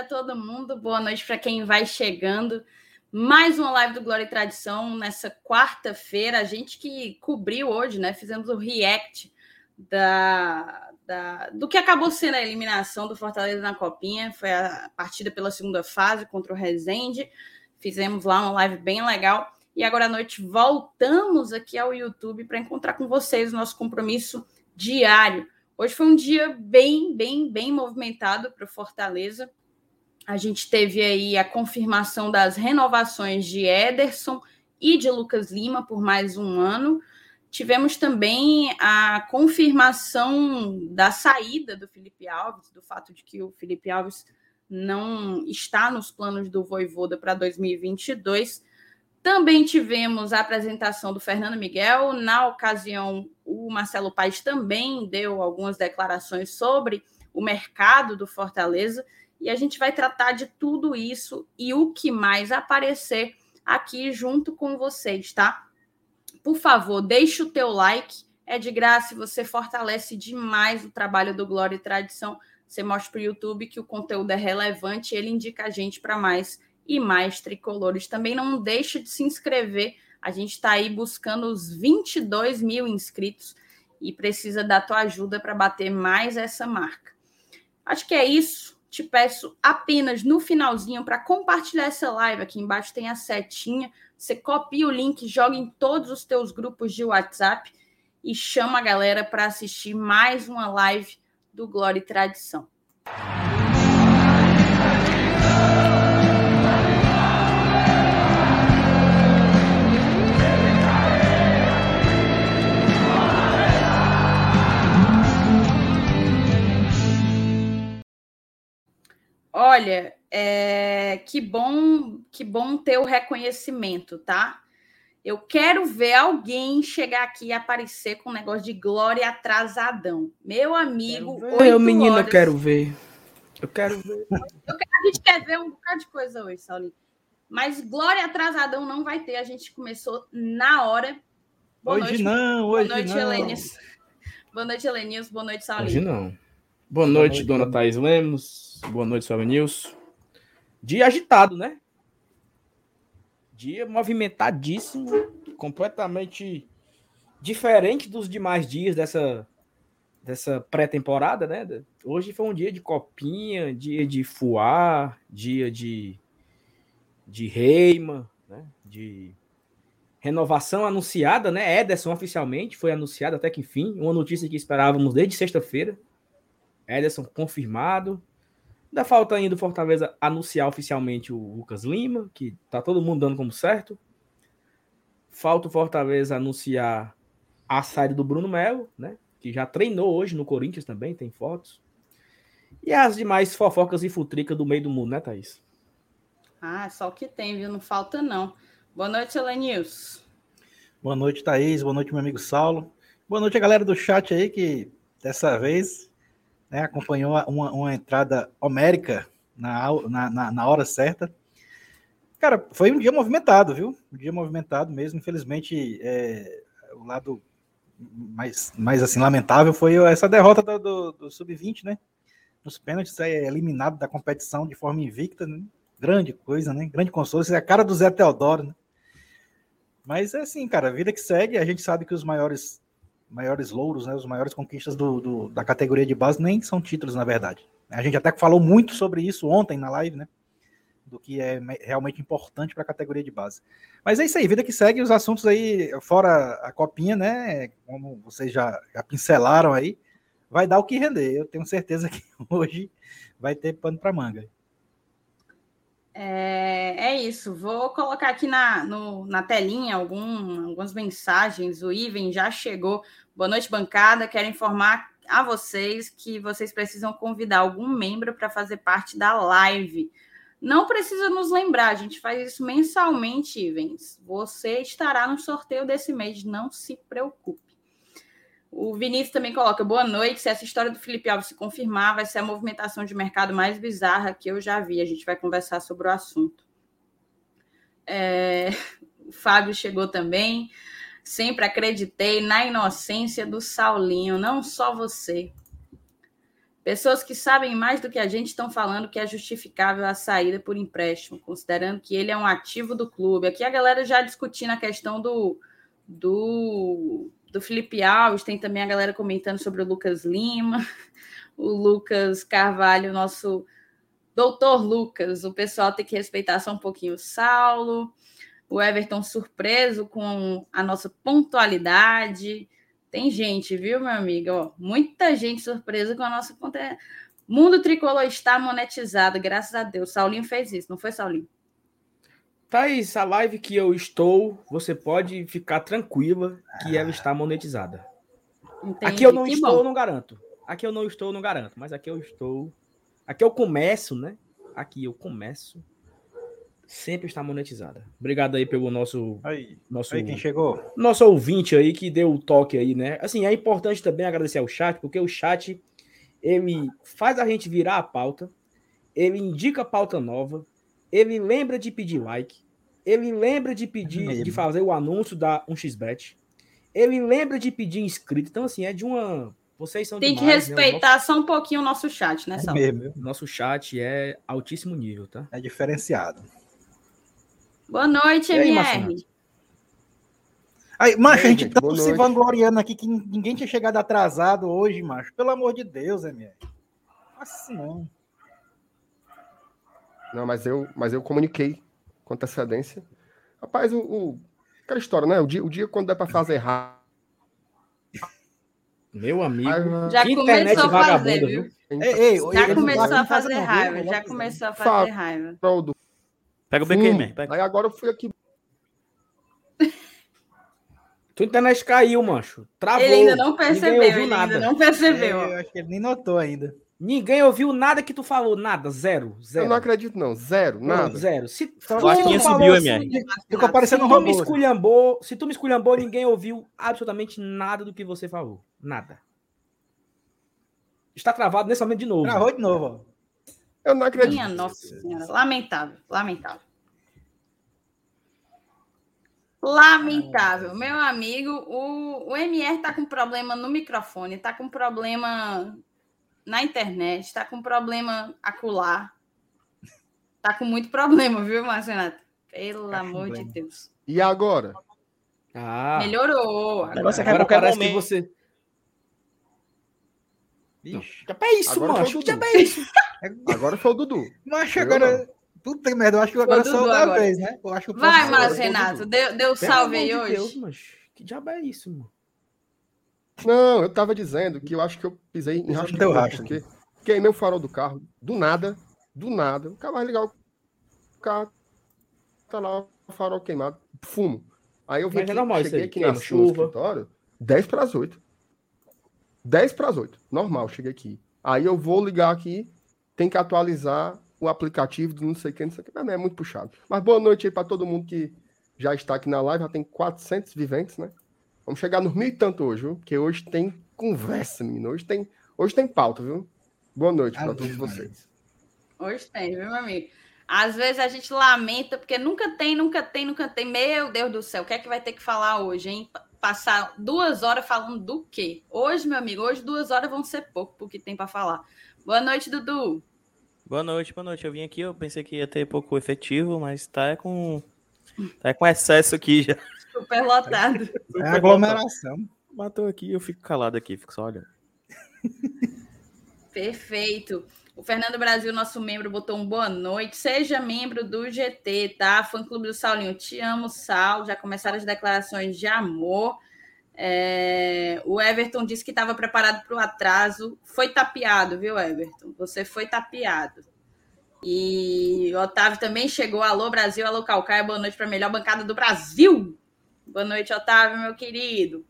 Para todo mundo, boa noite para quem vai chegando. Mais uma live do Glória e Tradição nessa quarta-feira. A gente que cobriu hoje, né? Fizemos o react da, da, do que acabou sendo a eliminação do Fortaleza na Copinha. Foi a partida pela segunda fase contra o Rezende. Fizemos lá uma live bem legal. E agora à noite voltamos aqui ao YouTube para encontrar com vocês o nosso compromisso diário. Hoje foi um dia bem, bem, bem movimentado para o Fortaleza. A gente teve aí a confirmação das renovações de Ederson e de Lucas Lima por mais um ano. Tivemos também a confirmação da saída do Felipe Alves, do fato de que o Felipe Alves não está nos planos do Voivoda para 2022. Também tivemos a apresentação do Fernando Miguel. Na ocasião, o Marcelo Paes também deu algumas declarações sobre o mercado do Fortaleza. E a gente vai tratar de tudo isso e o que mais aparecer aqui junto com vocês, tá? Por favor, deixe o teu like, é de graça você fortalece demais o trabalho do Glória e Tradição. Você mostra para o YouTube que o conteúdo é relevante ele indica a gente para mais e mais tricolores. Também não deixe de se inscrever. A gente está aí buscando os 22 mil inscritos e precisa da tua ajuda para bater mais essa marca. Acho que é isso. Te peço apenas no finalzinho para compartilhar essa live. Aqui embaixo tem a setinha você copia o link, joga em todos os teus grupos de WhatsApp e chama a galera para assistir mais uma live do Glória e Tradição. Olha, é, que bom, que bom ter o reconhecimento, tá? Eu quero ver alguém chegar aqui e aparecer com um negócio de glória atrasadão. Meu amigo. Eu, menino, horas... eu quero ver. Eu quero ver. Eu quero, a gente quer ver um bocado de coisa hoje, Saulinho. Mas glória atrasadão não vai ter. A gente começou na hora. Boa hoje noite, não, hoje Boa noite, não. Helenius. Boa noite, Helenius. Boa noite, Saulinho. Hoje não. Boa noite, Boa noite dona Thaís Lemos. Boa noite, Saulo Nilson. Dia agitado, né? Dia movimentadíssimo, completamente diferente dos demais dias dessa, dessa pré-temporada, né? Hoje foi um dia de copinha, dia de fuar, dia de, de reima, né? De renovação anunciada, né? Ederson oficialmente foi anunciado até que enfim, uma notícia que esperávamos desde sexta-feira. Ederson confirmado. Ainda falta ainda o Fortaleza anunciar oficialmente o Lucas Lima, que tá todo mundo dando como certo. Falta o Fortaleza anunciar a saída do Bruno Melo, né? Que já treinou hoje no Corinthians também, tem fotos. E as demais fofocas e futricas do meio do mundo, né, Thaís? Ah, só o que tem, viu? Não falta, não. Boa noite, Elenils. Boa noite, Thaís. Boa noite, meu amigo Saulo. Boa noite a galera do chat aí, que dessa vez né, acompanhou uma, uma, entrada homérica na, na, na, hora certa. Cara, foi um dia movimentado, viu? Um dia movimentado mesmo. Infelizmente, é, o lado mais, mais assim, lamentável foi essa derrota do, do, do Sub-20, né? Nos pênaltis, é eliminado da competição de forma invicta, né? Grande coisa, né? Grande consolo. É a cara do Zé Teodoro, né? Mas é assim, cara, a vida que segue, a gente sabe que os maiores maiores louros, né, os maiores conquistas do, do, da categoria de base nem são títulos, na verdade. A gente até falou muito sobre isso ontem na live, né? Do que é realmente importante para a categoria de base. Mas é isso aí, vida que segue, os assuntos aí, fora a copinha, né? Como vocês já, já pincelaram aí, vai dar o que render. Eu tenho certeza que hoje vai ter pano para manga. É, é, isso. Vou colocar aqui na, no, na telinha algum, algumas mensagens. O Iven já chegou. Boa noite, bancada. Quero informar a vocês que vocês precisam convidar algum membro para fazer parte da live. Não precisa nos lembrar, a gente faz isso mensalmente, Ivens. Você estará no sorteio desse mês, não se preocupe. O Vinícius também coloca: boa noite. Se essa história do Felipe Alves se confirmar, vai ser a movimentação de mercado mais bizarra que eu já vi. A gente vai conversar sobre o assunto. É... O Fábio chegou também. Sempre acreditei na inocência do Saulinho, não só você. Pessoas que sabem mais do que a gente estão falando que é justificável a saída por empréstimo, considerando que ele é um ativo do clube. Aqui a galera já discutindo a questão do, do, do Felipe Alves, tem também a galera comentando sobre o Lucas Lima, o Lucas Carvalho, nosso doutor Lucas. O pessoal tem que respeitar só um pouquinho o Saulo. O Everton surpreso com a nossa pontualidade. Tem gente, viu, meu amigo? Ó, muita gente surpresa com a nossa conta. Mundo Tricolor está monetizado, graças a Deus. Saulinho fez isso, não foi, Saulinho? Thaís, a live que eu estou, você pode ficar tranquila que ela está monetizada. Entendi, aqui eu não estou, bom. não garanto. Aqui eu não estou, não garanto. Mas aqui eu estou. Aqui eu começo, né? Aqui eu começo sempre está monetizada. Obrigado aí pelo nosso. Aí, nosso aí quem chegou? Nosso ouvinte aí que deu o toque aí, né? Assim, é importante também agradecer ao chat, porque o chat ele faz a gente virar a pauta, ele indica a pauta nova, ele lembra de pedir like, ele lembra de pedir, é de fazer o anúncio da 1xBet, ele lembra de pedir inscrito. Então, assim, é de uma. Vocês são Tem demais, que respeitar né? nosso... só um pouquinho o nosso chat, né, Sal? É mesmo. Nosso chat é altíssimo nível, tá? É diferenciado. Boa noite, aí, MR. Aí, macho, a gente tá se vangloriando aqui que ninguém tinha chegado atrasado hoje, macho. Pelo amor de Deus, MR. Assim não. Não, mas eu, mas eu comuniquei com antecedência. Rapaz, o, o aquela história, né? O dia, o dia quando der para fazer errado. Meu amigo. Já começou a fazer, viu? Ei, ei, já começou a fazer raiva. Já começou a fazer raiva. Pega o BQ, man. Pega. Aí agora eu fui aqui. Tua internet caiu, mancho. Travou. Ele ainda não percebeu. Ele nada. ainda não percebeu. É, eu acho que ele nem notou ainda. Ninguém ouviu nada que tu falou, nada, zero, zero. Eu não acredito, não, zero, nada. Não, zero. Se, eu acho que subiu, MR. Ficou parecendo um robô. Me esculhambou, se tu me esculhambou, ninguém ouviu absolutamente nada do que você falou. Nada. Está travado nesse momento de novo. Travou de novo, ó. Eu não acredito. Minha nossa senhora, lamentável, lamentável. Lamentável. Meu amigo, o, o MR tá com problema no microfone, tá com problema na internet, tá com problema acular. Tá com muito problema, viu, Márcio Renato? Pelo tá amor de Deus. E agora? Ah, Melhorou. Agora, agora, agora parece momento. que você. Que é isso, agora macho? Que é isso? Agora foi o Dudu. Macho, agora. Puta merda, eu acho que agora só da vez, né? Eu acho que Vai, Márcio Renato, deu, deu salve aí hoje. Deus, mas que diabo é isso, mano? Não, eu tava dizendo que eu acho que eu pisei em rastro de racho, porque queimei o farol do carro, do nada, do nada. O cara vai ligar o carro, tá lá o farol queimado, fumo. Aí eu vi que é normal cheguei aqui na chuva. escritório, 10 para as 8. 10 para as 8. Normal, cheguei aqui. Aí eu vou ligar aqui, tem que atualizar o aplicativo do não sei quem, não sei o que. É muito puxado. Mas boa noite aí para todo mundo que já está aqui na live. Já tem 400 viventes, né? Vamos chegar nos mil e tanto hoje, viu? Porque hoje tem conversa, menino. Hoje tem, hoje tem pauta, viu? Boa noite para todos vocês. Hoje tem, viu, meu amigo? Às vezes a gente lamenta, porque nunca tem, nunca tem, nunca tem. Meu Deus do céu, o que é que vai ter que falar hoje, hein? Passar duas horas falando do quê? Hoje, meu amigo, hoje duas horas vão ser pouco, porque tem para falar. Boa noite, Dudu. Boa noite, boa noite. Eu vim aqui, eu pensei que ia ter pouco efetivo, mas tá com tá com excesso aqui já. Super lotado. É aglomeração. Matou aqui, eu fico calado aqui, fico só olhando. Perfeito. O Fernando Brasil, nosso membro, botou um boa noite. Seja membro do GT, tá? Fã Clube do Saulinho. Te amo, Sal. Já começaram as declarações de amor. É... O Everton disse que estava preparado para o atraso. Foi tapeado, viu, Everton? Você foi tapeado. E o Otávio também chegou. Alô, Brasil, alô, Calcaia. Boa noite para a melhor bancada do Brasil. Boa noite, Otávio, meu querido.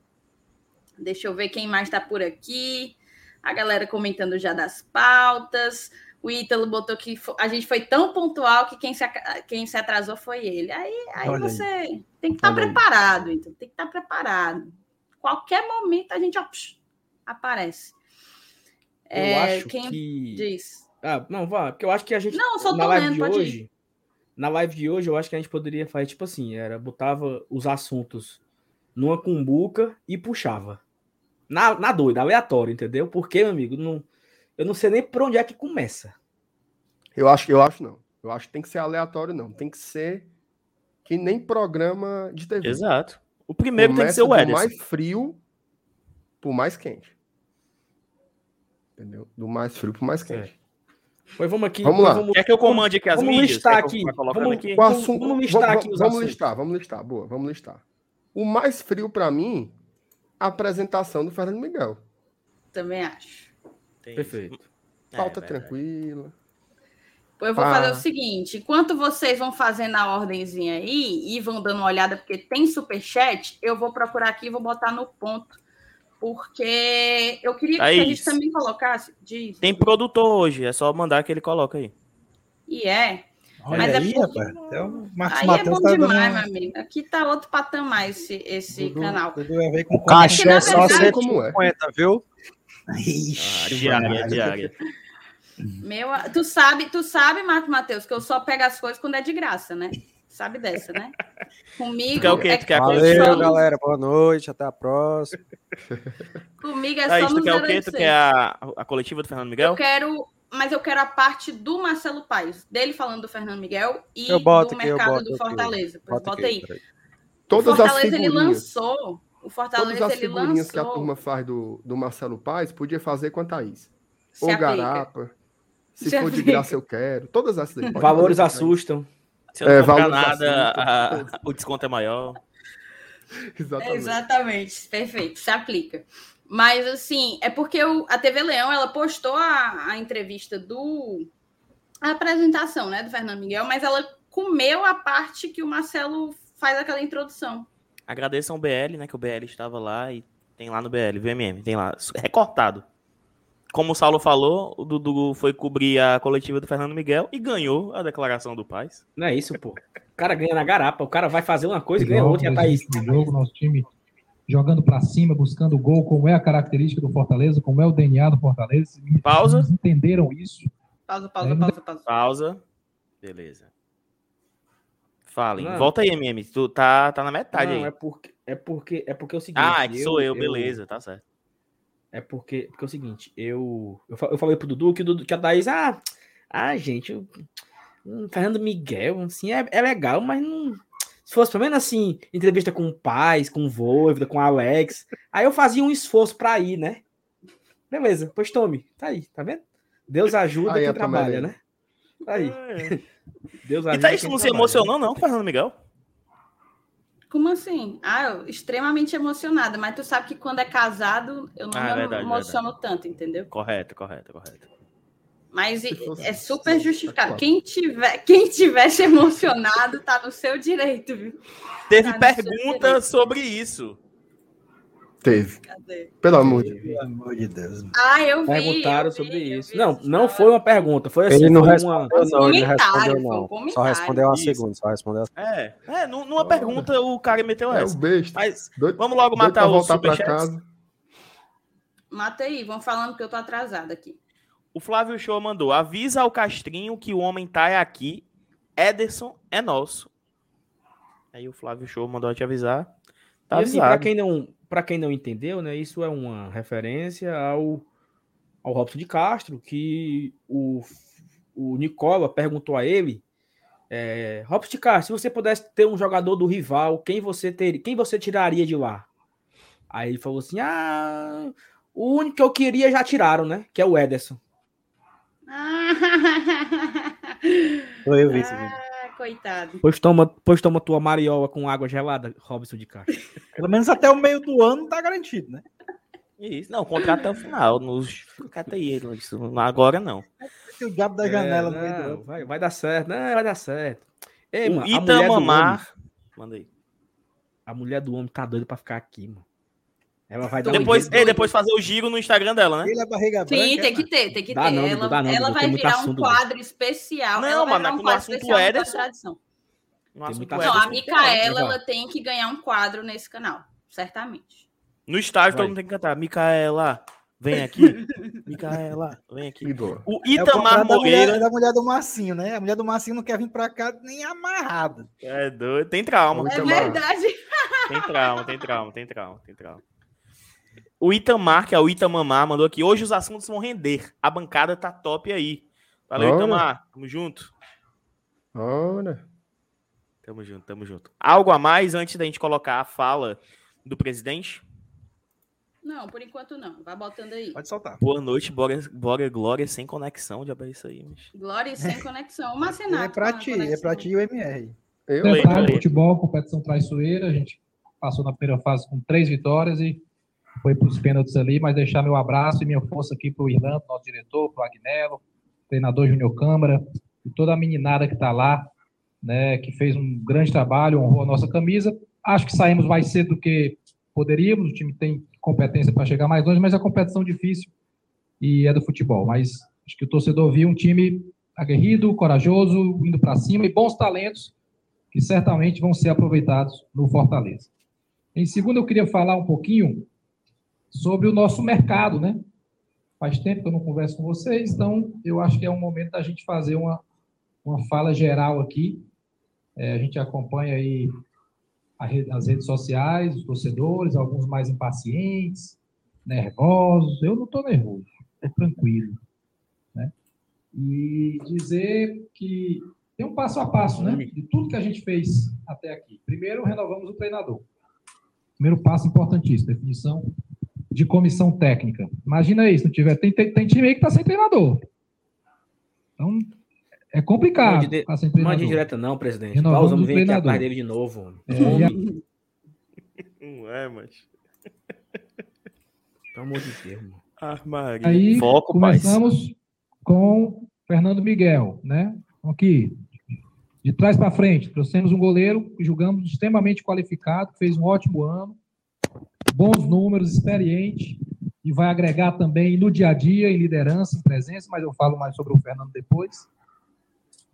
Deixa eu ver quem mais está por aqui. A galera comentando já das pautas. O Ítalo botou que a gente foi tão pontual que quem se, quem se atrasou foi ele. Aí, aí você aí. tem que estar tá preparado, então tem que estar tá preparado qualquer momento a gente ó, psh, aparece. Eu é, acho quem que... diz? Ah, não, vá, porque eu acho que a gente não, só na live lendo, de hoje, ir. na live de hoje, eu acho que a gente poderia fazer tipo assim, era botava os assuntos numa cumbuca e puxava. Na, na doida, aleatório, entendeu? Porque, meu amigo, não eu não sei nem por onde é que começa. Eu acho, eu acho não. Eu acho que tem que ser aleatório, não. Tem que ser que nem programa de TV. Exato. O primeiro tem que ser o Começa Ederson. Do mais frio pro mais quente. Entendeu? Do mais frio pro mais quente. Pois vamos aqui. Vamos lá. Quer que eu comande aqui as vamos mídias? listar aqui. Vamos- aqui? O Vamos- assunto, vamos listar vamos, aqui os vamos assuntos. listar, vamos listar. Boa, vamos listar. O mais frio pra mim, apresentação do Fernando Miguel. Também acho. Tem- Perfeito. É, Pauta verdade. tranquila. Eu vou Ah. fazer o seguinte: enquanto vocês vão fazendo a ordemzinha aí e vão dando uma olhada, porque tem superchat, eu vou procurar aqui e vou botar no ponto. Porque eu queria que a Thaís. gente também colocasse. Diz, Tem produtor hoje, é só mandar que ele coloca aí. e é. Olha Mas é aí, porque- rapaz. Até o Marcos Aí é Matheus bom tá dando demais, uma- meu amigo. Aqui tá outro patamar esse, esse Dudu- canal. Dudu ver com O cachê na é só verdade- Como é? 150, viu? Ixi, Ah, diária, diária. Meu, tu sabe, tu sabe, Marco Matheus, que eu só pego as coisas quando é de graça, né? Sabe dessa, né? Comigo Tu quer o quê? é, Tu quer Valeu, só- galera. Boa noite. Até a próxima. comigo é Thaís, só tu no quer o quê? 086. Tu quer a, a coletiva do Fernando Miguel? Eu quero, mas eu quero a parte do Marcelo Paes, dele falando do Fernando Miguel e Eu boto do aqui, eu mercado boto do aqui. Fortaleza. Pois Bota bota aqui, aí. O Todas as Fortaleza ele lançou. O Todas Fortaleza as ele figurinhas que a lançou. turma faz do, do Marcelo Paz, podia fazer com a Thaís. Se Ou aplica. garapa. Se, Se for de graça, eu quero. Todas essas aí. Valores fazer assustam. Se eu não É, valores nada, a- o desconto é maior. Exatamente. Exatamente, perfeito, se aplica. Mas assim, é porque o- a TV Leão ela postou a, a entrevista do a apresentação, né, do Fernando Miguel, mas ela comeu a parte que o Marcelo faz aquela introdução. Agradeçam o BL, né? Que o BL estava lá e tem lá no BL, VMM, tem lá, recortado. Como o Saulo falou, o Dudu foi cobrir a coletiva do Fernando Miguel e ganhou a declaração do Paz. Não é isso, pô. O cara ganha na garapa. O cara vai fazer uma coisa e ganha outra. E a Thaís. o jogo, nosso time jogando para cima, buscando o gol, como é a característica do Fortaleza, como é o DNA do Fortaleza. Pausa. entenderam isso. Pausa, pausa, É, pausa, pausa. Pausa. Beleza. Falem. Não. Volta aí, MM. Tu tá, tá na metade Não, aí. é porque, é porque é porque é o seguinte. Ah, que sou eu, beleza, tá certo. É porque, porque é o seguinte, eu, eu, eu falei pro Dudu que, o Dudu, que a Thaís, ah, ah, gente, o o Fernando Miguel, assim, é, é legal, mas não. Se fosse pelo menos assim, entrevista com o Paz, com o Voivoda, com o Alex, aí eu fazia um esforço pra ir, né? Beleza, pois tome, tá aí, tá vendo? Deus ajuda Aí quem trabalha, Tamarela. né? Tá aí. Deus E ajuda. Thaís, tu quem não se trabalha. emocionou, não, Fernando Miguel? Como assim? Ah, eu extremamente emocionada, mas tu sabe que quando é casado, eu não Ah, me verdade, emociono tanto, entendeu? Correto, correto, correto. Mas é super justificado. Quem tiver, quem tivesse emocionado tá no seu direito, viu? Teve Tá pergunta direito. sobre isso. Teve. Cadê? Pelo amor de Deus. Pelo amor de Deus. Ah, eu vi. Perguntaram eu vi, sobre isso. vi Não, essa não foi uma pergunta, foi assim, Ele não foi uma... respondeu, não. Ele respondeu, um não. Só respondeu uma Isso. segunda, só respondeu É, é nu- numa pergunta o cara meteu É o essa. besta. Mas Doido- vamos logo matar o casa. Mata aí, vão falando que eu tô atrasada aqui. O Flávio Show mandou: avisa ao Castrinho que o homem tá aqui. Ederson é nosso. Aí o Flávio Show mandou te avisar. Tá e assim, para quem não, para quem não entendeu, né, isso é uma referência ao ao Robson de Castro, que o, o Nicola perguntou a ele, é, Robson de Castro, se você pudesse ter um jogador do rival, quem você ter, quem você tiraria de lá? Aí ele falou assim: "Ah, o único que eu queria já tiraram, né? Que é o Ederson. Foi eu vi vídeo. Ah, coitado. Pois toma, pois toma tua mariola com água gelada, Robson de Castro. Pelo menos até o meio do ano tá garantido, né? Isso, não, contrato até o final. Nos... Cata aí, isso. Agora não. O diabo da janela É, não, vai, vai dar certo, não, vai dar certo. Ei, o mano, a mulher do homem- Itamamar. Manda aí. A mulher do homem tá doida pra ficar aqui, mano. Ela vai dar um Depois, jeito. ei, depois fazer o giro no Instagram dela, né? Ele é barriga branca. Sim, tem é, que ter, tem que Dá ter. não, ela não, ela vai tem virar um assunto, quadro especial. Não, mano, um no assunto Ederson- tradição. No Tem assunto. Não, a. Micaela, ela tem que ganhar um quadro nesse canal, certamente. No estágio Vai. todo mundo tem que cantar. Micaela, vem aqui. Micaela, vem aqui. Doa. O É o Itamar contrário da mulher, Moreira. da mulher do Marcinho, né? A mulher do Marcinho não quer vir pra cá nem amarrada. É doido. Tem trauma. É Itamar. verdade. Tem trauma, tem trauma, tem trauma, tem trauma. O Itamar, que é o Itamamar, mandou aqui. Hoje os assuntos vão render. A bancada tá top aí. Valeu, Olha. Itamar. Tamo junto. Ora. Tamo junto, tamo junto. Algo a mais antes da gente colocar a fala do presidente? Não, por enquanto não. Vai botando aí. Pode soltar. Boa noite, bora, bora Glória, sem conexão. Já isso aí, mas... Glória sem conexão. O É Marcenato. pra ti, é conexão. pra ti e o MR. Eu. Detalhe, aí. futebol, competição traiçoeira. A gente passou na primeira fase com três vitórias e foi para os pênaltis ali, mas deixar meu abraço e minha força aqui para o Irlando, nosso diretor, para o Agnello, treinador Júnior Câmara, e toda a meninada que está lá, né, que fez um grande trabalho, honrou a nossa camisa. Acho que saímos mais cedo do que poderíamos, o time tem competência para chegar mais longe, mas é competição difícil e é do futebol. Mas acho que o torcedor viu um time aguerrido, corajoso, indo para cima e bons talentos que certamente vão ser aproveitados no Fortaleza. Em segundo, eu queria falar um pouquinho sobre o nosso mercado, né? Faz tempo que eu não converso com vocês, então eu acho que é um momento da gente fazer uma, uma fala geral aqui. É, a gente acompanha aí rede- as redes sociais, os torcedores, alguns mais impacientes, nervosos. Eu não estou nervoso, estou tranquilo. Né? E dizer que tem um passo a passo, né? De tudo que a gente fez até aqui. Primeiro, renovamos o treinador. Primeiro passo importantíssimo, definição de comissão técnica. Imagina aí, se não tiver. Tem, tem, tem time aí que está sem treinador. Então, é complicado Mande de- estar sem Não treinador. mande direta, não, presidente. Renovamos Vamos o vir aqui atrás dele de novo. É, e a- Não é, mas... Pelo amor de Deus, mano. Ah, Maria. Aí Foco, paz. começamos com Fernando Miguel, né? Aqui, de trás para frente, trouxemos um goleiro que julgamos extremamente qualificado, fez um ótimo ano, bons números, experiente e vai agregar também no dia a dia, em liderança, em presença, mas eu falo mais sobre o Fernando depois.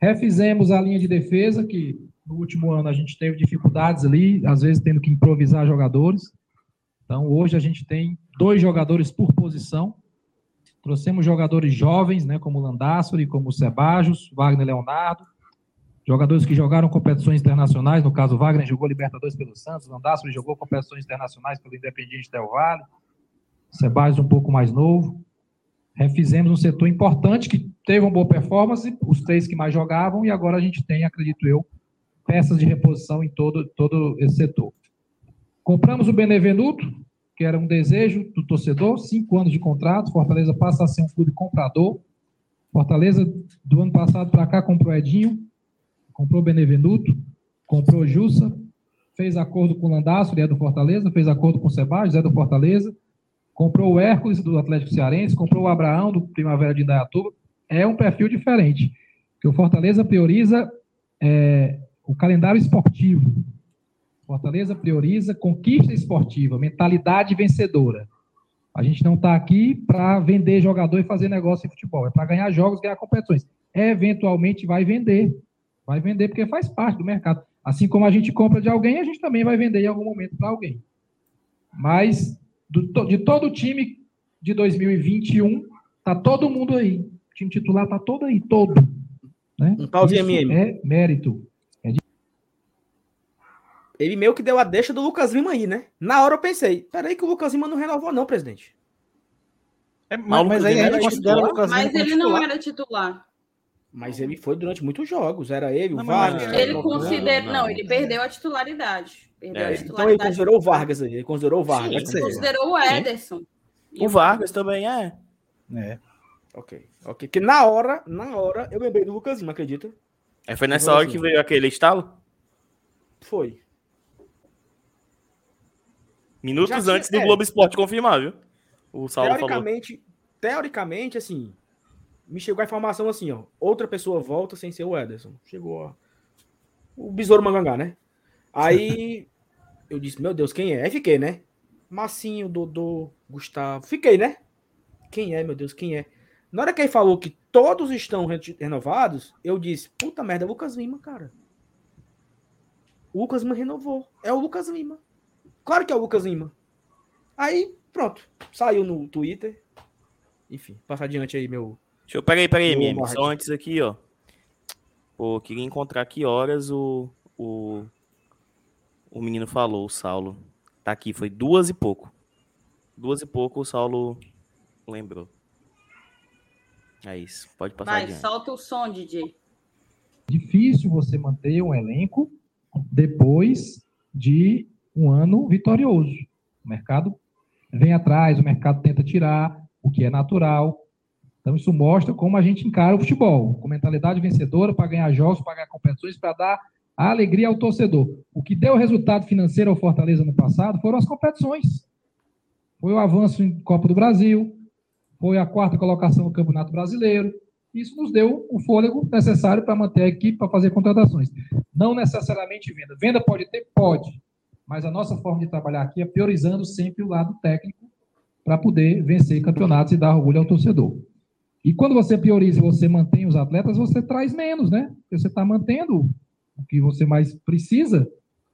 Refizemos a linha de defesa, que no último ano a gente teve dificuldades ali, às vezes tendo que improvisar jogadores. Então, hoje a gente tem dois jogadores por posição. Trouxemos jogadores jovens, né, como o Landassori, como o Sebajos, Wagner Leonardo. Jogadores que jogaram competições internacionais, no caso, Wagner jogou Libertadores pelo Santos, Landassori jogou competições internacionais pelo Independiente Del Valle. Sebajos um pouco mais novo. Refizemos um setor importante que teve uma boa performance, os três que mais jogavam, e agora a gente tem, acredito eu, peças de reposição em todo, todo esse setor. Compramos o Benevenuto, que era um desejo do torcedor, cinco anos de contrato, Fortaleza passa a ser um clube comprador. Fortaleza, do ano passado para cá, comprou Edinho, comprou Benevenuto, comprou Jussa, fez acordo com o Landaço, é do Fortaleza, fez acordo com o Sebajos, é do Fortaleza, comprou o Hércules, do Atlético Cearense, comprou o Abraão, do Primavera de Indaiatuba. É um perfil diferente, que o Fortaleza prioriza é, o calendário esportivo, Fortaleza prioriza conquista esportiva, mentalidade vencedora. A gente não está aqui para vender jogador e fazer negócio em futebol. É para ganhar jogos, ganhar competições. Eventualmente vai vender. Vai vender porque faz parte do mercado. Assim como a gente compra de alguém, a gente também vai vender em algum momento para alguém. Mas do, de todo o time de 2021, tá todo mundo aí. O time titular tá todo aí, todo. Né? Um pause Isso MM. é mérito. Ele meio que deu a deixa do Lucas Lima aí, né? Na hora eu pensei, peraí que o Lucas Lima não renovou não, presidente. É, Mas mas, mas aí considera o? Lucas Lima Mas ele não era titular. Mas ele foi durante muitos jogos, era ele, o Não, Vargas. Ele considera. não, ele perdeu a titularidade. Perdeu É. a Então ele titularidade. considerou o Vargas aí, ele considerou o Vargas. Sim, ser. considerou o Ederson. O Vargas também é. É. Ok, ok. Porque na hora, na hora, eu lembrei do Lucas Lima, acredita? É, foi nessa hora assim. que veio aquele estalo? Foi. Minutos Já tinha- antes do é. Globo Esporte confirmar, viu? O Saulo falou. Teoricamente, teoricamente, assim, me chegou a informação assim, ó. Outra pessoa volta sem ser o Ederson. Chegou ó, o Besouro Mangangá, né? Aí eu disse, meu Deus, quem é? Aí fiquei, né? Massinho, Dodô, Gustavo. Fiquei, né? Quem é, meu Deus, quem é? Na hora que ele falou que todos estão re- renovados, eu disse, puta merda, é o Lucas Lima, cara. O Lucas Lima renovou. É o Lucas Lima. Claro que é o Lucas Lima. Aí, pronto. Saiu no Twitter. Enfim, passa adiante aí, meu. Deixa eu. Peraí, peraí. Marcos. Só antes aqui, ó. Pô, queria encontrar que horas o. O, o menino falou, o Saulo. Tá aqui, foi duas e pouco. Duas e pouco o Saulo lembrou. É isso. Pode passar Vai, adiante. solta o som, DJ. difícil você manter um elenco depois de um ano vitorioso. O mercado vem atrás, o mercado tenta tirar, o que é natural. Então, isso mostra como a gente encara o futebol, com mentalidade vencedora para ganhar jogos, para ganhar competições, para dar a alegria ao torcedor. O que deu resultado financeiro ao Fortaleza no passado foram as competições. Foi o avanço em Copa do Brasil, foi a quarta colocação no Campeonato Brasileiro, isso nos deu o fôlego necessário para manter a equipe, para fazer contratações. Não necessariamente venda. Venda pode ter? Pode. Mas a nossa forma de trabalhar aqui é priorizando sempre o lado técnico para poder vencer campeonatos e dar orgulho ao torcedor. E quando você prioriza e você mantém os atletas, você traz menos, né? Porque você está mantendo o que você mais precisa.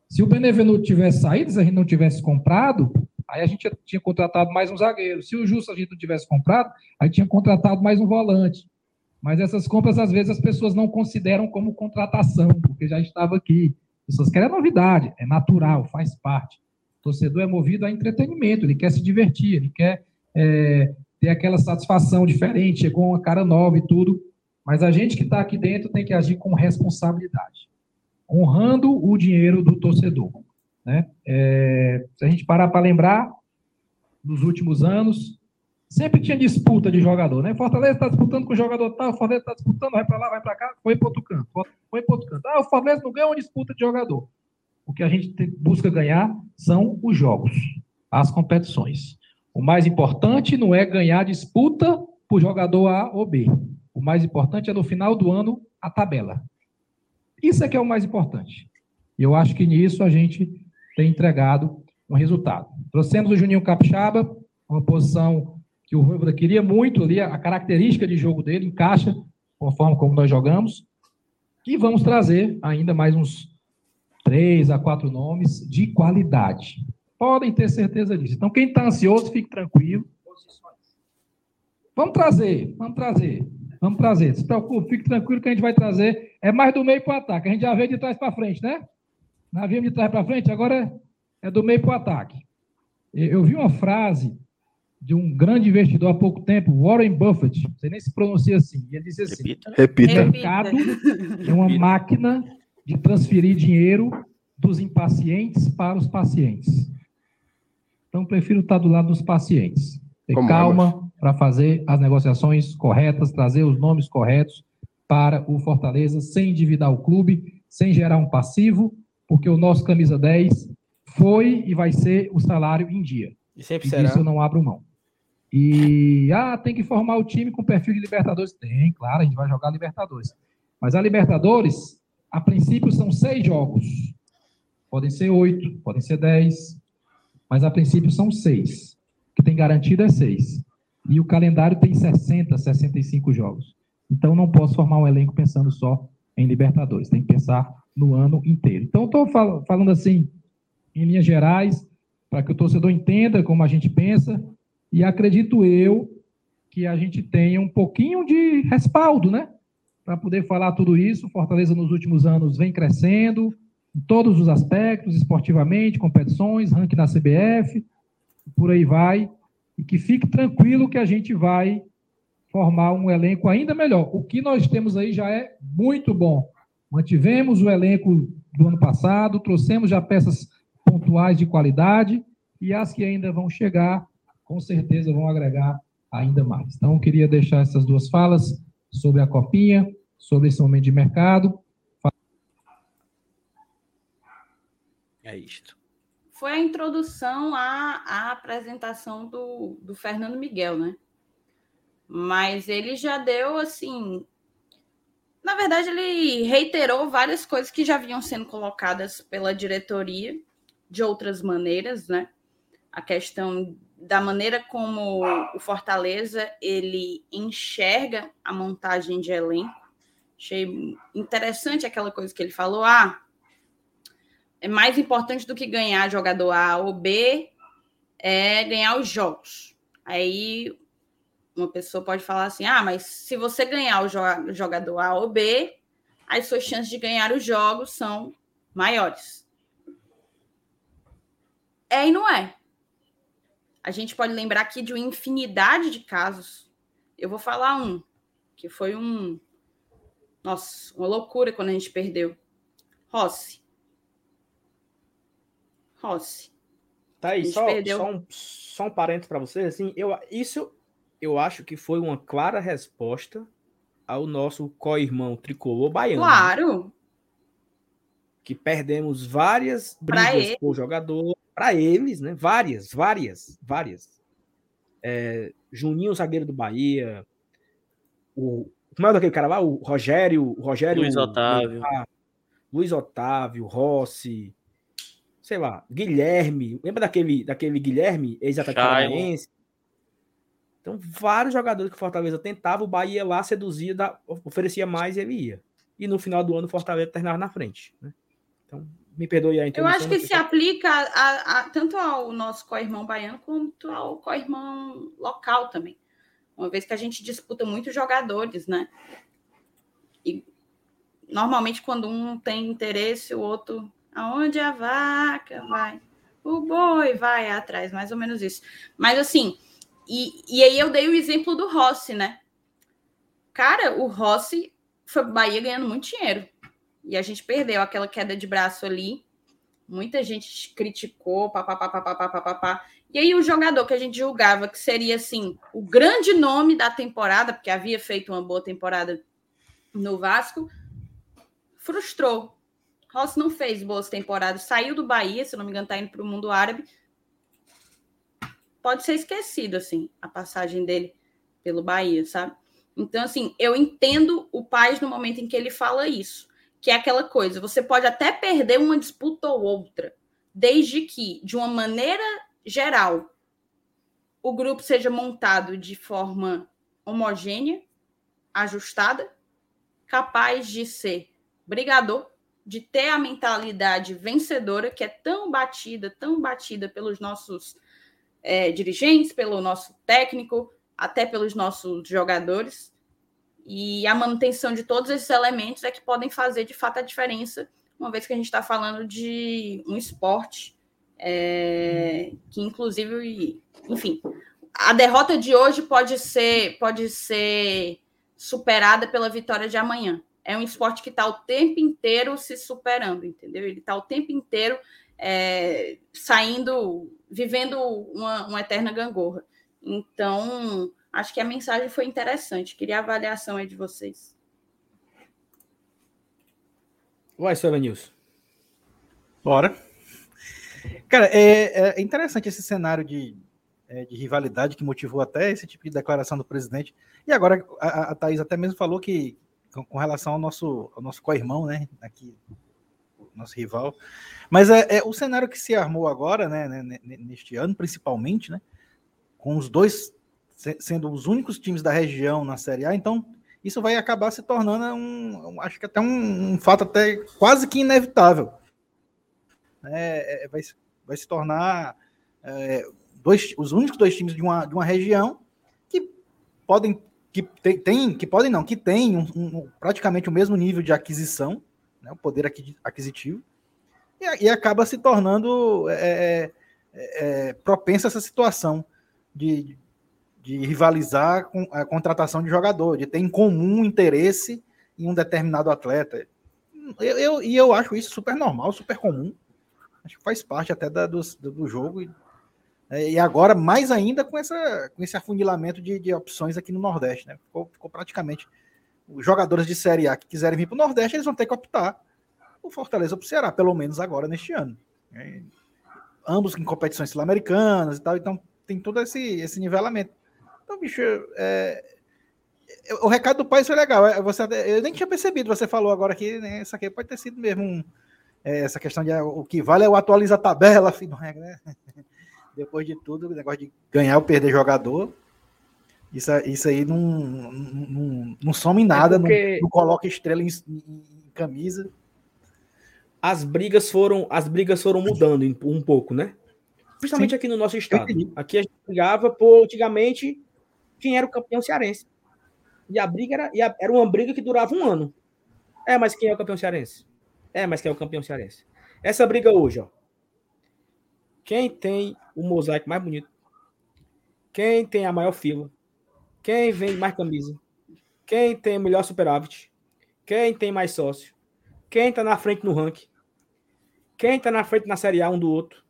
Se o Benevenuto tivesse saído, se a gente não tivesse comprado, aí a gente tinha contratado mais um zagueiro. Se o Justo a gente não tivesse comprado, aí tinha contratado mais um volante. Mas essas compras, às vezes, as pessoas não consideram como contratação, porque já estava aqui. As pessoas querem novidade, é natural, faz parte. O torcedor é movido a entretenimento, ele quer se divertir, ele quer é, ter aquela satisfação diferente, chegou uma cara nova e tudo. Mas a gente que está aqui dentro tem que agir com responsabilidade, honrando o dinheiro do torcedor. Né? É, se a gente parar para lembrar, nos últimos anos, sempre tinha disputa de jogador, né? Fortaleza está disputando com o jogador tal, Fortaleza está disputando, vai para lá, vai para cá, foi para outro canto, foi para outro canto. Ah, o Fortaleza não ganha uma disputa de jogador. O que a gente busca ganhar são os jogos, as competições. O mais importante não é ganhar disputa por jogador A ou B. O mais importante é no final do ano a tabela. Isso é que é o mais importante. E eu acho que nisso a gente tem entregado um resultado. Trouxemos o Juninho Capixaba, uma posição que o Voivoda queria muito ali, a característica de jogo dele encaixa forma como nós jogamos. E vamos trazer ainda mais uns três a quatro nomes de qualidade. Podem ter certeza disso. Então, quem está ansioso, fique tranquilo. Vamos trazer, vamos trazer, vamos trazer. Se preocupe, fique tranquilo que a gente vai trazer. É mais do meio para o ataque. A gente já veio de trás para frente, né? Nós viemos de trás para frente, agora é do meio para o ataque. Eu vi uma frase de um grande investidor há pouco tempo, Warren Buffett, não sei nem se pronuncia assim, ele disse assim, Repita. Repita. o mercado é uma máquina de transferir dinheiro dos impacientes para os pacientes. Então, prefiro estar do lado dos pacientes. Ter Como é, calma para fazer as negociações corretas, trazer os nomes corretos para o Fortaleza, sem endividar o clube, sem gerar um passivo, porque o nosso camisa 10 foi e vai ser o salário em dia. E sempre E será. disso eu não abro mão. E, ah, tem que formar o time com perfil de Libertadores. Tem, claro, a gente vai jogar Libertadores. Mas a Libertadores, a princípio, são seis jogos. Podem ser oito, podem ser dez, mas a princípio são seis. O que tem garantido é seis. E o calendário tem 60, 65 jogos. Então, não posso formar um elenco pensando só em Libertadores. Tem que pensar no ano inteiro. Então, estou falando assim, em linhas gerais, para que o torcedor entenda como a gente pensa, e acredito eu que a gente tenha um pouquinho de respaldo, né? Para poder falar tudo isso. Fortaleza nos últimos anos vem crescendo em todos os aspectos, esportivamente, competições, ranking da CBF, por aí vai. E que fique tranquilo que a gente vai formar um elenco ainda melhor. O que nós temos aí já é muito bom. Mantivemos o elenco do ano passado, trouxemos já peças pontuais de qualidade e as que ainda vão chegar, com certeza vão agregar ainda mais. Então, eu queria deixar essas duas falas sobre a copinha, sobre esse momento de mercado. É isto. Foi a introdução à, à apresentação do, do Fernando Miguel, né? Mas ele já deu assim. Na verdade, ele reiterou várias coisas que já vinham sendo colocadas pela diretoria de outras maneiras, né? A questão da maneira como o Fortaleza ele enxerga a montagem de elenco. Achei interessante aquela coisa que ele falou. Ah, é mais importante do que ganhar jogador A ou B é ganhar os jogos. Aí uma pessoa pode falar assim: ah, mas se você ganhar o jo- jogador A ou B, as suas chances de ganhar os jogos são maiores. É e não é. a gente pode lembrar aqui de uma infinidade de casos. Eu vou falar um, que foi um. Nossa, uma loucura quando a gente perdeu. Rossi. Rossi. Tá aí, só, perdeu. só um, só um parênteses para vocês, assim, eu, isso eu acho que foi uma clara resposta ao nosso co-irmão tricolor baiano. né? Claro, Que perdemos várias brigas por jogador, para eles, né? Várias, várias, várias. É, Juninho, zagueiro do Bahia, o. Como é daquele cara lá? O Rogério. O Rogério Luiz Otávio. Luiz Otávio, Rossi, sei lá, Guilherme. Lembra daquele, daquele Guilherme, ex-atacante paranaense? Então, vários jogadores que o Fortaleza tentava, o Bahia lá seduzia, da- oferecia mais e ele ia. E no final do ano, o Fortaleza terminava na frente. Né? Então, me perdoe a eu acho que se aplica a- a- tanto ao nosso co-irmão baiano quanto ao co-irmão local também. Uma vez que a gente disputa muitos jogadores, né? E normalmente quando um tem interesse, o outro. Aonde a vaca vai? O boi vai atrás, mais ou menos isso. Mas assim, e, e aí eu dei o exemplo do Rossi, né? Cara, o Rossi foi Bahia ganhando muito dinheiro. E a gente perdeu aquela queda de braço ali. Muita gente criticou, papapá, papapá, papapá. E aí o jogador que a gente julgava que seria assim o grande nome da temporada, porque havia feito uma boa temporada no Vasco, frustrou. Rossi não fez boas temporadas, saiu do Bahia, se não me engano, tá indo para o mundo árabe. Pode ser esquecido assim a passagem dele pelo Bahia, sabe? Então assim, eu entendo o Paz no momento em que ele fala isso, que é aquela coisa, você pode até perder uma disputa ou outra, desde que de uma maneira geral o grupo seja montado de forma homogênea, ajustada, capaz de ser brigador, de ter a mentalidade vencedora, que é tão batida, tão batida pelos nossos é, dirigentes, pelo nosso técnico, até pelos nossos jogadores. E a manutenção de todos esses elementos é que podem fazer de fato a diferença, uma vez que a gente está falando de um esporte é, que, inclusive, enfim, a derrota de hoje pode ser, pode ser superada pela vitória de amanhã. É um esporte que está o tempo inteiro se superando, entendeu? Ele está o tempo inteiro é, saindo, vivendo uma, uma eterna gangorra. Então, acho que a mensagem foi interessante. Queria a avaliação aí de vocês. Vai, Silvio Nilson. Bora. Cara, é, é interessante esse cenário de, é, de rivalidade que motivou até esse tipo de declaração do presidente. E agora a, a Thaís até mesmo falou que, com, relação ao nosso, ao nosso co-irmão, né? Aqui, nosso rival. Mas é, é, o cenário que se armou agora, né, né, neste ano, principalmente, né? Com os dois se- sendo os únicos times da região na Série A, então isso vai acabar se tornando um, acho que até um, um fato até quase que inevitável. É, é, vai, se- vai se tornar é, dois, os únicos dois times de uma, de uma região que podem que tem, tem- que podem não que tem um, um- praticamente o mesmo nível de aquisição, né, o poder aqui- aquisitivo e, e acaba se tornando é, é, é, propensa a essa situação de, de rivalizar com a contratação de jogador, de ter em comum interesse em um determinado atleta. Eu, eu- e eu acho isso super normal, super comum. Acho que faz parte até da- do, do jogo. E, é, e agora, mais ainda, com, essa, com esse afunilamento de, de opções aqui no Nordeste. Né? Ficou, ficou praticamente. Os jogadores de Série A que quiserem vir para o Nordeste, eles vão ter que optar o Fortaleza para o Ceará, pelo menos agora neste ano. É, ambos em competições sul-americanas e tal, então tem todo esse, esse nivelamento. Então, bicho, é, é, o recado do pai foi legal. é, Você, eu nem tinha percebido, você falou agora que né, isso aqui pode ter sido mesmo um, é, essa questão de ah, o que vale é o atualiza a tabela, filho, né? Depois de tudo, o negócio de ganhar ou perder jogador, isso, isso aí não, não, não, não soma em nada, não, porque- não coloca estrela em, em- camisa. As brigas foram, as brigas foram mudando um pouco, né? Principalmente aqui no nosso estado. Aqui a gente brigava por antigamente quem era o campeão cearense. E a briga era, e a- era uma briga que durava um ano. É, mas quem é o campeão cearense? É, mas quem é o campeão cearense? Essa briga hoje, ó. Quem tem o mosaico mais bonito? quem tem a maior fila, quem vende mais camisa, quem tem o melhor superávit, quem tem mais sócio, quem tá na frente no ranking, quem tá na frente na Série A um do outro.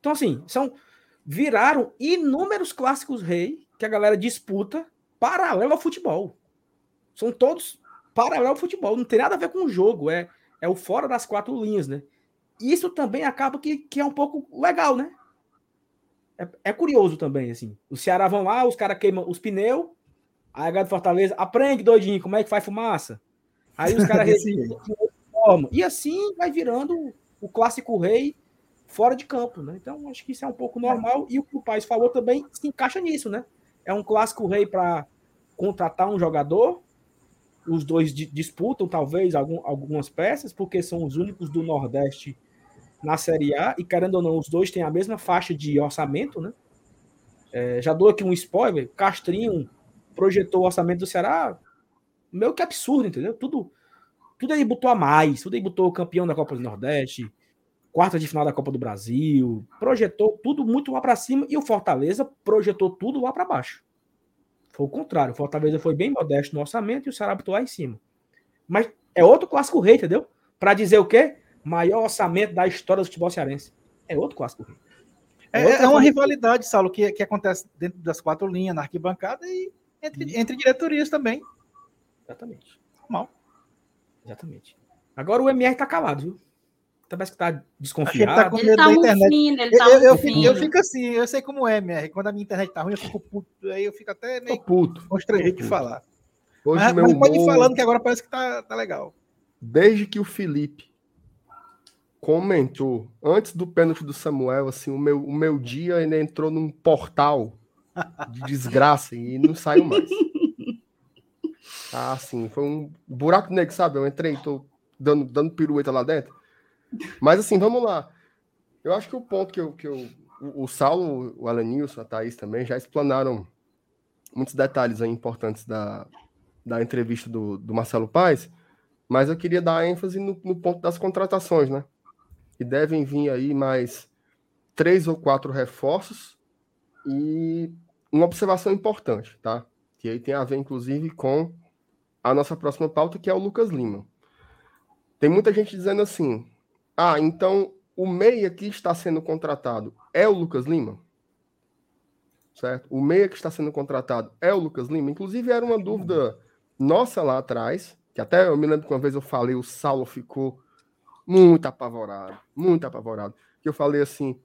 Então, assim, são viraram inúmeros clássicos rei que a galera disputa paralelo ao futebol. São todos paralelo ao futebol, não tem nada a ver com o jogo, é, é o fora das quatro linhas, né? Isso também acaba que, que é um pouco legal, né? É, é curioso também, assim. O Ceará vão lá, os caras queimam os pneus, aí a galera de Fortaleza aprende, doidinho, como é que faz fumaça. Aí os caras forma. E assim vai virando o clássico rei fora de campo, né? Então acho que isso é um pouco normal e o que o Paz falou também se encaixa nisso, né? É um clássico rei para contratar um jogador, os dois di- disputam talvez algum, algumas peças, porque são os únicos do Nordeste na Série A e querendo ou não, os dois têm a mesma faixa de orçamento, né? É, já dou aqui um spoiler, Castrinho projetou o orçamento do Ceará meio que absurdo, entendeu? Tudo tudo ele botou a mais, tudo ele botou campeão da Copa do Nordeste, quarta de final da Copa do Brasil, projetou tudo muito lá para cima e o Fortaleza projetou tudo lá para baixo. Foi o contrário, o Fortaleza foi bem modesto no orçamento e o Ceará botou lá em cima. Mas é outro clássico rei, entendeu? Para dizer o quê? Maior orçamento da história do futebol cearense. É outro clássico rei. É, outra é uma rivalidade, Saulo, que, que acontece dentro das quatro linhas, na arquibancada e entre, entre diretorias também. Exatamente. Normal. Exatamente. Agora o MR tá calado, viu? Parece que tá desconfiado. tá com Ele medo tá da um internet. ele Eu, tá eu, eu um fico, eu fico assim, eu sei como é, MR. Quando a minha internet tá ruim, eu fico puto. Aí eu fico até Tô meio puto. constrangido de falar. Hoje Mas, mas pode ir humor- falando que agora parece que tá, tá legal. desde que o Felipe comentou antes do pênalti do Samuel, assim, o meu, o meu dia ainda entrou num portal de desgraça e não saiu mais. Ah, assim, foi um buraco negro, sabe? Eu entrei, tô dando, dando pirueta lá dentro. Mas assim, vamos lá. Eu acho que o ponto que eu. Que eu o, Saulo, o Alanilson, a Thaís também já explanaram muitos detalhes importantes da, da entrevista do, do Marcelo Paes, mas eu queria dar ênfase no, no ponto das contratações, né? Que devem vir aí mais três ou quatro reforços e uma observação importante, tá? Que aí tem a ver, inclusive, com a nossa próxima pauta, que é o Lucas Lima. Tem muita gente dizendo assim: ah, então o meia que está sendo contratado é o Lucas Lima? Certo? O meia que está sendo contratado é o Lucas Lima? Inclusive, era uma dúvida nossa lá atrás, que até eu me lembro que uma vez eu falei, o Saulo ficou muito apavorado, muito apavorado. Que eu falei assim: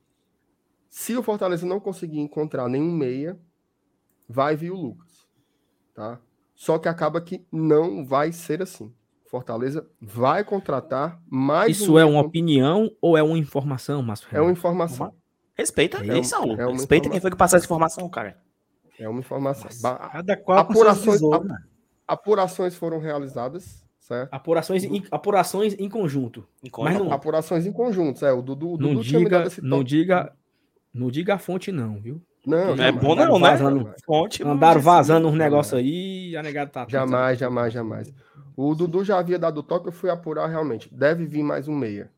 se o Fortaleza não conseguir encontrar nenhum meia, vai vir o Lucas, tá? Só que acaba que não vai ser assim. Fortaleza vai contratar mais Isso um é uma con- opinião ou é uma informação, Márcio? é uma informação. Respeita É aí, isso, Saulo. é uma Respeita quem foi que passou essa informação, cara. É uma informação. Ba- Cada qual com seus Apurações, né? apurações foram realizadas, certo? Apurações em, apurações em conjunto. Mas não, Apurações em conjuntos, é. O Dudu, o não Dudu dado diga, esse não diga, não diga a fonte não, viu? Não, Não é bom não, né? vazando- Fonte. não Andaram vazando uns negócios aí, a negada tá Jamais, jamais, jamais. O Dudu já havia dado o toque, eu fui apurar realmente. Deve vir mais um meia,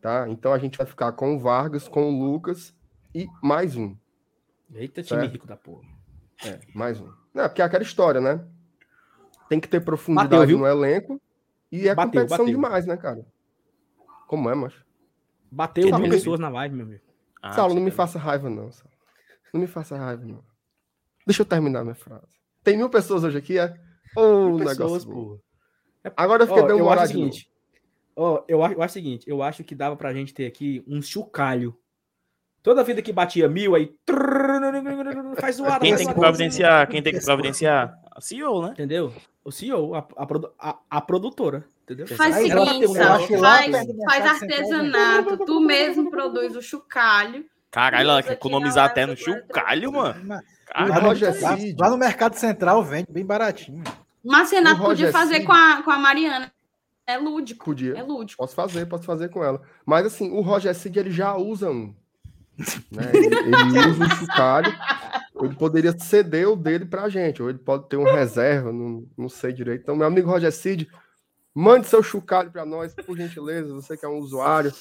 tá? Então a gente vai ficar com o Vargas, com o Lucas e mais um. Eita, time Certo. rico da porra. É, mais um. Não, porque é aquela história, né? Tem que ter profundidade Bateu, viu? no elenco e é Bateu, competição bateu. demais, né, cara? Como é, macho? Bateu Saulo, mil me- pessoas na live, meu amigo. Ah, Saulo, não me sim. faça raiva, não. Saulo. Não me faça raiva, não. Deixa eu terminar minha frase. Tem mil pessoas hoje aqui, é? Ô, Mil negócio pessoas, bom. porra. Agora eu fiquei Ó, dando eu acho o seguinte. Ó, eu, acho, eu acho o seguinte, eu acho que dava pra gente ter aqui um chocalho. Toda vida que batia mil, aí. Faz zoada. Quem faz tem que providenciar? Quem tem que providenciar? A CEO, né? Entendeu? O CEO, a, a, a- a produtora. Entendeu? Faz o seguinte, lá faz, faz artesanato, tu mesmo produz o chocalho. Caralho, ela economizar até no chocalho, mano. Lá, Caralho. no, Roger lá- no Mercado Central vende bem baratinho. Mas Renato O podia fazer com a, com a Mariana. É lúdico. Podia. É lúdico. Posso fazer, posso fazer com ela. Mas assim, o Roger Cid ele já usa um. né? Ele, ele usa um chocalho. Ele poderia ceder o dele pra gente, ou ele pode ter um reserva, não, não sei direito. Então, meu amigo Roger Cid, mande seu chocalho pra nós, por gentileza. Você que é um usuário.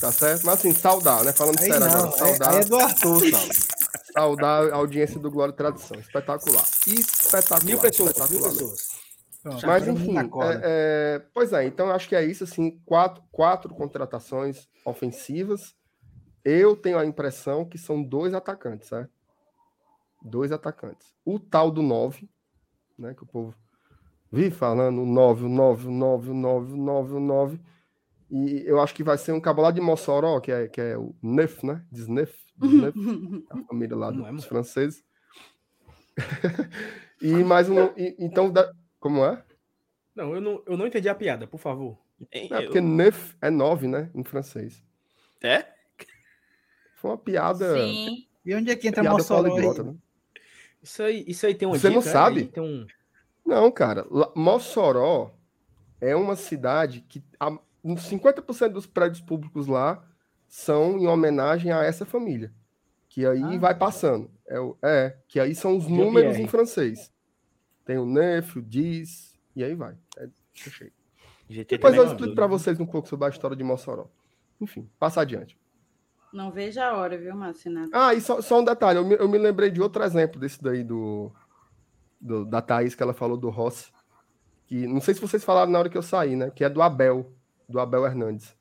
Tá certo? Mas assim, saudar, né? Falando Aí sério não, agora, saudar. aí é do Arthur, Saulo. saudar a audiência do Glória e Tradição. Espetacular. Espetacular. Mil pessoas, mil espetacular. pessoas. Pronto, Mas agora enfim, é- é, pois é, então acho que é isso, assim, quatro, quatro contratações ofensivas. Eu tenho a impressão que são dois atacantes, certo? Dois atacantes. O tal do 9, né, que o povo vive falando, o 9, o 9, o 9, o 9, o 9, o 9. E eu acho que vai ser um cabo lá de Mossoró, que é, que é o Neuf, né? Desneuf, Desneuf, a família lá Não é, dos mano? franceses. e mais um. e- então, da- como é? Não eu, não, eu não entendi a piada, por favor. É eu- porque neuf é nove, né? Em francês. É? Foi uma piada. Sim. E onde é que entra Mossoró né? Isso aí, isso aí tem uma Você não dica, é? sabe? Um... Não, cara. Mossoró é uma cidade que a, 50% dos prédios públicos lá são em homenagem a essa família. Que aí Ah. vai passando. É, é, que aí são os números em francês. Tem o neuf, o dix, e aí vai. É. GT Depois eu também explico não. para vocês um pouco sobre a história de Mossoró. Enfim, passa adiante. Não vejo a hora, viu, Marcinato? Ah, e só, só um detalhe, eu me, eu me lembrei de outro exemplo desse daí do, do- da Thaís que ela falou do Rossi. Que não sei se vocês falaram na hora que eu saí, né? Que é do Abel, do Abel Hernandes.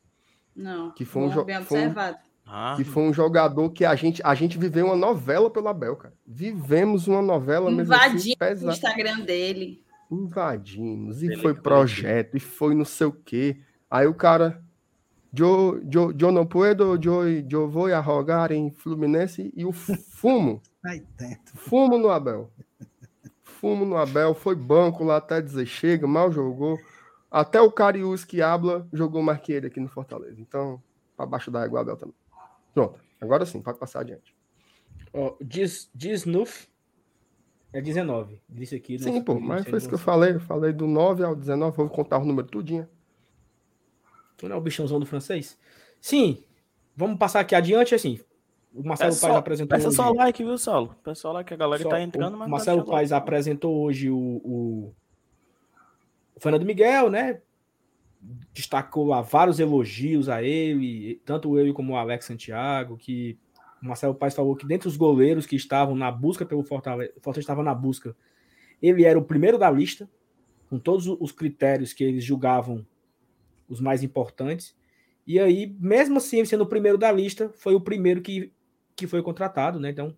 Não. Que foi um bom, jo- bem foi um- observado. Ah, Que foi um jogador que a gente, a gente viveu uma novela pelo Abel, cara. Vivemos uma novela mesmo assim, Invadindo o. Instagram dele. Invadimos, e foi projeto, e foi não sei o quê. Aí o cara. Eu, eu, eu não puedo, eu, eu vou arrogar em Fluminense e o fumo. Fumo no Abel. Fumo no Abel, foi banco lá até dizer chega, mal jogou. Até o Cariús que habla jogou mais que ele aqui no Fortaleza. Então, para baixo da égua, Abel também. Pronto, agora sim, pode passar adiante. Ó, Dis, Disnuf é 19. Disse aqui. Sim, pô, mas foi isso que eu falei. Eu falei do 9 ao 19, vou contar o número tudinho. Não é o bichãozão do francês? Sim. Vamos passar aqui adiante, assim. O Marcelo peça Paes apresentou peça hoje... só like, viu, Saulo? Peça só like, a galera só- tá entrando, o mas não Marcelo Paes apresentou hoje o, o, o Fernando Miguel, né? Destacou lá vários elogios a ele, tanto ele como o Alex Santiago, que o Marcelo Paes falou que dentre os goleiros que estavam na busca pelo Fortaleza, o Fortaleza estava na busca, ele era o primeiro da lista, com todos os critérios que eles julgavam os mais importantes. E aí, mesmo assim, sendo o primeiro da lista, foi o primeiro que, que foi contratado, né? Então,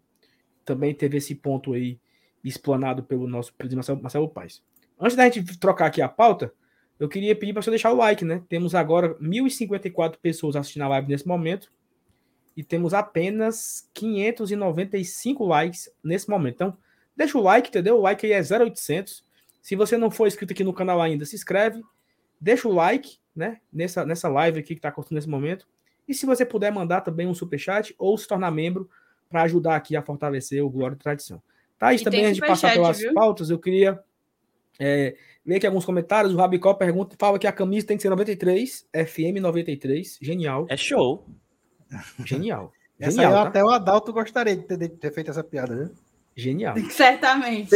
também teve esse ponto aí explanado pelo nosso presidente Marcelo, Marcelo Paes. Antes da gente trocar aqui a pauta, eu queria pedir para você deixar o like, né? Temos agora 1.054 pessoas assistindo a live nesse momento e temos apenas 595 likes nesse momento. Então, deixa o like, entendeu? O like aí é 0800. Se você não for inscrito aqui no canal ainda, se inscreve, deixa o like, né? Nessa, nessa live aqui que está acontecendo nesse momento. E se você puder mandar também um superchat ou se tornar membro para ajudar aqui a fortalecer o Glória e Tradição. Thaís, E também, antes de passar superchat, pelas viu? pautas, eu queria é, ler aqui alguns comentários. O Rabicó pergunta, fala que a camisa tem que ser 93, FM 93. Genial, É show. genial. Essa Genial, aí eu tá? até o Adalto gostaria de ter, de ter feito essa piada, viu? Genial. Certamente.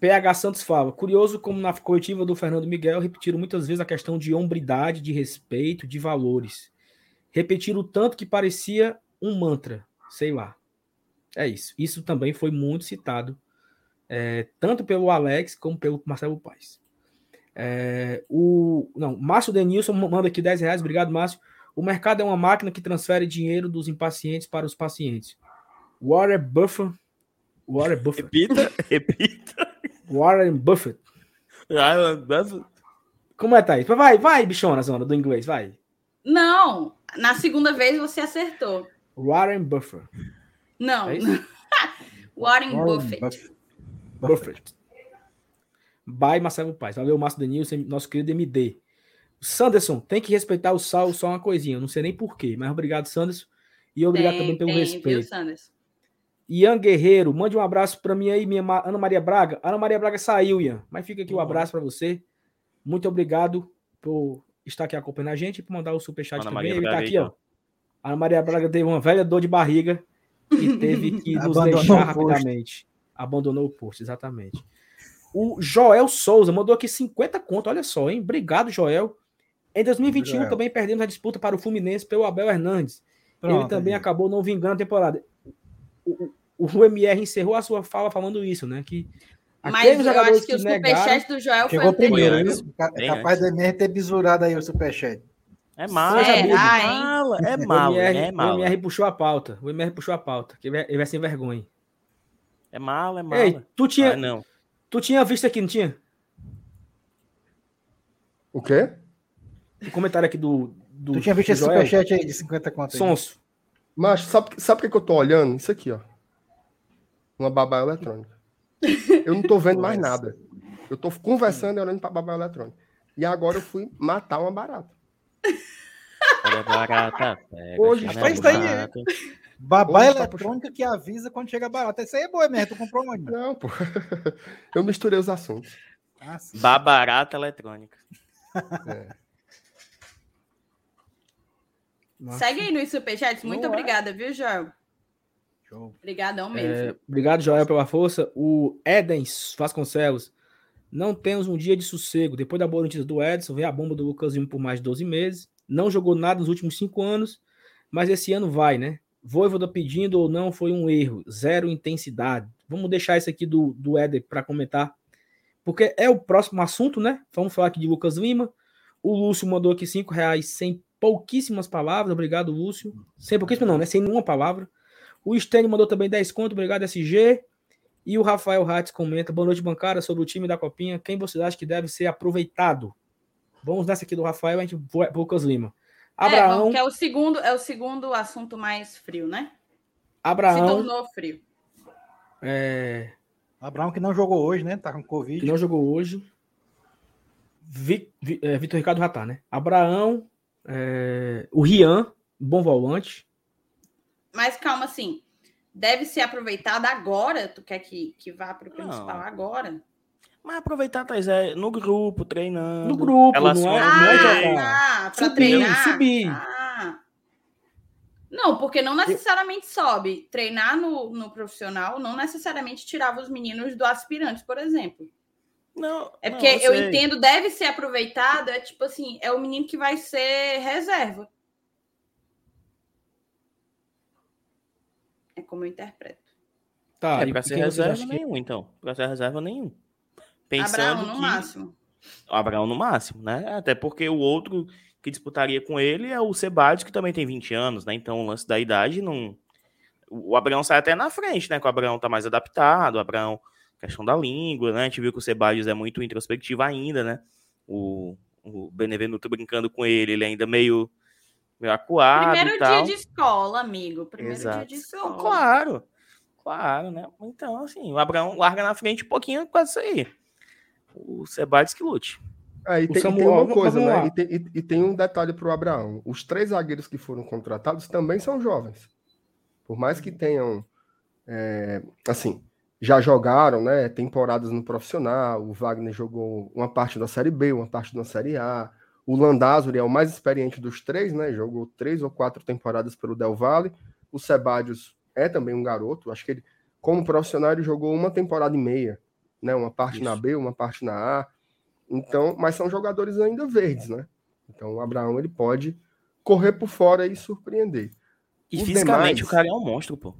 PH Santos fala: curioso como na coletiva do Fernando Miguel repetiram muitas vezes a questão de hombridade, de respeito, de valores. Repetiram tanto que parecia um mantra, sei lá. É isso. Isso também foi muito citado, é, tanto pelo Alex como pelo Marcelo Paes. É, o, não, Márcio Denilson manda aqui 10 reais, obrigado, Márcio. O mercado é uma máquina que transfere dinheiro dos impacientes para os pacientes. Warren Buffett. Warren Buffett. Repita, repita. Warren Buffett. Ah, deve- Como é, Thaís? Vai, vai, bichona, zona do inglês, vai. Não, na segunda vez você acertou. Warren Buffett. Não. É? Warren, Warren Buffett. Buffett. Buffett. By Marcelo Paz. Valeu, Márcio Denilson, nosso querido MD. Sanderson, tem que respeitar o Sal, só uma coisinha. Eu não sei nem porquê, mas obrigado, Sanderson. E obrigado Tem, também pelo tem, respeito. viu, Sanders? Ian Guerreiro, mande um abraço para mim aí, minha Ana Maria Braga. Ana Maria Braga saiu, Ian, mas fica aqui o Uhum. abraço para você. Muito obrigado por estar aqui acompanhando a gente e por mandar o superchat Ana também. Maria Ele tá Braga aqui, aí, ó. A Ana Maria Braga teve uma velha dor de barriga e teve que nos deixar rapidamente. Abandonou o posto, exatamente. O Joel Souza mandou aqui 50 conto, olha só, hein? Obrigado, Joel. Em 2021 Joel. também perdemos a disputa para o Fluminense pelo Abel Hernandes. Ele Pronto, também aí. acabou não vingando a temporada. O, o- o MR encerrou a sua fala falando isso, né? Que Mas aqueles eu jogadores acho que o negaram- superchat do Joel foi Chegou primeiro, anterior. viu? Ca- Bem Capaz do MR ter besurado aí o superchat. É mala, é hein? mala, é o, mala, MR, é o. MR puxou a pauta. O MR puxou a pauta. Que ele vai sem vergonha. É mala, é mala. Ei, tu tinha, Ah, não. tu tinha visto aqui, não tinha? O quê? O comentário aqui do. do Tu tinha visto do esse Joel. superchat aí de 50 conto aí? Sonso. Mas sabe, sabe o que, que eu tô olhando? Isso aqui, ó. Uma babá eletrônica. Eu não tô vendo mais nada. Eu tô conversando e olhando pra babá eletrônica. E agora eu fui matar uma barata. Olha, barata. Pega, Hoje faz isso aí, barata. Babá Hoje tá eletrônica que avisa quando chega barato. Isso aí é boa, MR. Tu comprou onde? Não, pô. Eu misturei os assuntos. Ah. Babarata eletrônica. Nossa. Segue aí nos superchats. Muito é? obrigada, viu, Joel? Show. Obrigadão mesmo. É, obrigado, Joel, pela força. O Edens Vasconcelos. Não temos um dia de sossego. Depois da boa notícia do Edson, veio a bomba do Lucas Lima por mais de 12 meses. Não jogou nada nos últimos cinco anos, mas esse ano vai, né? Voivoda pedindo ou não foi um erro. Zero intensidade. Vamos deixar isso aqui do, do Éder para comentar, porque é o próximo assunto, né? Vamos falar aqui de Lucas Lima. O Lúcio mandou aqui cinco reais sem pouquíssimas palavras. Obrigado, Lúcio. Sem pouquíssimas não, né? Sem nenhuma palavra. O Stênio mandou também 10 conto. Obrigado, SG. E o Rafael Hatz comenta: Boa noite, bancada, sobre o time da Copinha. Quem vocês acham que deve ser aproveitado? Vamos nessa aqui do Rafael, a gente vai pro Lucas Lima. É, Abraão, vamos, que é o segundo, é o segundo assunto mais frio, né? Se Abraão, tornou frio. é, Abraão que não jogou hoje, né? Tá com que Covid. não jogou hoje. Vi- Vi- é, Vitor Ricardo já tá, né? Abraão, é, o Rian, bom volante. Mas calma, assim. Deve ser aproveitado agora. Tu quer que, que vá para o principal agora? Mas aproveitar, Thais, é no grupo, treinando. No grupo, relaciona- não é, Ah, não é jogar. tá. Para Subir, treinar. subir. Ah. Não, porque não necessariamente sobe. Treinar no, no profissional não necessariamente tirava os meninos do aspirantes, por exemplo. Não, É não, porque eu sei. entendo, deve ser aproveitado, é tipo assim, é o menino que vai ser reserva. É como eu interpreto. Tá, É pra ser reserva que- nenhum, então. Pra ser reserva nenhum. Pensando Abraão, no que... máximo. Abraão no máximo, né? Até porque o outro que disputaria com ele é o Sebadios, que também tem 20 anos, né? Então o lance da idade não. O Abraão sai até na frente, né? Que o Abraão tá mais adaptado, o Abraão, questão da língua, né? A gente viu que o Sebadios é muito introspectivo ainda, né? O, o Benevenuto brincando com ele, ele ainda meio, meio acuado Primeiro e tal. dia de escola, amigo. Primeiro Exato. dia de escola. claro, claro, né? Então, assim, o Abraão larga na frente um pouquinho com isso aí. O Sebadios que lute. É, e, O tem, e tem Samuel, uma coisa, né? E tem, e- e tem um detalhe para o Abraão. Os três zagueiros que foram contratados também são jovens. Por mais que tenham, é, assim, já jogaram, né? Temporadas no profissional. O Wagner jogou uma parte da Série B, uma parte da Série A. O Landázuri é o mais experiente dos três, né? Jogou três ou quatro temporadas pelo Del Valle. O Sebadios é também um garoto. Acho que ele, como profissional, ele jogou uma temporada e meia, né? Uma parte na Isso. B, uma parte na A. Então, mas são jogadores ainda verdes, né? Então o Abraão ele pode correr por fora e surpreender. E Os fisicamente demais- o cara é um monstro, pô.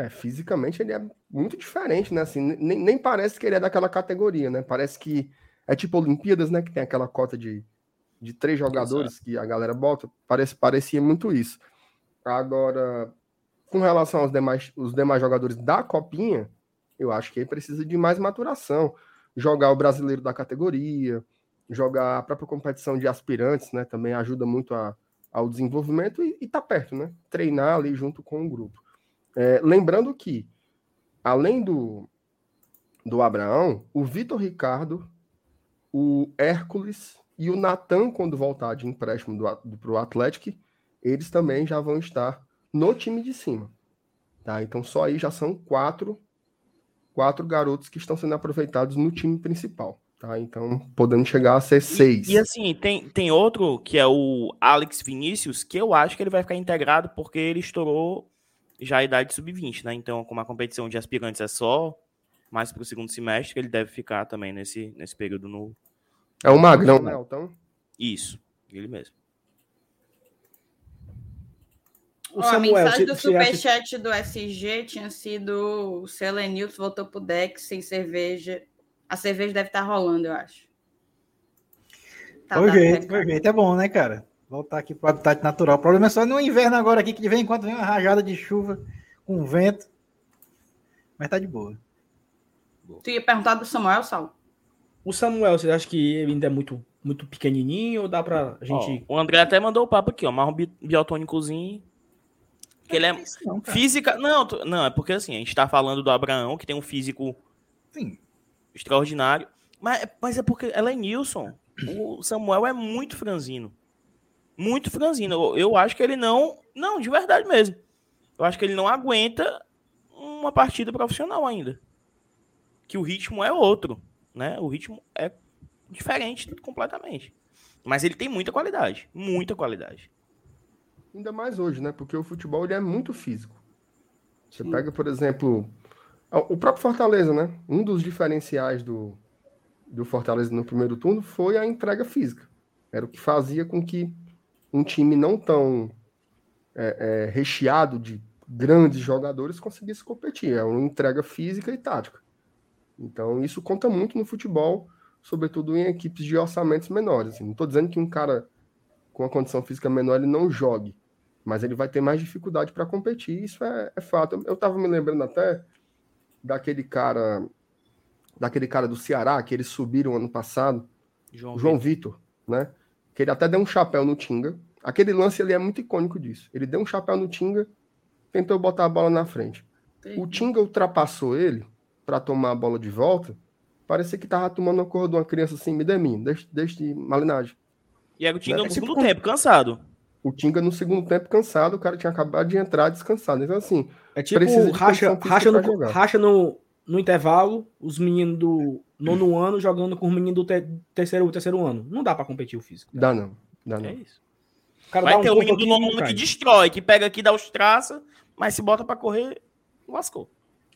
É, fisicamente ele é muito diferente, né? Assim, nem, nem parece que ele é daquela categoria, né? Parece que é tipo Olimpíadas, né? Que tem aquela cota de, de três jogadores que a galera bota. Parece, parecia muito isso. Agora, com relação aos demais, os demais jogadores da Copinha, eu acho que ele precisa de mais maturação. Jogar o brasileiro da categoria, jogar a própria competição de aspirantes, né? Também ajuda muito a, ao desenvolvimento e, e tá perto, né? Treinar ali junto com o grupo. É, lembrando que, além do, do Abraão, o Vitor Ricardo, o Hércules e o Natan, quando voltar de empréstimo para o Atlético, eles também já vão estar no time de cima. Tá? Então, só aí já são quatro, quatro garotos que estão sendo aproveitados no time principal. Tá? Então, podendo chegar a ser seis. E assim, tem, tem outro que é o Alex Vinícius, que eu acho que ele vai ficar integrado porque ele estourou já a idade sub-20, né? Então, como a competição de aspirantes é só mais para o segundo semestre, ele deve ficar também nesse, nesse período no. É um magrão, né, Altão? Isso, ele mesmo. O Ó, a Samuel, mensagem você, do você acha superchat do SG tinha sido o Selenilton voltou pro deck sem cerveja. A cerveja deve estar rolando, eu acho. Tá Foi o dado jeito, recado. foi o jeito. É bom, né, cara? Voltar aqui pro habitat natural. O problema é só no inverno agora aqui, que de vez em quando vem uma rajada de chuva com vento. Mas tá de boa. Tu ia perguntar do Samuel, Saulo? o Samuel, você acha que ele ainda é muito, muito pequenininho ou dá pra gente... Ó, o André até mandou o papo aqui, ó. Marrom bi- biotônicozinho. Que ele é. Não, cara. Física. Não, tu- não, é porque assim, a gente tá falando do Abraão, que tem um físico Sim. extraordinário. Mas, mas é porque ela é Nilson. O Samuel é muito franzino. Muito franzino. Eu, acho que ele não. Não, de verdade mesmo. Eu acho que ele não aguenta uma partida profissional ainda. Que o ritmo é outro. Né? O ritmo é diferente completamente. Mas ele tem muita qualidade. Muita qualidade. Ainda mais hoje, né? Porque o futebol ele é muito físico. Você pega, por exemplo, o próprio Fortaleza, né? Um dos diferenciais do, do Fortaleza no primeiro turno foi a entrega física. Era o que fazia com que um time não tão é, é, recheado de grandes jogadores conseguisse competir. É uma entrega física e tática. Então, isso conta muito no futebol, sobretudo em equipes de orçamentos menores. assim. Não estou dizendo que um cara com a condição física menor ele não jogue, mas ele vai ter mais dificuldade para competir. Isso é, é fato. Eu estava me lembrando até daquele cara, daquele cara do Ceará que eles subiram ano passado, João, João Vitor, né? Que ele até deu um chapéu no Tinga. Aquele lance ele é muito icônico disso. Ele deu um chapéu no Tinga, tentou botar a bola na frente. O Tinga ultrapassou ele para tomar a bola de volta. Parecia que tava tomando a cor de uma criança assim, me dê mim, deixa, deixa de malinagem. E aí o Tinga Né? no segundo tempo, cansado. O Tinga no segundo tempo cansado, o cara tinha acabado de entrar descansado. Então, assim, É tipo racha, racha, no, racha no, no intervalo, os meninos do nono ano jogando com os meninos do te- terceiro, terceiro ano. Não dá pra competir o físico. dá não. Dá não. É isso. O cara Vai dá um ter o menino do nono ano que destrói, que pega aqui, dá os traços, mas se bota pra correr, lascou.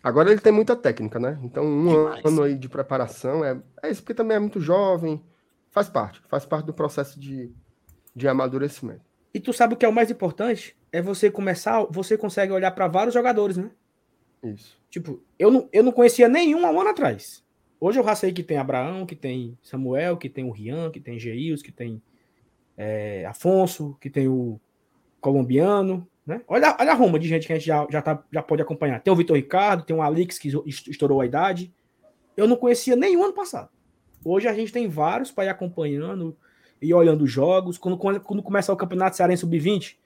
Agora ele tem muita técnica, né? Então, um Demais. ano aí de preparação é, é isso, porque também é muito jovem. Faz parte, faz parte do processo de, de amadurecimento. E tu sabe o que é o mais importante? É você começar, você consegue olhar pra vários jogadores, né? Isso. Tipo, eu não, eu não conhecia nenhum há um ano atrás. Hoje eu já sei que tem Abraão, que tem Samuel, que tem o Rian, que tem Geils, que tem é, Afonso, que tem o colombiano, né? Olha, olha a Roma de gente que a gente já, já, tá, já pode acompanhar. Tem o Vitor Ricardo, tem o Alex que est- estourou a idade. Eu não conhecia nenhum ano passado. Hoje a gente tem vários para ir acompanhando e olhando os jogos. Quando, quando, quando começar o Campeonato Cearense Sub-20,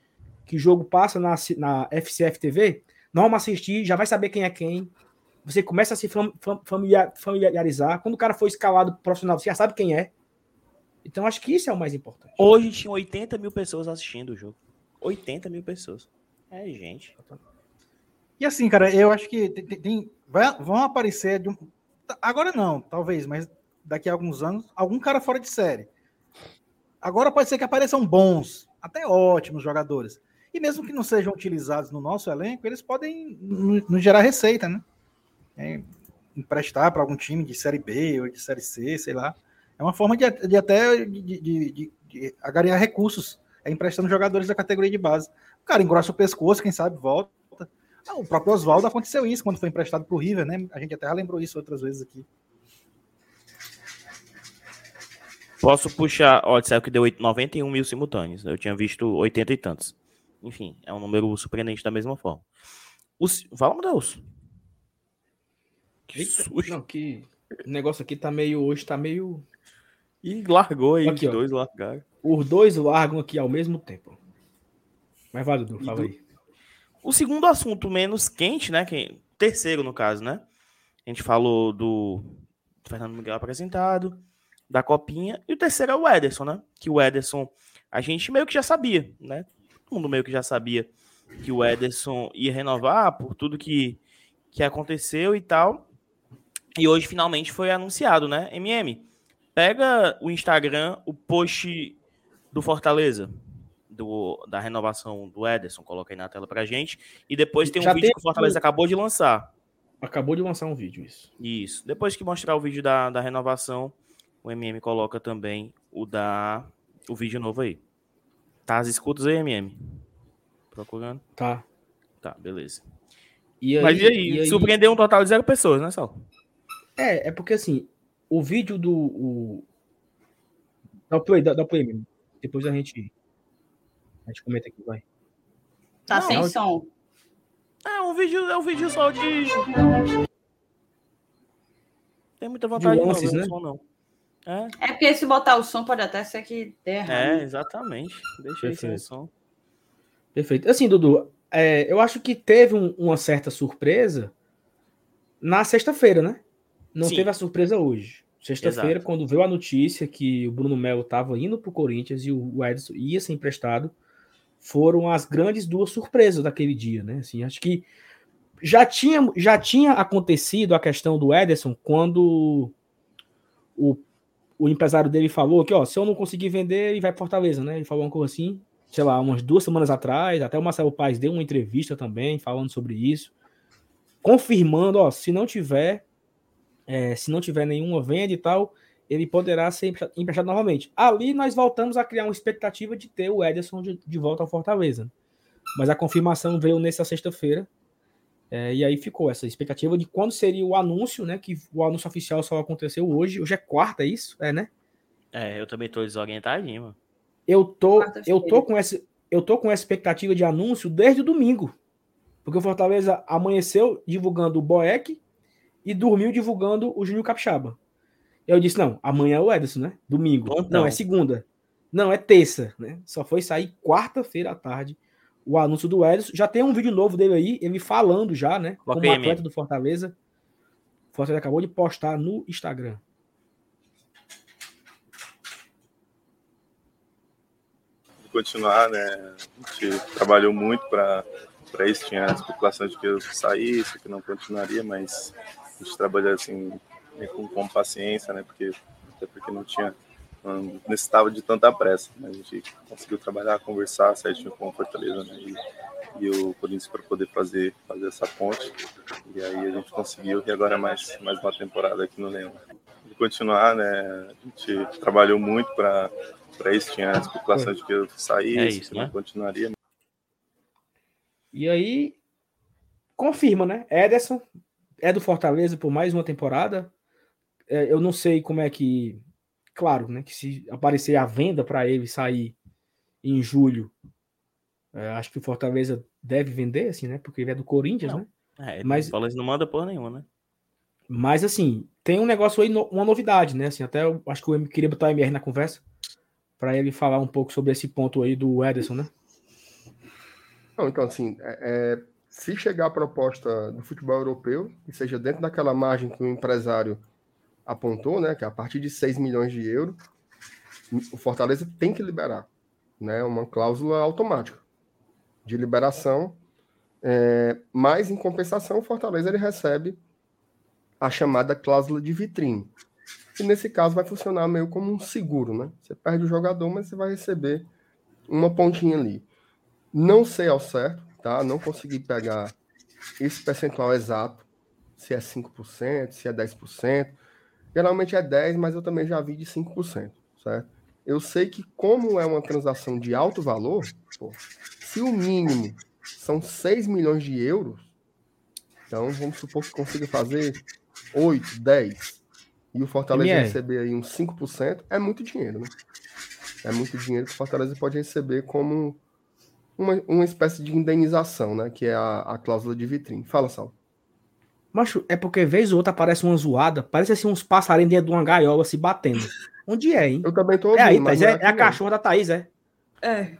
que jogo passa na, na FCF TV, nós vamos assistir, já vai saber quem é quem. Você começa a se fam- fam- familiar- familiarizar. Quando o cara for escalado profissional, você já sabe quem é. Então acho que isso é o mais importante. Hoje tinha 80 mil pessoas assistindo o jogo. 80 mil pessoas. É, gente. E assim, cara, eu acho que tem, tem- vai- vão aparecer de um, agora não, talvez, mas daqui a alguns anos, algum cara fora de série. Agora pode ser que apareçam bons, até ótimos jogadores. E mesmo que não sejam utilizados no nosso elenco, eles podem no- nos gerar receita, né? É, emprestar para algum time de série B ou de série C, sei lá. É uma forma de, de até de, de, de, de agariar recursos, é emprestando jogadores da categoria de base. O cara engrossa o pescoço, quem sabe volta. Ah, o próprio Oswaldo aconteceu isso quando foi emprestado para o River, né? A gente até lembrou isso outras vezes aqui. Posso puxar. Ó, disseram que deu 91 mil simultâneos. Eu tinha visto 80 e tantos. Enfim, é um número surpreendente da mesma forma. Os... Fala, Deus. Que Eita, susto. Não, que o negócio aqui tá meio. Hoje tá meio. E largou aí, Aqui, os ó. dois largaram. Os dois largam aqui ao mesmo tempo. Mas vai, Dudu, fala aí. O segundo assunto menos quente, né? Que... Terceiro, no caso, né? A gente falou do Fernando Miguel apresentado, da Copinha, e o terceiro é o Ederson, né? Que o Ederson, a gente meio que já sabia, né? Todo mundo meio que já sabia que o Ederson ia renovar por tudo que, que aconteceu e tal. E hoje finalmente foi anunciado, né? MM, pega o Instagram, o post do Fortaleza, do, da renovação do Ederson, coloca aí na tela pra gente. E depois tem um Já vídeo tem- que o Fortaleza acabou de lançar. Acabou de lançar um vídeo, isso. Isso. Depois que mostrar o vídeo da, da renovação, o MM coloca também o da o vídeo novo aí. Tá às escutas aí, MM? procurando. Tá. Tá, beleza. E aí, Mas e aí? e aí- Surpreendeu um total de zero pessoas, né, Sal? É, é porque assim, o vídeo do. O... Dá o play, dá, dá o play mesmo. Depois a gente. A gente comenta aqui, vai. Tá Não, sem eu- som. É um vídeo, é um vídeo só de. Tem muita vontade de lances, não, ver né? o som, não. É, É porque se botar o som pode até ser que dê errado. é, exatamente. Deixa aí sem Perfeito. som. Perfeito. Assim, Dudu, é, eu acho que teve um- uma certa surpresa na sexta-feira, né? Não Sim. teve a surpresa hoje. Sexta-feira, quando veio a notícia que o Bruno Melo estava indo para o Corinthians e o Edson ia ser emprestado, foram as grandes duas surpresas daquele dia, né? Assim, acho que já tinha, já tinha acontecido a questão do Ederson quando o, o empresário dele falou que, ó, se eu não conseguir vender, ele vai para Fortaleza, né? Ele falou uma coisa assim, sei lá, umas duas semanas atrás, até o Marcelo Paes deu uma entrevista também falando sobre isso, confirmando, ó, se não tiver, é, se não tiver nenhuma venda e tal, ele poderá ser empre- emprestado novamente. Ali nós voltamos a criar uma expectativa de ter o Ederson de, de volta ao Fortaleza. Mas a confirmação veio nessa sexta-feira. é, e aí ficou essa expectativa de quando seria o anúncio, né? Que o anúncio oficial só aconteceu hoje. Hoje é quarta, é isso? É, né? É, eu também tô desorientadinho, mano. Eu tô, eu tô com essa, eu tô com essa expectativa de anúncio desde o domingo. Porque o Fortaleza amanheceu divulgando o Boeck e dormiu divulgando o Júnior Capixaba. Eu disse, não, amanhã é o Ederson, né? Domingo. Plantão. Não, é segunda. Não, é terça, né? Só foi sair quarta-feira à tarde o anúncio do Ederson. Já tem um vídeo novo dele aí, ele falando já, né? Como atleta do Fortaleza. O Fortaleza acabou de postar no Instagram. continuar, né? A gente trabalhou muito para isso, tinha a especulação de que eu saísse, que não continuaria, mas a gente trabalhou assim com, com paciência, né? Porque até porque não tinha não necessitava de tanta pressa, né? A gente conseguiu trabalhar, conversar certinho com o Fortaleza, né? E, e o Corinthians para poder fazer fazer essa ponte. E aí a gente conseguiu e agora é mais mais uma temporada aqui no Leão. De continuar, né? A gente trabalhou muito para para isso, tinha a especulação de que eu saísse, É isso, né? continuaria. E aí, confirma, né? Ederson é do Fortaleza por mais uma temporada. É, eu não sei como é que. Claro, né? Que se aparecer a venda para ele sair em julho, é, acho que o Fortaleza deve vender, assim, né? Porque ele é do Corinthians, Não. né? É, Mas- mas... não manda porra nenhuma, né? Mas, assim, tem um negócio aí, no- uma novidade, né? Assim, até eu acho que o M queria botar o MR na conversa para ele falar um pouco sobre esse ponto aí do Ederson, né? Não, então, assim, é- é, se chegar a proposta do futebol europeu, e seja dentro daquela margem que o empresário apontou, né, que é a partir de 6 milhões de euros, o Fortaleza tem que liberar, né, uma cláusula automática de liberação, é, mas em compensação o Fortaleza ele recebe a chamada cláusula de vitrine. E nesse caso vai funcionar meio como um seguro, né? Você perde o jogador, mas você vai receber uma pontinha ali. Não sei ao certo, tá? Não consegui pegar esse percentual exato, se é 5%, se é 10%. Geralmente é 10%, mas eu também já vi de 5%, certo? Eu sei que como é uma transação de alto valor, pô, se o mínimo são 6 milhões de euros, então vamos supor que consiga fazer 8, 10, e o Fortaleza MR. receber aí uns 5%, é muito dinheiro, né? É muito dinheiro que o Fortaleza pode receber como uma, uma espécie de indenização, né? Que é a, a cláusula de vitrine. Fala, Sal. Macho, é porque vez ou outra aparece uma zoada, parece assim uns passarinhos dentro de uma gaiola se batendo. Onde é, hein? Eu também tô É aí, Thaís, é, aqui, é a cachorra da Thaís, é. É.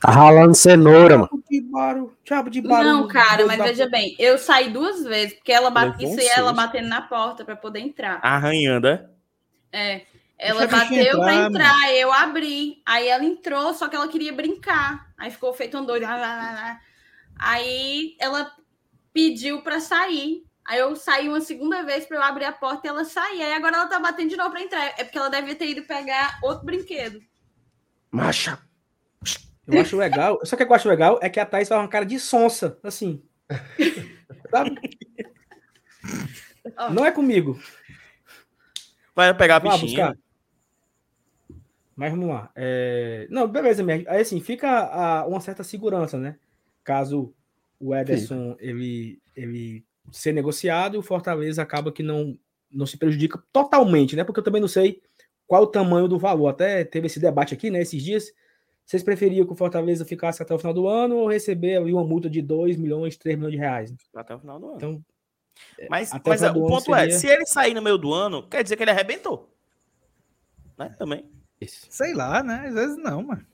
Tá ralando cenoura, mano. De barulho, diabo de barulho. Não, cara, mas da- veja bem, eu saí duas vezes, porque ela bate, isso aí ela batendo na porta para poder entrar. Arranhando, é? É. Ela bateu pra entrar, entrar, eu abri. Aí ela entrou, só que ela queria brincar. Aí ficou feito um doido. Aí ela pediu pra sair. Aí eu saí uma segunda vez pra eu abrir a porta e ela sair. Aí agora ela tá batendo de novo pra entrar. É porque ela deve ter ido pegar outro brinquedo. Macha. Eu acho legal. Só que o que eu acho legal é que a Thaís faz uma cara de sonsa, assim. Sabe? Não é comigo. Vai pegar a bichinha. Mas vamos lá. É, Não, beleza. Aí assim, fica a- uma certa segurança, né? caso o Ederson ele, ele ser negociado, o Fortaleza acaba que não, não se prejudica totalmente, né? Porque eu também não sei qual o tamanho do valor. Até teve esse debate aqui, né? Esses dias. Vocês preferiam que o Fortaleza ficasse até o final do ano ou receber ali uma multa de 2 milhões, 3 milhões de reais? Até o final do ano. Então, mas até mas o do o ano ponto é, seria- se ele sair no meio do ano, quer dizer que ele arrebentou. Né? Também. Isso. Sei lá, né? Às vezes não, mano.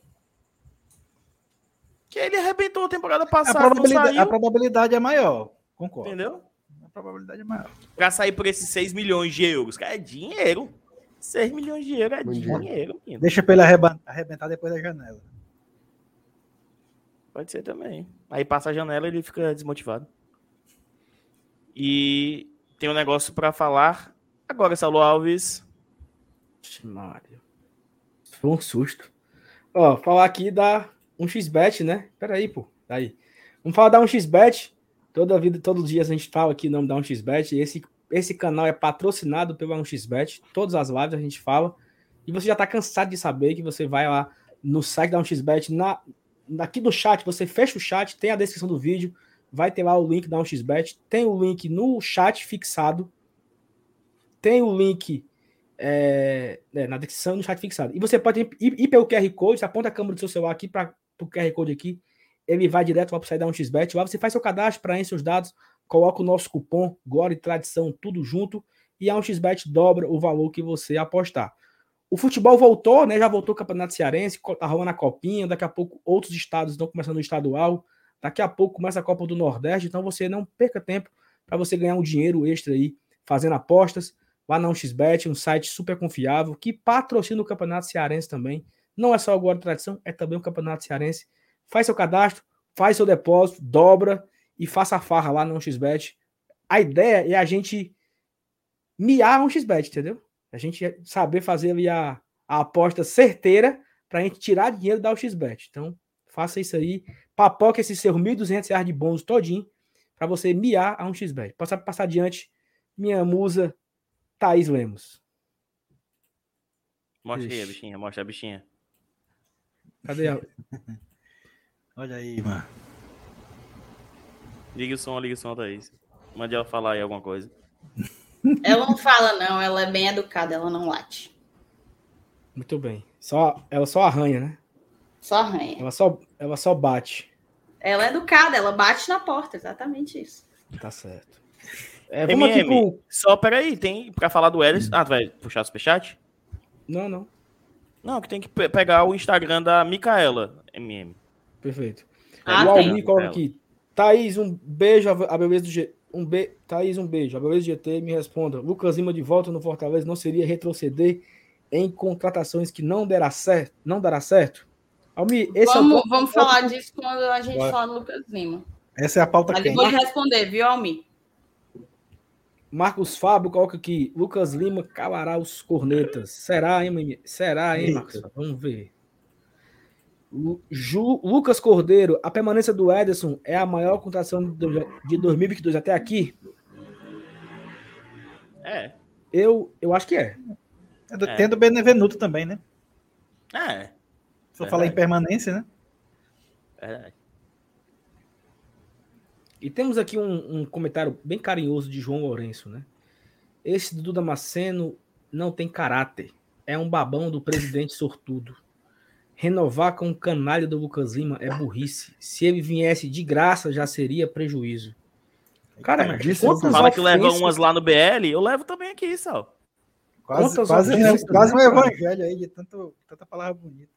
Que ele arrebentou a temporada A passada, não probabilidade, a probabilidade é maior. Concordo. entendeu? A probabilidade é maior. Pra sair por esses 6 milhões de euros, cara, é dinheiro. 6 milhões de euros é Muito dinheiro. Deixa pra ele arrebentar depois da janela. Pode ser também. Aí passa a janela e ele fica desmotivado. E tem um negócio pra falar agora, Saulo Alves. Mário. Foi um susto. Ó, falar aqui da 1xBet, né? Peraí, pô. Daí. Vamos falar da 1xBet. Toda vida, todos os dias a gente fala aqui o nome da 1xBet. Esse, esse canal é patrocinado pela 1xBet. Todas as lives a gente fala. E você já tá cansado de saber que você vai lá no site da 1xBet, na, aqui do chat, você fecha o chat, tem a descrição do vídeo, vai ter lá o link da 1xBet, tem o link no chat fixado, tem o link é, é, na descrição no chat fixado. E você pode ir, ir pelo QR Code, você aponta a câmera do seu celular aqui para o QR Code aqui, ele vai direto lá para o site da 1xBet, lá você faz seu cadastro, preenche seus dados, coloca o nosso cupom, Glória e Tradição, tudo junto, e a 1xBet dobra o valor que você apostar. O futebol voltou, né? Já voltou o Campeonato Cearense, tá rolando a copinha, daqui a pouco outros estados estão começando o estadual, daqui a pouco começa a Copa do Nordeste, então você não perca tempo para você ganhar um dinheiro extra aí, fazendo apostas, lá na 1xBet, um site super confiável, que patrocina o Campeonato Cearense também. Não é só agora tradição, é também o Campeonato Cearense. Faz seu cadastro, faz seu depósito, dobra e faça a farra lá na 1xBet. A ideia é a gente miar a 1xBet, entendeu? A gente saber fazer ali a, a aposta certeira para a gente tirar dinheiro da 1xBet. Então, faça isso aí. Papoca esses seus 1.200 reais de bônus todinho para você miar a 1xBet. Passar, passar adiante, minha musa Thaís Lemos. Mostra aí a Ixi. bichinha, mostra a bichinha. Cadê a... Olha aí, mano. Liga o som, liga o som, Thaís. Mande ela falar aí alguma coisa. Ela não fala, não. Ela é bem educada, ela não late. Muito bem. Só, ela só arranha, né? Só arranha. Ela só, ela só bate. Ela é educada, ela bate na porta, exatamente isso. Tá certo. É, vamos aqui MM, com. só peraí, tem pra falar do Ederson. Ah, tu vai puxar o superchat? Não, não. Não, que tem que pe- pegar o Instagram da Micaela MM. Perfeito. Ah, o tem. Almir coloca aqui. Thaís, um beijo. A beleza do G. Um be... Thaís, um beijo. A beleza do GT me responda. Lucas Lima de volta no Fortaleza não seria retroceder em contratações que não dará certo? Não dará certo? Almir, esse é o vamos ponto- vamos falar disso quando a gente Bora. falar do Lucas Lima. Essa é a pauta Mas eu vou responder, viu, Almi? Marcos Fábio coloca aqui. Lucas Lima calará os cornetas. Será, hein? Será, hein, Eita. Marcos? Vamos ver. Ju- Lucas Cordeiro, a permanência do Ederson é a maior contratação de de 2022 até aqui? É. Eu, eu acho que é. É do- É. Tem do Benevenuto também, né? É. Se for falar em permanência, né? é. E temos aqui um, um comentário bem carinhoso de João Lourenço, né? Esse Dudu Damasceno não tem caráter. É um babão do presidente sortudo. Renovar com o canalha do Lucas Lima é burrice. Se ele viesse de graça, já seria prejuízo. Cara, disse quantas Fala que leva ofensas- umas lá no BL, eu levo também aqui, Sal. Quase, Quantas quase, ofensas, um, quase um né, cara? evangelho aí de tanto, tanta palavra bonita.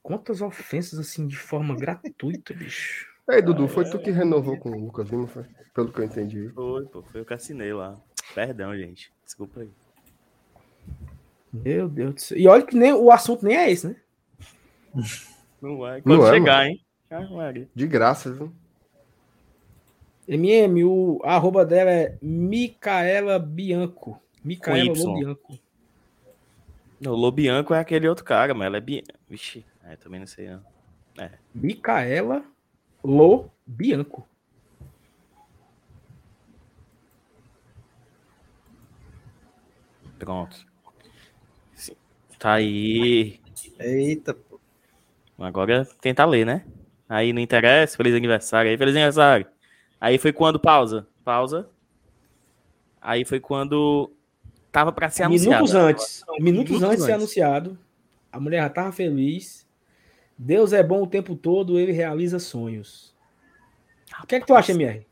Quantas ofensas assim de forma gratuita, bicho. Ei, Dudu, foi tu que renovou com o Lucas Lima, foi? Pelo que eu entendi. Foi, pô, foi eu que assinei lá. Perdão, gente. Desculpa aí. Meu Deus do céu. E olha que nem o assunto nem é esse, né? Não vai. Quando Não é, chegar, hein? Ah. De graça, viu? MM, o a arroba dela é Micaela Bianco. Micaela. Lobianco. O Lobianco é aquele outro cara, mas ela é bi... Vixe, é, também não sei não. Micaela Lo Bianco. Pronto. Tá aí. Eita, pô. Agora tentar ler, né? Aí não interessa, feliz aniversário. Aí, feliz aniversário. Aí foi quando pausa. Pausa. Aí foi quando tava pra ser anunciado. Minutos antes. Minutos, Minutos antes de ser anunciado. A mulher já tava feliz. Deus é bom o tempo todo, ele realiza sonhos. O que é que tu acha, MR?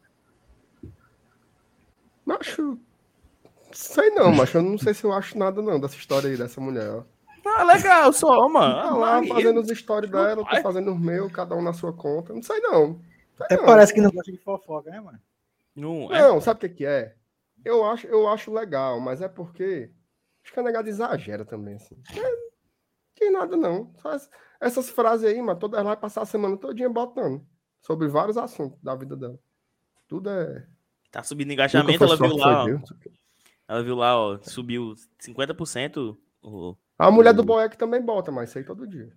Macho. Sei não, macho. Eu não sei se eu acho nada não dessa história aí dessa mulher. Ó. Ah, legal, só, mano. Tá lá fazendo os stories dela, eu tô fazendo os meus, cada um na sua conta. Não sei não. Sei Até não. parece que não gosta de fofoca, né, mano? Não, é, Não, sabe o que, que é? Eu acho, eu acho legal, mas é porque acho que a negada exagera também, assim. É, que nada, não. Só essas frases aí, mas todas lá vai passar a semana todinha botando sobre vários assuntos da vida dela. Tudo é. tá subindo engajamento, ela viu lá, ó, o ela viu lá, ó, subiu 50% o A mulher do Boeck também bota, mas isso aí todo dia.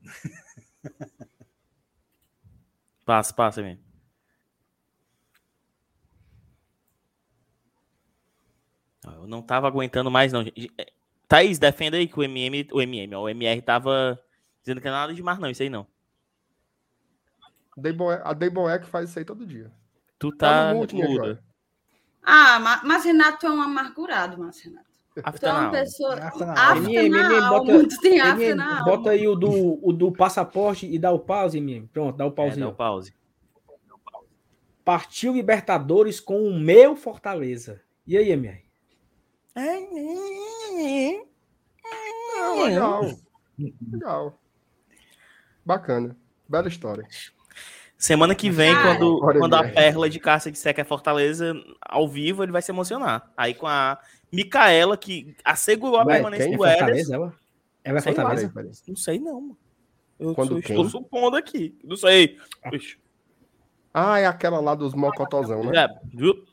Passa, passa mesmo. Eu não tava aguentando mais, não. É, Thaís, defenda aí que o MM, o MM, ó, o MR tava dizendo que não é nada demais, não, isso aí não. A Day Boeck faz isso aí todo dia. Tu Tá tá muda. Ah, Ma- mas Renato é um amargurado, mas Renato. Tu After é uma now. pessoa. After. After MM, MM, alma. bota- MM, bota aí o do, o do passaporte e dá o pause, MM. Pronto, dá o É, pauzinho. dá o pause. Partiu Libertadores com o meu Fortaleza. E aí, MR? Ah, legal. Legal. Bacana. Bela história. Semana que vem, Cara. quando, quando a. Perla de Cássia disser que é Fortaleza ao vivo, ele vai se emocionar. Aí com a Micaela, que assegurou a permanência quem? É do. Fortaleza, ela? Ela é Sei lá, Fortaleza? Peraí. Não sei, não. mano. Eu Quando sou- estou supondo aqui. Não sei. Ixi. Ah, é aquela lá dos mocotozão, né? É, viu?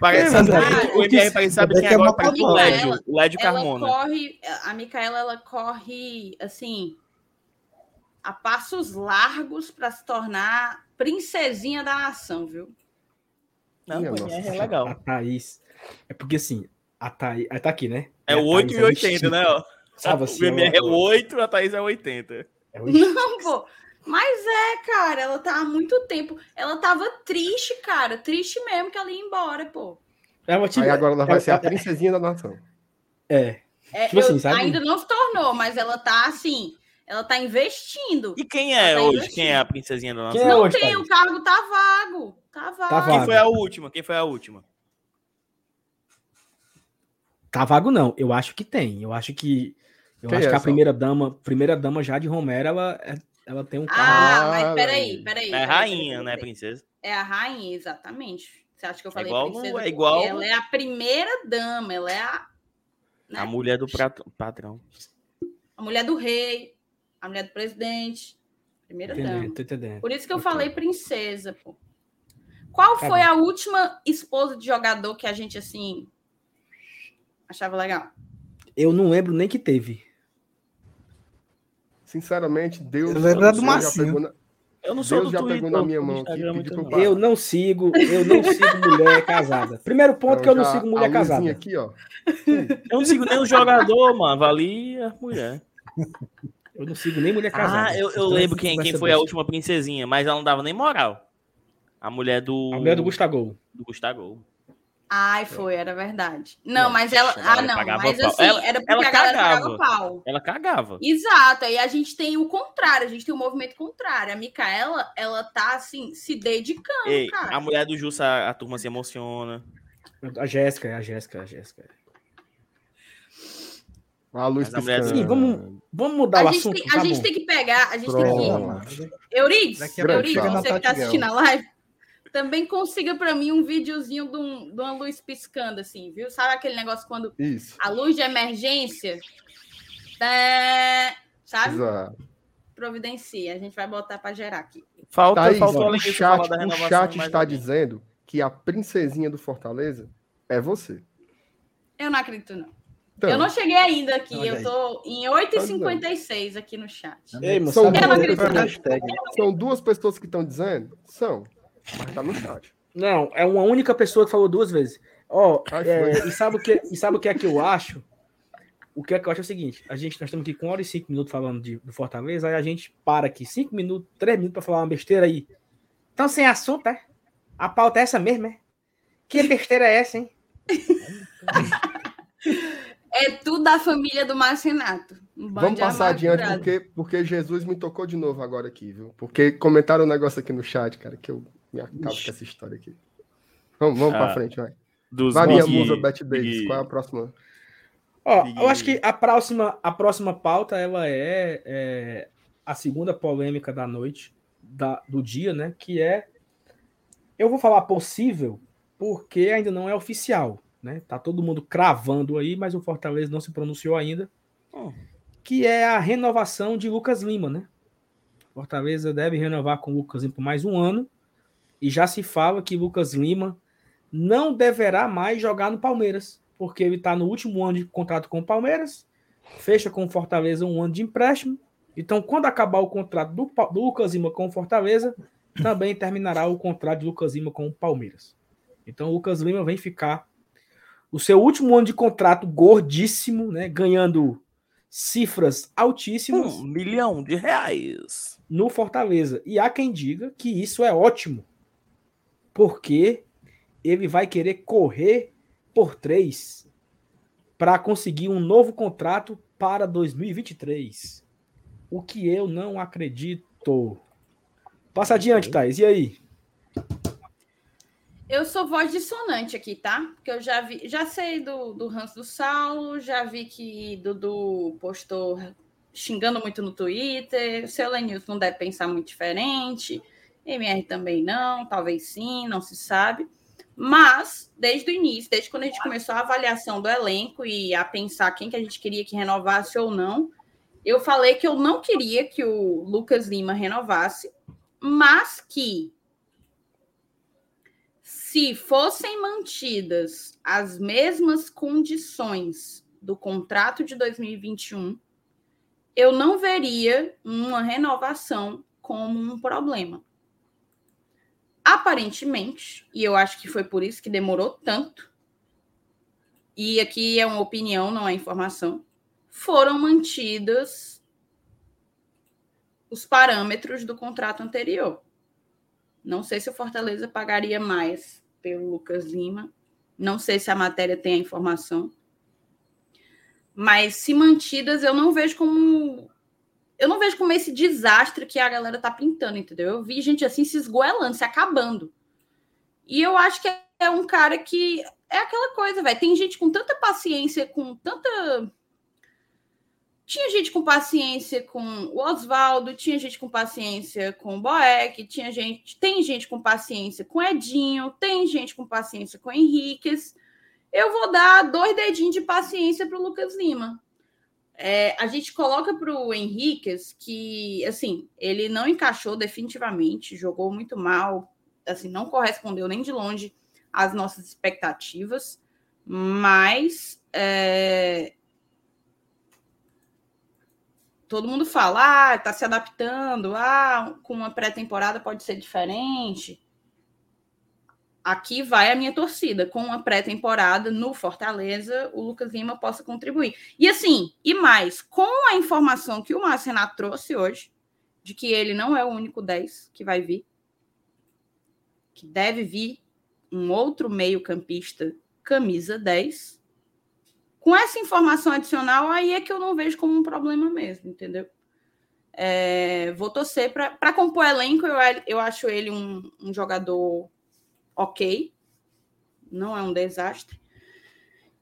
Parece, É, sabe, o MR parece, sabe quem que é agora? Parece o fofoca. Lédio, o Lédio Carmona. corre, a Micaela, ela corre assim a passos largos para se tornar princesinha da nação, viu? Não, Minha o MR é A legal. Thaís. É porque assim, a Thaís. ah, Tá aqui, né? É a o 8 Thaís e é 80, vestida. né? Ó. Sabe assim, o MR é o 8 a Thaís é 80. é o- Não, pô. Mas é, cara, ela tá há muito tempo. Ela tava triste, cara. Triste mesmo que ela ia embora, pô. Ela Aí agora ela vai é- ser a é- princesinha da nação. É. É, Tipo assim, sabe? Ainda não se tornou, mas ela tá assim. Ela tá investindo. E quem é tá hoje? investindo. Quem é a princesinha da nossa? Quem é não hoje, tem, Thaís? o cargo tá vago. Tá vago. Tá Quem vago. foi a última? Quem foi a última? Tá vago, não. Eu acho que tem. Eu acho que. Eu Quem acho é que a primeira dama, primeira dama já de Romero, ela, é- ela tem um. Ah, mas Ah, peraí, aí. peraí. É peraí, rainha, peraí, né, peraí. princesa? É a rainha, exatamente. Você acha que eu falei igual no- princesa? é igual- Ela é a primeira dama, ela é a, né? A mulher do patrão. a mulher do rei, a mulher do presidente, primeira Entendendo, dama. Por isso que eu Ok. falei princesa, pô. Qual Tá foi bom. a última esposa de jogador que a gente, assim, achava legal? Eu não lembro nem que teve. Sinceramente, Deus, Eu lembro do Marcinho. na- Eu não sou Deus do já Twitter, pegou na minha mão aqui, muito pra eu não. Eu não sigo, eu não sigo mulher casada. Primeiro ponto que eu não sigo mulher casada. aqui, ó. Eu não sigo nem o jogador, mano. Vali a mulher. Eu não sigo nem mulher casada. Ah, eu, eu Então, lembro quem, quem foi a última princesinha, mas ela não dava nem moral. A mulher do. A mulher do Gustavo. do Gustavo. Ai, foi, era verdade. Não, Não, mas ela. ela Ah, não, mas assim, Ela- era porque ela a galera cagava. pau. Ela cagava. Exato, aí a gente tem o contrário, a gente tem o movimento contrário. A Micaela, ela tá assim, se dedicando, Ei, cara. a mulher do Jussa, a, a turma se emociona. A Jéssica, é a Jéssica, a Jéssica. A luz Mas a mulher- piscando. Sim, vamos, vamos mudar o A gente, assunto. tem, a tá gente bom. tem que pegar, a gente Pronto. tem que. Eurides, Eurides, você que tá assistindo a live, também consiga pra mim um videozinho de, um- de uma luz piscando, assim, viu? Sabe aquele negócio quando Isso. a luz de emergência. tá, sabe? Exato. Providencia. A gente vai botar pra gerar aqui. Falta, Thaís, faltou o chat, o chat está alguém. dizendo que a princesinha do Fortaleza é você. Eu não acredito, não. Então, eu não cheguei ainda aqui. Eu tô em 8h56 aqui no chat. Ei, moçada, São Eu não duas, são duas pessoas que estão dizendo? São. Mas tá no chat. Não, é uma única pessoa que falou duas vezes. Ó, Ai, é, e, sabe o que, e sabe o que é que eu acho? o que é que eu acho é o seguinte: a gente, nós estamos aqui com 1 hora e 5 minutos falando de, do Fortaleza, aí a gente para aqui 5 minutos, 3 minutos para falar uma besteira aí. Então, sem assunto, é? A pauta é essa mesmo, é? Que besteira é essa, hein? É tudo da família do Márcio Renato. Um Vamos passar adiante, porque, porque Jesus me tocou de novo agora aqui, viu? Porque comentaram um negócio aqui no chat, cara, que eu me acabo com essa história aqui. Vamos, vamos pra Ah, frente, vai. Dos Maria Big- Musa Beth Davis, Big- qual é a próxima? Ó, Big- eu acho que a próxima, a próxima pauta ela é, é a segunda polêmica da noite, da, do dia, né? Que é. Eu vou falar possível, porque ainda não é oficial, né? Tá todo mundo cravando aí, mas o Fortaleza não se pronunciou ainda. Hum. Que é a renovação de Lucas Lima, né? Fortaleza deve renovar com o Lucas Lima por mais um ano. E já se fala que Lucas Lima não deverá mais jogar no Palmeiras, porque ele está no último ano de contrato com o Palmeiras, fecha com o Fortaleza um ano de empréstimo. Então, quando acabar o contrato do, do Lucas Lima com o Fortaleza, também terminará o contrato de Lucas Lima com o Palmeiras. Então, o Lucas Lima vem ficar o seu último ano de contrato gordíssimo, né, ganhando cifras altíssimas Um milhão de reais. no Fortaleza. E há quem diga que isso é ótimo, porque ele vai querer correr por três para conseguir um novo contrato para 2023. O que eu não acredito. Passa adiante, Thais. E aí? Eu sou voz dissonante aqui, tá? Porque eu já vi, já sei do, do ranço do Saulo, já vi que Dudu postou xingando muito no Twitter, o seu Lenilson não deve pensar muito diferente, MR também não, talvez sim, não se sabe. Mas, desde o início, desde quando a gente começou a avaliação do elenco e a pensar quem que a gente queria que renovasse ou não, eu falei que eu não queria que o Lucas Lima renovasse, mas que se fossem mantidas as mesmas condições do contrato de 2021, eu não veria uma renovação como um problema. Aparentemente, e eu acho que foi por isso que demorou tanto, e aqui é uma opinião, não é informação, foram mantidas os parâmetros do contrato anterior. Não sei se o Fortaleza pagaria mais pelo Lucas Lima. Não sei se a matéria tem a informação. Mas se mantidas, eu não vejo como. Eu não vejo como esse desastre que a galera tá pintando, entendeu? Eu vi gente assim se esgoelando, se acabando. E eu acho que é um cara que. É aquela coisa, velho. Tem gente com tanta paciência, com tanta. Tinha gente com paciência com o Oswaldo, tinha gente com paciência com o Boeck, tinha gente, tem gente com paciência com Edinho, tem gente com paciência com Henriquez. Eu vou dar dois dedinhos de paciência para o Lucas Lima. É, a gente coloca para o Henriquez que, assim, ele não encaixou definitivamente, jogou muito mal, assim, não correspondeu nem de longe às nossas expectativas, mas é, todo mundo fala, ah, tá se adaptando, ah, com uma pré-temporada pode ser diferente. Aqui vai a minha torcida, com uma pré-temporada no Fortaleza, o Lucas Lima possa contribuir. E assim, e mais, com a informação que o Márcio Renato trouxe hoje, de que ele não é o único 10 que vai vir, que deve vir um outro meio-campista camisa 10, com essa informação adicional, aí é que eu não vejo como um problema mesmo, entendeu? É, vou torcer para compor elenco, eu, eu acho ele um, um, jogador ok, não é um desastre.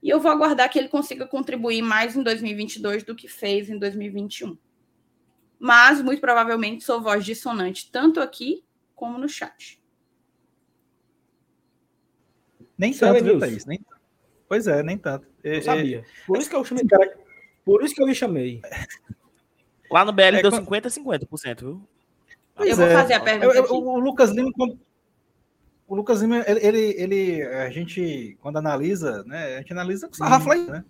E eu vou aguardar que ele consiga contribuir mais em 2022 do que fez em 2021. Mas, muito provavelmente, sou voz dissonante, tanto aqui como no chat. Nem tanto, viu, Thaís? Nem... Pois é, nem tanto. Eu sabia. Por isso que eu chamei. Por isso que eu me chamei. Lá no BL é, deu 50 50%, viu? Pois eu vou é. fazer a pergunta. Eu, eu, o Lucas Lima, o Lucas Lima, ele, ele, ele, a gente, quando analisa, né, a gente analisa com sarrafo aí, né?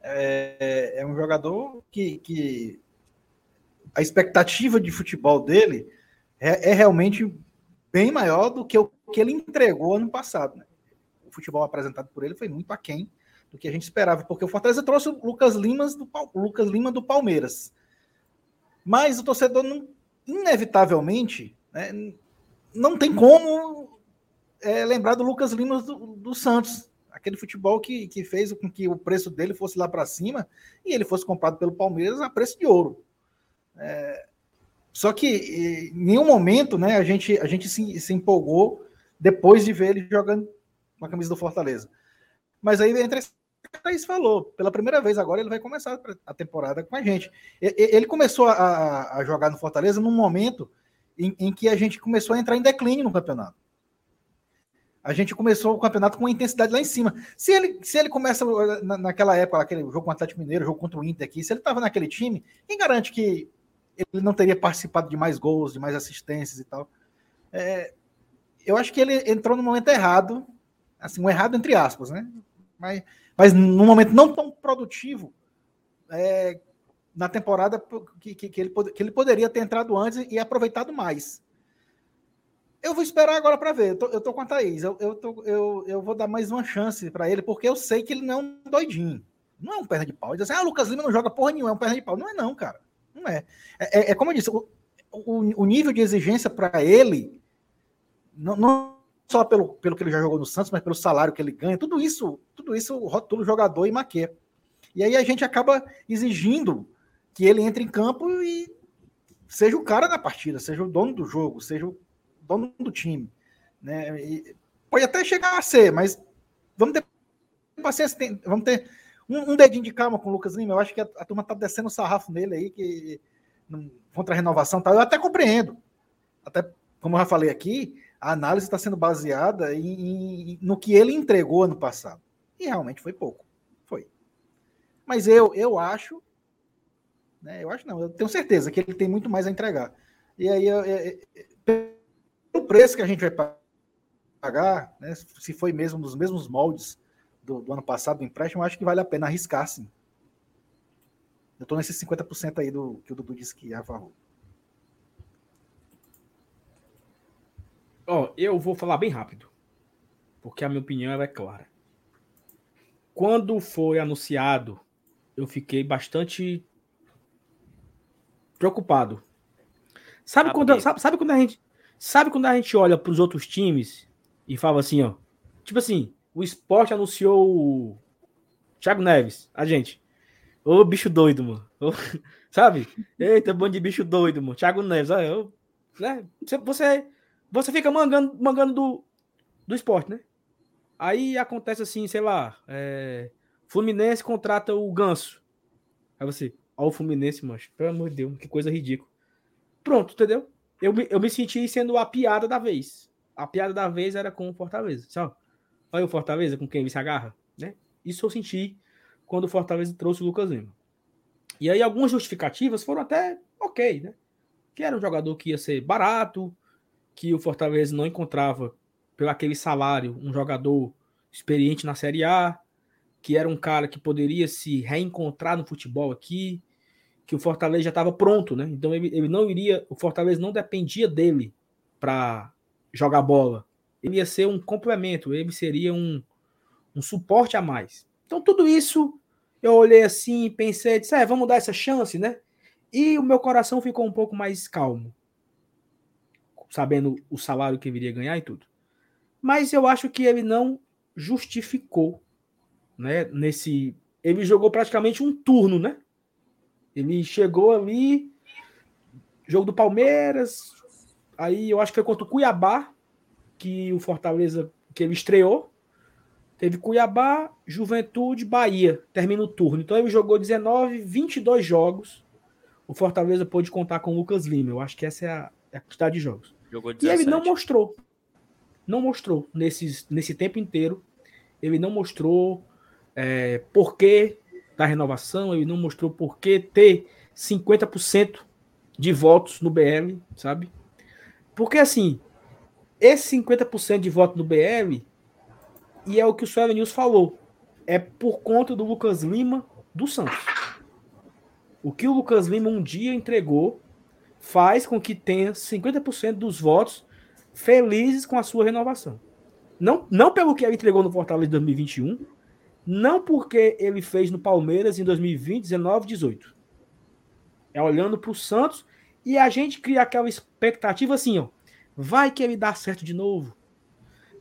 É, é um jogador que, que a expectativa de futebol dele é, é, realmente bem maior do que o que ele entregou ano passado. Né? O futebol apresentado por ele foi muito aquém do que a gente esperava, porque o Fortaleza trouxe o Lucas, Limas do, Lucas Lima do Palmeiras. Mas o torcedor, não, inevitavelmente, né, não tem como é, lembrar do Lucas Lima do, do, Santos. Aquele futebol que, que fez com que o preço dele fosse lá para cima e ele fosse comprado pelo Palmeiras a preço de ouro. É, só que em nenhum momento né, a gente, a gente se, se empolgou depois de ver ele jogando com a camisa do Fortaleza. Mas aí entra a Thaís falou, pela primeira vez agora ele vai começar a temporada com a gente. Ele começou a, a jogar no Fortaleza num momento em, em, que a gente começou a entrar em declínio no campeonato. A gente começou o campeonato com uma intensidade lá em cima. Se ele, se ele começa na, naquela época, aquele jogo com o Atlético Mineiro, jogo contra o Inter aqui, se ele estava naquele time, quem garante que ele não teria participado de mais gols, de mais assistências e tal? É, eu acho que ele entrou no momento errado, assim, um errado entre aspas, né? Mas mas num momento não tão produtivo é, na temporada que, que, que, ele, que ele poderia ter entrado antes e aproveitado mais. Eu vou esperar agora para ver. Eu tô, eu tô com a Thaís. Eu, eu, tô, eu, eu vou dar mais uma chance para ele, porque eu sei que ele não é um doidinho. Não é um perna de pau. Diz assim, ah, Lucas Lima não joga porra nenhuma, é um perna de pau. Não é, não, cara. Não é. É, é, é como eu disse, o, o, o nível de exigência para ele não, não só pelo, pelo que ele já jogou no Santos, mas pelo salário que ele ganha, tudo isso, tudo isso rotula jogador e maquia. E aí a gente acaba exigindo que ele entre em campo e seja o cara da partida, seja o dono do jogo, seja o dono do time. Né? E pode até chegar a ser, mas vamos ter paciência, vamos ter um, um, dedinho de calma com o Lucas Lima. Eu acho que a, a turma está descendo o sarrafo nele aí, que contra a renovação tal. Eu até compreendo. Até, como eu já falei aqui, a análise está sendo baseada em, em, no que ele entregou ano passado. E realmente foi pouco. Foi. Mas eu, eu acho, né, eu acho não, eu tenho certeza que ele tem muito mais a entregar. E aí, eu, eu, pelo preço que a gente vai pagar, né, se foi mesmo nos mesmos moldes do, do ano passado do empréstimo, eu acho que vale a pena arriscar, sim. Eu estou nesses 50% aí do que o Dudu disse que é a favor. Ó, eu vou falar bem rápido, porque a minha opinião é clara. Quando foi anunciado, eu fiquei bastante preocupado. Sabe quando, sabe, sabe quando a gente sabe quando a gente olha para os outros times e fala assim, ó, tipo assim, o esporte anunciou o Thiago Neves, a gente. Ô, bicho doido, mano. Ô, sabe? Eita, bando de bicho doido, mano. Thiago Neves, ó, eu, né? Você, você fica mangando, mangando do, do esporte, né? Aí acontece assim, sei lá, é, Fluminense contrata o Ganso. Aí você, ó o Fluminense, mancho, pelo amor de Deus, que coisa ridícula. Pronto, entendeu? Eu, eu me senti sendo a piada da vez. A piada da vez era com o Fortaleza, sabe? Olha o Fortaleza com quem se agarra, né? Isso eu senti quando o Fortaleza trouxe o Lucas Lima. E aí algumas justificativas foram até ok, né? Que era um jogador que ia ser barato, que o Fortaleza não encontrava pelo aquele salário um jogador experiente na Série A, que era um cara que poderia se reencontrar no futebol aqui, que o Fortaleza já estava pronto, né? Então ele, ele não iria, o Fortaleza não dependia dele para jogar bola. Ele ia ser um complemento, ele seria um, um suporte a mais. Então tudo isso eu olhei assim, pensei, disse, é, vamos dar essa chance, né? E o meu coração ficou um pouco mais calmo sabendo o salário que viria ganhar e tudo. Mas eu acho que ele não justificou, né? Nesse, ele jogou praticamente um turno, né? Ele chegou ali, jogo do Palmeiras, aí eu acho que foi contra o Cuiabá que o Fortaleza que ele estreou. Teve Cuiabá, Juventude, Bahia, termina o turno. Então ele jogou 19, 22 jogos. O Fortaleza pôde contar com o Lucas Lima. Eu acho que essa é a, é a quantidade de jogos. Jogou 17. E ele não mostrou. Não mostrou nesses, nesse tempo inteiro. Ele não mostrou é, porquê da renovação, ele não mostrou porquê ter 50% de votos no BL, sabe? Porque assim, esse 50% de voto no BL, e é o que o Sueli News falou, é por conta do Lucas Lima do Santos. O que o Lucas Lima um dia entregou faz com que tenha 50% dos votos felizes com a sua renovação. Não, não pelo que ele entregou no Fortaleza de 2021, Não porque ele fez no Palmeiras em 2020, 19, 18. É olhando para o Santos e a gente cria aquela expectativa assim, ó. Vai que ele dá certo de novo.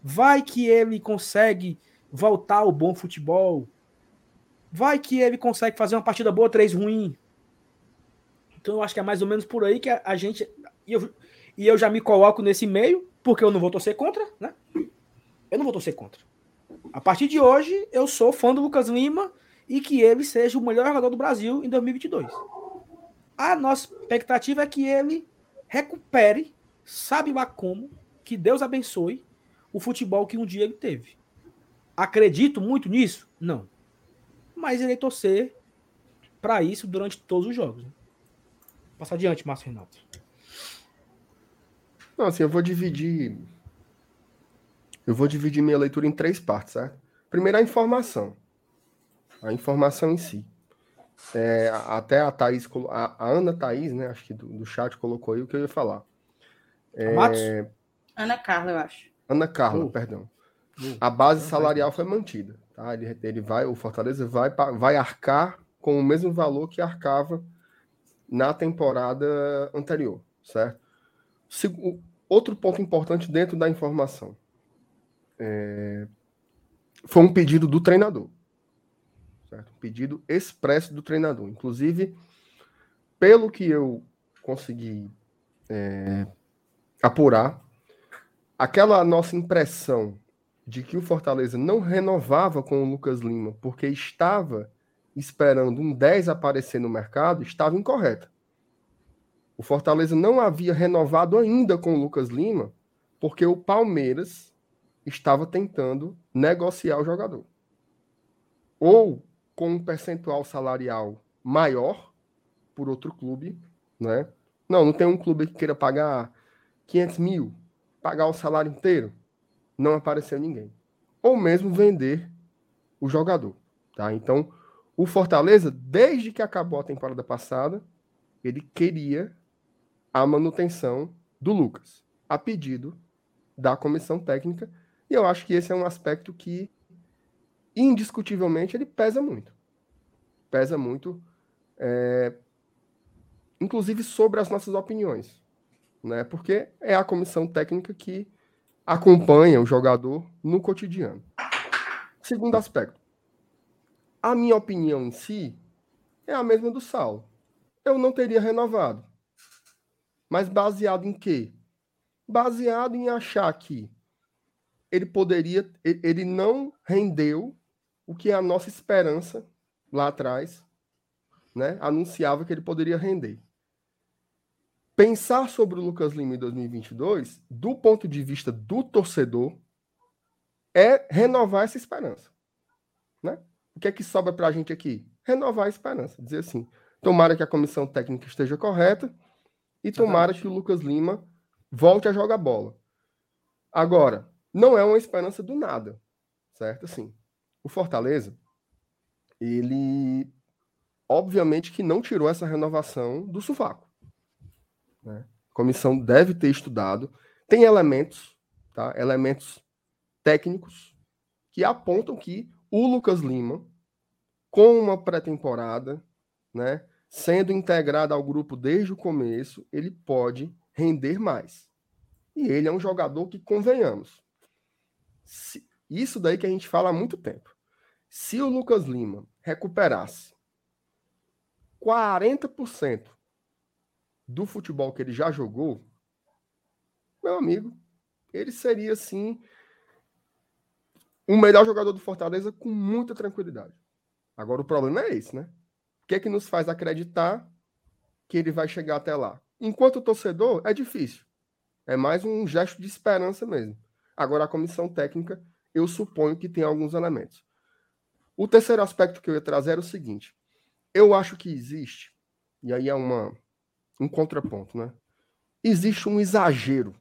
Vai que ele consegue voltar ao bom futebol. Vai que ele consegue fazer uma partida boa, três ruim. Então eu acho que é mais ou menos por aí que a, a gente. E eu, e eu já me coloco nesse meio, porque eu não vou torcer contra, né? Eu não vou torcer contra. A partir de hoje, eu sou fã do Lucas Lima e que ele seja o melhor jogador do Brasil em 2022. A nossa expectativa é que ele recupere, sabe lá como, que Deus abençoe o futebol que um dia ele teve. Acredito muito nisso? Não. Mas irei torcer para isso durante todos os jogos. Né? Passa adiante, Márcio Renato. Não, assim, eu vou dividir. Eu vou dividir minha leitura em três partes, certo? Primeiro, a informação. A informação em si. É, até a Thaís, a, a Ana Thaís, né? Acho que do, do, chat colocou aí o que eu ia falar. É, Ana Carla, eu acho. Ana Carla, uh. perdão. Uh. A base salarial foi mantida. Tá? Ele, ele vai, o Fortaleza vai, vai arcar com o mesmo valor que arcava na temporada anterior, certo? Outro ponto importante dentro da informação. É, foi um pedido do treinador. Certo? Um pedido expresso do treinador. Inclusive, pelo que eu consegui é, apurar, aquela nossa impressão de que o Fortaleza não renovava com o Lucas Lima porque estava esperando um 10 aparecer no mercado estava incorreta. O Fortaleza não havia renovado ainda com o Lucas Lima porque o Palmeiras estava tentando negociar o jogador. Ou com um percentual salarial maior por outro clube, né? Não, não tem um clube que queira pagar 500 mil, pagar o salário inteiro. Não apareceu ninguém. Ou mesmo vender o jogador, tá? Então, o Fortaleza, desde que acabou a temporada passada, ele queria a manutenção do Lucas, a pedido da comissão técnica, e eu acho que esse é um aspecto que, indiscutivelmente, ele pesa muito. Pesa muito, é, inclusive sobre as nossas opiniões, né? porque é a comissão técnica que acompanha o jogador no cotidiano. Segundo aspecto, a minha opinião em si é a mesma do Saulo. Eu não teria renovado. Mas baseado em quê? Baseado em achar que ele poderia, ele não rendeu o que a nossa esperança lá atrás, né? Anunciava que ele poderia render. Pensar sobre o Lucas Lima em 2022, do ponto de vista do torcedor, é renovar essa esperança, né? O que é que sobra para a gente aqui? Renovar a esperança. Dizer assim: tomara que a comissão técnica esteja correta e tomara que o Lucas Lima volte a jogar bola. Agora, não é uma esperança do nada, certo? Assim, o Fortaleza, ele obviamente que não tirou essa renovação do sovaco. Né? A comissão deve ter estudado. Tem elementos, tá? elementos técnicos que apontam que o Lucas Lima, com uma pré-temporada, né, sendo integrado ao grupo desde o começo, ele pode render mais. E ele é um jogador que, convenhamos, se, isso daí que a gente fala há muito tempo. Se o Lucas Lima recuperasse 40% do futebol que ele já jogou, meu amigo, ele seria, sim, o melhor jogador do Fortaleza com muita tranquilidade. Agora o problema é esse, né? O que é que nos faz acreditar que ele vai chegar até lá? Enquanto torcedor, é difícil. É mais um gesto de esperança mesmo. Agora a comissão técnica, eu suponho que tem alguns elementos. O terceiro aspecto que eu ia trazer era o seguinte: eu acho que existe, e aí é uma, um contraponto, né? Existe um exagero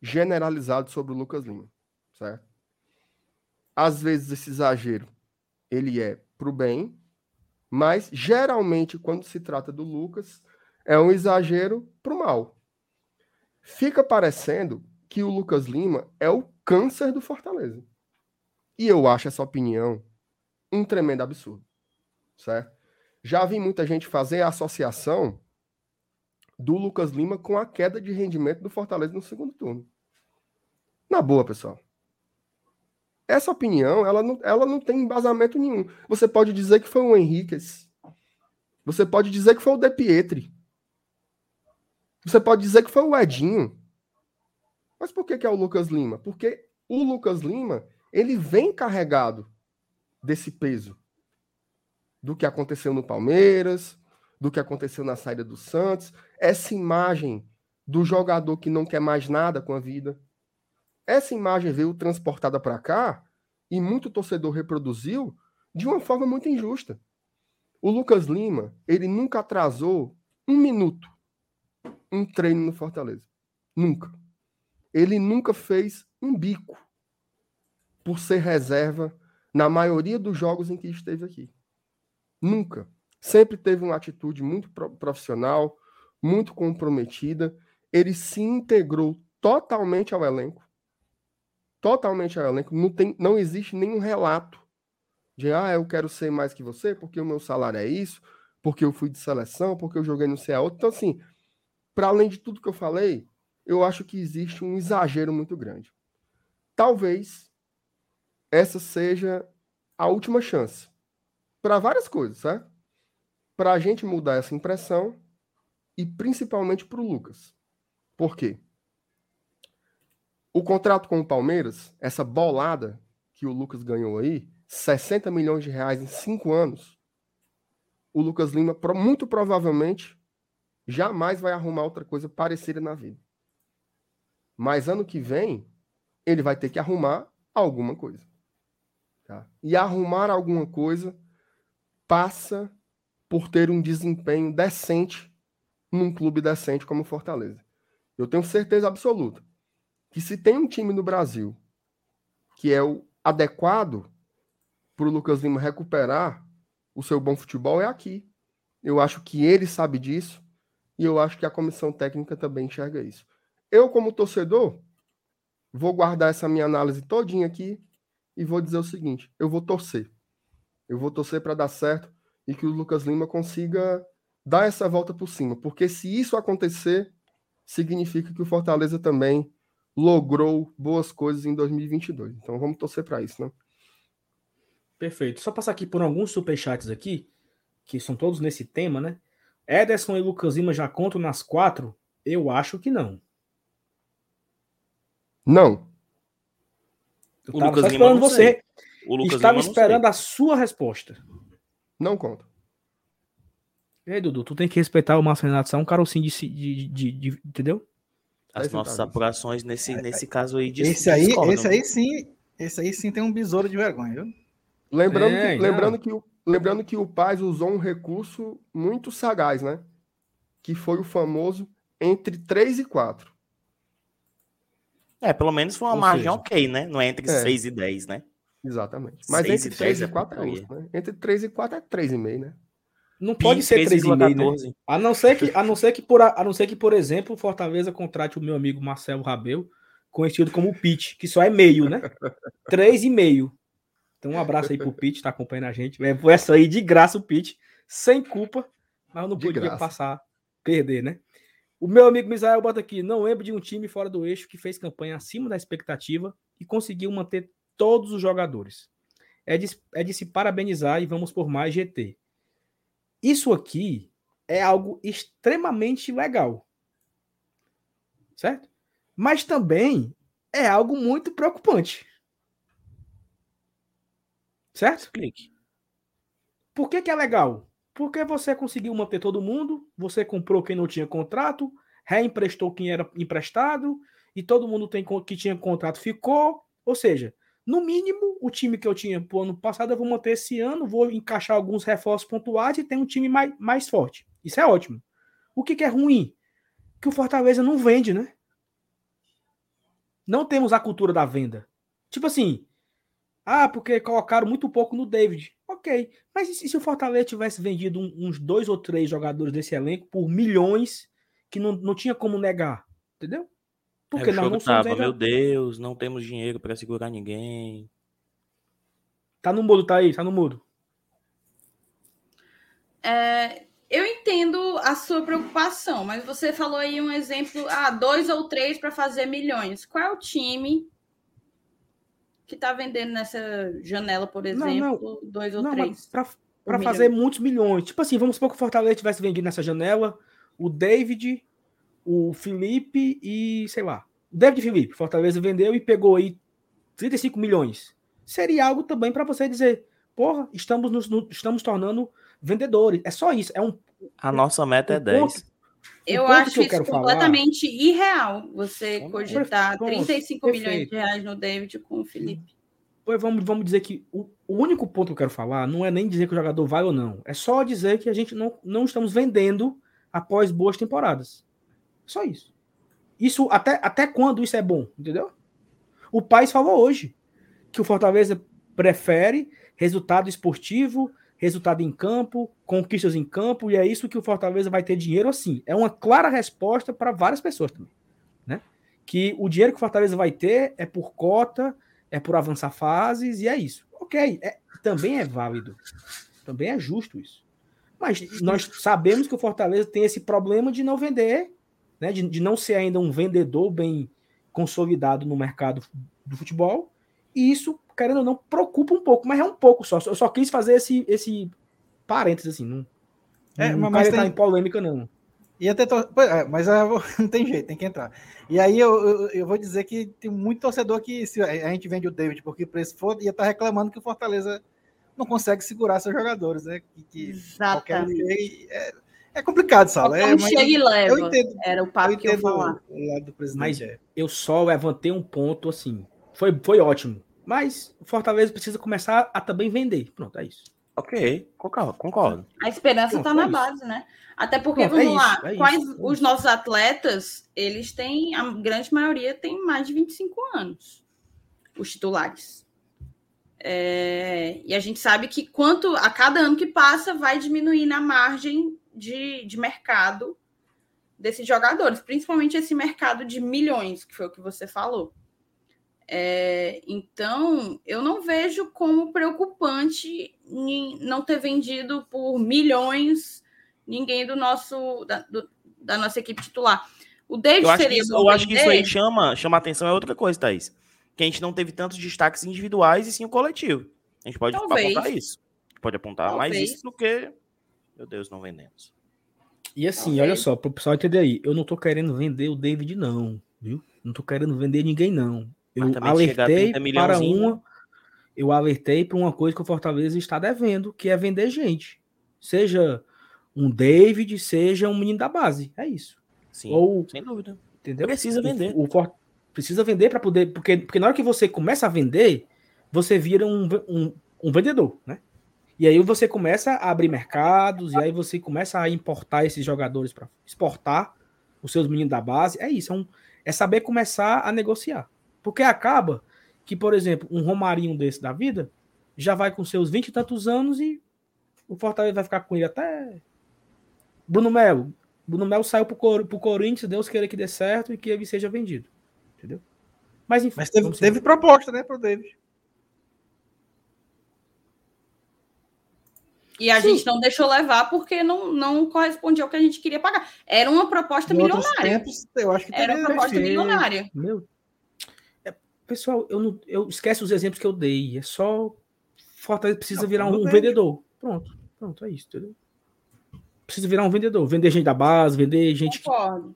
generalizado sobre o Lucas Lima, certo? Às vezes esse exagero ele é para o bem, mas geralmente quando se trata do Lucas é um exagero para o mal. Fica parecendo que o Lucas Lima é o câncer do Fortaleza. E eu acho essa opinião um tremendo absurdo, certo? Já vi muita gente fazer a associação do Lucas Lima com a queda de rendimento do Fortaleza no segundo turno. Na boa, pessoal. Essa opinião, ela não, ela não tem embasamento nenhum. Você pode dizer que foi o Henriquez. Você pode dizer que foi o De Pietri. Você pode dizer que foi o Edinho. Mas por que, que é o Lucas Lima? Porque o Lucas Lima, ele vem carregado desse peso do que aconteceu no Palmeiras, do que aconteceu na saída do Santos, essa imagem do jogador que não quer mais nada com a vida. Essa imagem veio transportada para cá e muito torcedor reproduziu de uma forma muito injusta. O Lucas Lima, ele nunca atrasou um minuto um treino no Fortaleza. Nunca. Ele nunca fez um bico por ser reserva na maioria dos jogos em que esteve aqui. Nunca. Sempre teve uma atitude muito profissional, muito comprometida. Ele se integrou totalmente ao elenco. Totalmente ao elenco. Não, tem, não existe nenhum relato de, ah, eu quero ser mais que você porque o meu salário é isso, porque eu fui de seleção, porque eu joguei no CA. Então, assim, para além de tudo que eu falei, eu acho que existe um exagero muito grande. Talvez essa seja a última chance para várias coisas, certo? Para a gente mudar essa impressão e principalmente para o Lucas. Por quê? O contrato com o Palmeiras, essa bolada que o Lucas ganhou aí, 60 milhões de reais em cinco anos, o Lucas Lima muito provavelmente jamais vai arrumar outra coisa parecida na vida. Mas ano que vem, ele vai ter que arrumar alguma coisa. Tá? E arrumar alguma coisa passa por ter um desempenho decente num clube decente como Fortaleza. Eu tenho certeza absoluta que se tem um time no Brasil que é o adequado para o Lucas Lima recuperar o seu bom futebol, é aqui. Eu acho que ele sabe disso e eu acho que a comissão técnica também enxerga isso. Eu, como torcedor, vou guardar essa minha análise todinha aqui e vou dizer o seguinte: eu vou torcer. Eu vou torcer para dar certo e que o Lucas Lima consiga dar essa volta por cima, porque se isso acontecer, significa que o Fortaleza também logrou boas coisas em 2022. Então vamos torcer para isso, né? Perfeito. Só passar aqui por alguns superchats aqui, que são todos nesse tema, né? Ederson e Lucas Lima já contam nas quatro? Eu acho que não. Não. Eu o Lucas Lima esperando você. O Lucas Estava Lima esperando a sua resposta. Não conta. Ei, Dudu, tu tem que respeitar o Márcio Renato, é um carocinho de, de, de, de, entendeu? As nossas apurações nesse, é, nesse caso aí de Esse aí, esse aí sim, esse aí sim tem um besouro de vergonha, viu? Lembrando, é, que, lembrando, que, o, lembrando que o Paz usou um recurso muito sagaz, né? Que foi o famoso entre 3 e 4. É, pelo menos foi uma Ou margem seja, ok, né? Não é entre é. 6 e 10, né? Exatamente. Mas entre 3 e 4 é, isso, né? Entre 3 e 4 é 3,5, né? Não pode ser 3,5, né? A não ser que, a não ser que por a não ser que, por exemplo, o Fortaleza contrate o meu amigo Marcelo Rabel, conhecido como Pit, que só é meio, né? 3,5. Então um abraço aí pro Pit, tá acompanhando a gente. É, foi essa aí de graça o Pit, sem culpa, mas eu não de podia graça. passar, perder, né? O meu amigo Misael bota aqui, não lembro de um time fora do eixo que fez campanha acima da expectativa e conseguiu manter todos os jogadores. É de, é de se parabenizar e vamos por mais GT. Isso aqui é algo extremamente legal. Certo? Mas também é algo muito preocupante. Certo? Explique. Por que, que é legal? Porque você conseguiu manter todo mundo, você comprou quem não tinha contrato, reemprestou quem era emprestado, e todo mundo tem, que tinha contrato ficou. Ou seja, no mínimo, o time que eu tinha pro ano passado, eu vou manter esse ano, vou encaixar alguns reforços pontuais e ter um time mais, mais forte. Isso é ótimo. O que, que é ruim? Que o Fortaleza não vende, né? Não temos a cultura da venda. Tipo assim, ah, porque colocaram muito pouco no David. Ok, mas e se o Fortaleza tivesse vendido uns dois ou três jogadores desse elenco por milhões que não, não tinha como negar? Entendeu? Porque nós não tava, meu Deus, não temos dinheiro para segurar ninguém. Tá no mudo, tá aí, tá no mudo. É, eu entendo a sua preocupação, mas você falou aí um exemplo, ah, dois ou três para fazer milhões. Qual é o time que está vendendo nessa janela, por exemplo, não, dois ou não, três? Para fazer muitos milhões. Tipo assim, vamos supor que o Fortaleza tivesse vendido nessa janela o David, o Felipe e, sei lá, o David Felipe. Fortaleza vendeu e pegou aí 35 milhões. Seria algo também para você dizer, porra, estamos nos, estamos tornando vendedores. É só isso. É um, a nossa meta é 10. Eu acho isso completamente falar, irreal. Você cogitar pronto, 35 perfeito. milhões de reais no David com o Felipe. Pois vamos, vamos dizer que o, o, único ponto que eu quero falar não é nem dizer que o jogador vai ou não. É só dizer que a gente não, não estamos vendendo após boas temporadas. Só isso. Isso até, até quando isso é bom, entendeu? O Paz falou hoje que o Fortaleza prefere resultado esportivo resultado em campo, conquistas em campo, e é isso que o Fortaleza vai ter dinheiro assim. É uma clara resposta para várias pessoas também. Né? Que o dinheiro que o Fortaleza vai ter é por cota, é por avançar fases, e é isso. Ok, é, também é válido. Também é justo isso. Mas nós sabemos que o Fortaleza tem esse problema de não vender, né, de, de não ser ainda um vendedor bem consolidado no mercado do futebol, e isso querendo ou não, preocupa um pouco, mas é um pouco só. Eu só quis fazer esse, esse parênteses, assim. Não, é, não mas tem... em polêmica, não. E até to... é, mas é, não tem jeito, tem que entrar. E aí eu, eu, eu, vou dizer que tem muito torcedor que se a gente vende o David porque o preço for, ia estar tá reclamando que o Fortaleza não consegue segurar seus jogadores, né? Que, que Exatamente. É, é complicado, Sala. É, mas chega e leva. Eu entendo, Era o papo eu que eu ia falar. Mas eu só levantei um ponto assim. Foi, foi ótimo. Mas o Fortaleza precisa começar a também vender. Pronto, é isso. Ok, concordo. A esperança está na base, né? Até porque, Pronto, vamos é lá, isso, é quais isso, os nossos atletas, eles têm, a grande maioria tem mais de 25 anos, os titulares. É, e a gente sabe que quanto a cada ano que passa, vai diminuir na margem de, de mercado desses jogadores, principalmente esse mercado de milhões, que foi o que você falou. É, então, eu não vejo como preocupante não ter vendido por milhões ninguém do nosso da, do, da nossa equipe titular. O David eu acho seria. Que isso, eu acho que isso aí chama, chama atenção, é outra coisa, Thaís. Que a gente não teve tantos destaques individuais e sim o coletivo. A gente pode Talvez. apontar isso. Pode apontar Talvez. mais isso do que. Meu Deus, não vendemos. E assim, Talvez. olha só, para o pessoal entender aí, eu não tô querendo vender o David, não, viu? Não tô querendo vender ninguém, não. Eu alertei para uma. Eu alertei para uma coisa que o Fortaleza está devendo, que é vender gente. Seja um David, seja um menino da base. É isso. Sim, Ou, sem dúvida. Entendeu? Precisa vender. O, o precisa vender para poder. Porque, porque na hora que você começa a vender, você vira um, um, um vendedor, né? E aí você começa a abrir mercados, e aí você começa a importar esses jogadores para exportar os seus meninos da base. É isso, é, um, é saber começar a negociar. Porque acaba que, por exemplo, um Romarinho desse da vida já vai com seus vinte e tantos anos e o Fortaleza vai ficar com ele até. Bruno Melo. Bruno Melo saiu pro, Cor... pro Corinthians, Deus queira que dê certo e que ele seja vendido. Entendeu? Mas enfim. Mas teve, teve proposta, né, pro David. E a Sim. gente não deixou levar porque não, não correspondia ao que a gente queria pagar. Era uma proposta em milionária. Tempos, eu acho que Era uma proposta milionária. Meu Pessoal, eu, não, eu esquece os exemplos que eu dei. É só Fortaleza precisa não, virar um vendedor. Pronto, pronto, é isso, entendeu? Precisa virar um vendedor. Vender gente da base, vender gente. Concordo.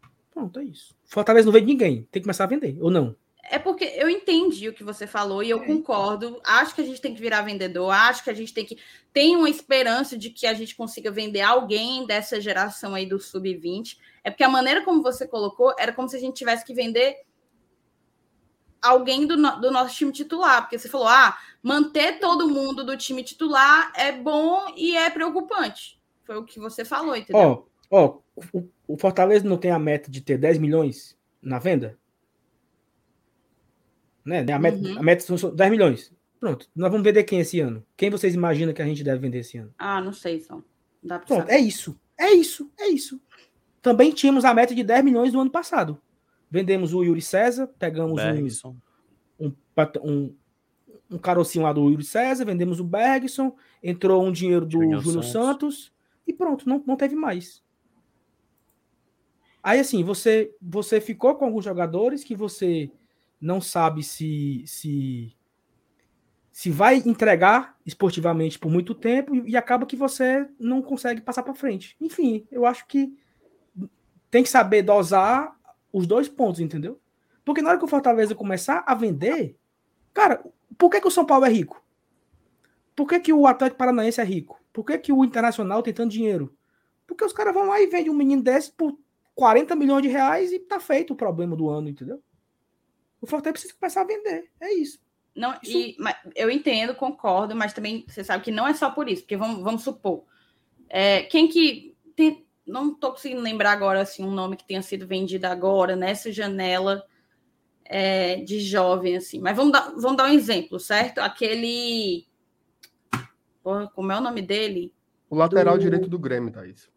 Que... Pronto, é isso. Fortaleza não vende ninguém. Tem que começar a vender, ou não? É porque eu entendi o que você falou e eu é. concordo. Acho que a gente tem que virar vendedor. Acho que a gente tem que. Tem uma esperança de que a gente consiga vender alguém dessa geração aí do sub-20. É porque a maneira como você colocou era como se a gente tivesse que vender alguém do, do nosso time titular, porque você falou, ah, manter todo mundo do time titular é bom e é preocupante. Foi o que você falou, entendeu? Ó, ó, o, o Fortaleza não tem a meta de ter 10 milhões na venda? Né? A meta, uhum. a meta são 10 milhões. Pronto, nós vamos vender quem esse ano? Quem vocês imaginam que a gente deve vender esse ano? Ah, não sei, são. Pronto, saber. é isso. É isso, é isso. Também tínhamos a meta de 10 milhões no ano passado. Vendemos o Yuri César, pegamos um, um, um, um carocinho lá do Yuri César, vendemos o Bergson, entrou um dinheiro do Júnior Júnior Santos. Santos. e pronto, não, não teve mais. Aí assim, você você ficou com alguns jogadores que você não sabe se se se vai entregar esportivamente por muito tempo e, e acaba que você não consegue passar para frente. Enfim, eu acho que tem que saber dosar os dois pontos, entendeu? Porque na hora que o Fortaleza começar a vender, cara, por que, que o São Paulo é rico? Por que, que o Atlético Paranaense é rico? Por que, que o Internacional tem tanto dinheiro? Porque os caras vão lá e vendem um menino desse por 40 milhões de reais e tá feito o problema do ano, entendeu? O Fortaleza precisa começar a vender. É isso. Não, Isso- e, eu entendo, concordo, mas também você sabe que não é só por isso, porque vamos, vamos supor. é, quem que. Tem, não estou conseguindo lembrar agora assim, um nome que tenha sido vendido agora, nessa janela é, de jovem, assim. Mas vamos dar, vamos dar um exemplo, certo? Aquele. Porra, como é o nome dele? O lateral Do- direito do Grêmio, Thaís.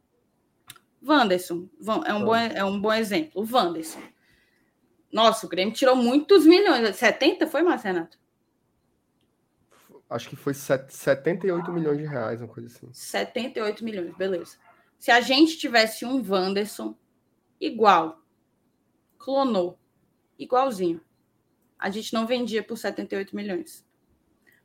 Wanderson. É um, bom, é um bom exemplo. O Wanderson. Nossa, o Grêmio tirou muitos milhões. 70 foi, Márcio Renato? Acho que foi set- 78 milhões de reais, uma coisa assim. 78 milhões, beleza. Se a gente tivesse um Wanderson igual, clonou, igualzinho, a gente não vendia por 78 milhões.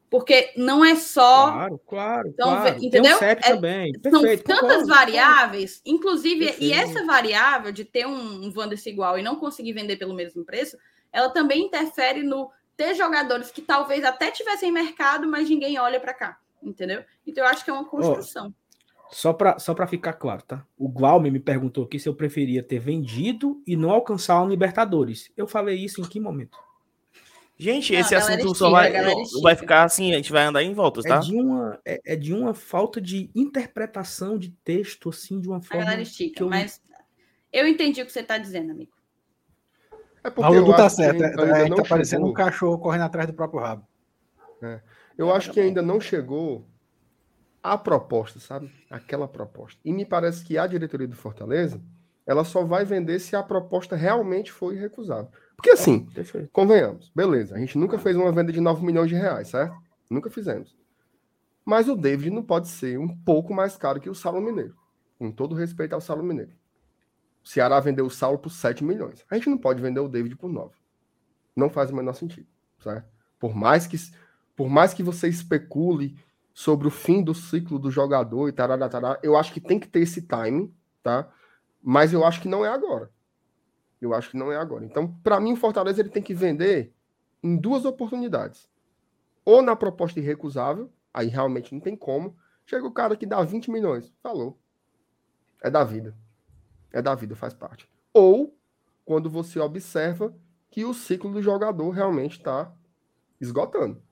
Porque não é só. Claro, claro, Então, claro. Tem entendeu? um CEP É- também. São Perfeito, tantas concordo, variáveis, inclusive, e Perfeito. essa variável de ter um, um Wanderson igual e não conseguir vender pelo mesmo preço, ela também interfere no ter jogadores que talvez até tivessem mercado, mas ninguém olha para cá, entendeu? Então eu acho que é uma construção. Só para só pra ficar claro, tá? O Glaume me perguntou aqui se eu preferia ter vendido e não alcançar o Libertadores. Eu falei isso em que momento? Gente, Não, esse a galera assunto estica, só vai, a galera vai ficar assim, a gente vai andar em voltas, tá? É, de uma, é, é de uma falta de interpretação de texto, assim, de uma A forma. galera que estica, eu- mas eu entendi o que você está dizendo, amigo. É porque Mas o eu Dudu tá acho que certo. ainda É, é, não tá parecendo um cachorro correndo atrás do próprio rabo. Eu acho que ainda não chegou a proposta, sabe? Aquela proposta. E me parece que a diretoria do Fortaleza, ela só vai vender se a proposta realmente foi recusada. Porque assim, Perfeito. convenhamos, beleza, a gente nunca fez uma venda de 9 milhões de reais, certo? Nunca fizemos. Mas o David não pode ser um pouco mais caro que o Saulo Mineiro. Com todo respeito ao Saulo Mineiro. O Ceará vendeu o Saulo por 7 milhões. A gente não pode vender o David por 9. Não faz o menor sentido, certo? Por mais que, por mais que você especule sobre o fim do ciclo do jogador e tarará, tarará, eu acho que tem que ter esse time, tá? Mas eu acho que não é agora. Eu acho que não é agora. Então, para mim, o Fortaleza ele tem que vender em duas oportunidades. Ou na proposta irrecusável, aí realmente não tem como. Chega o cara que dá 20 milhões. Falou. É da vida. É da vida, faz parte. Ou quando você observa que o ciclo do jogador realmente está esgotando.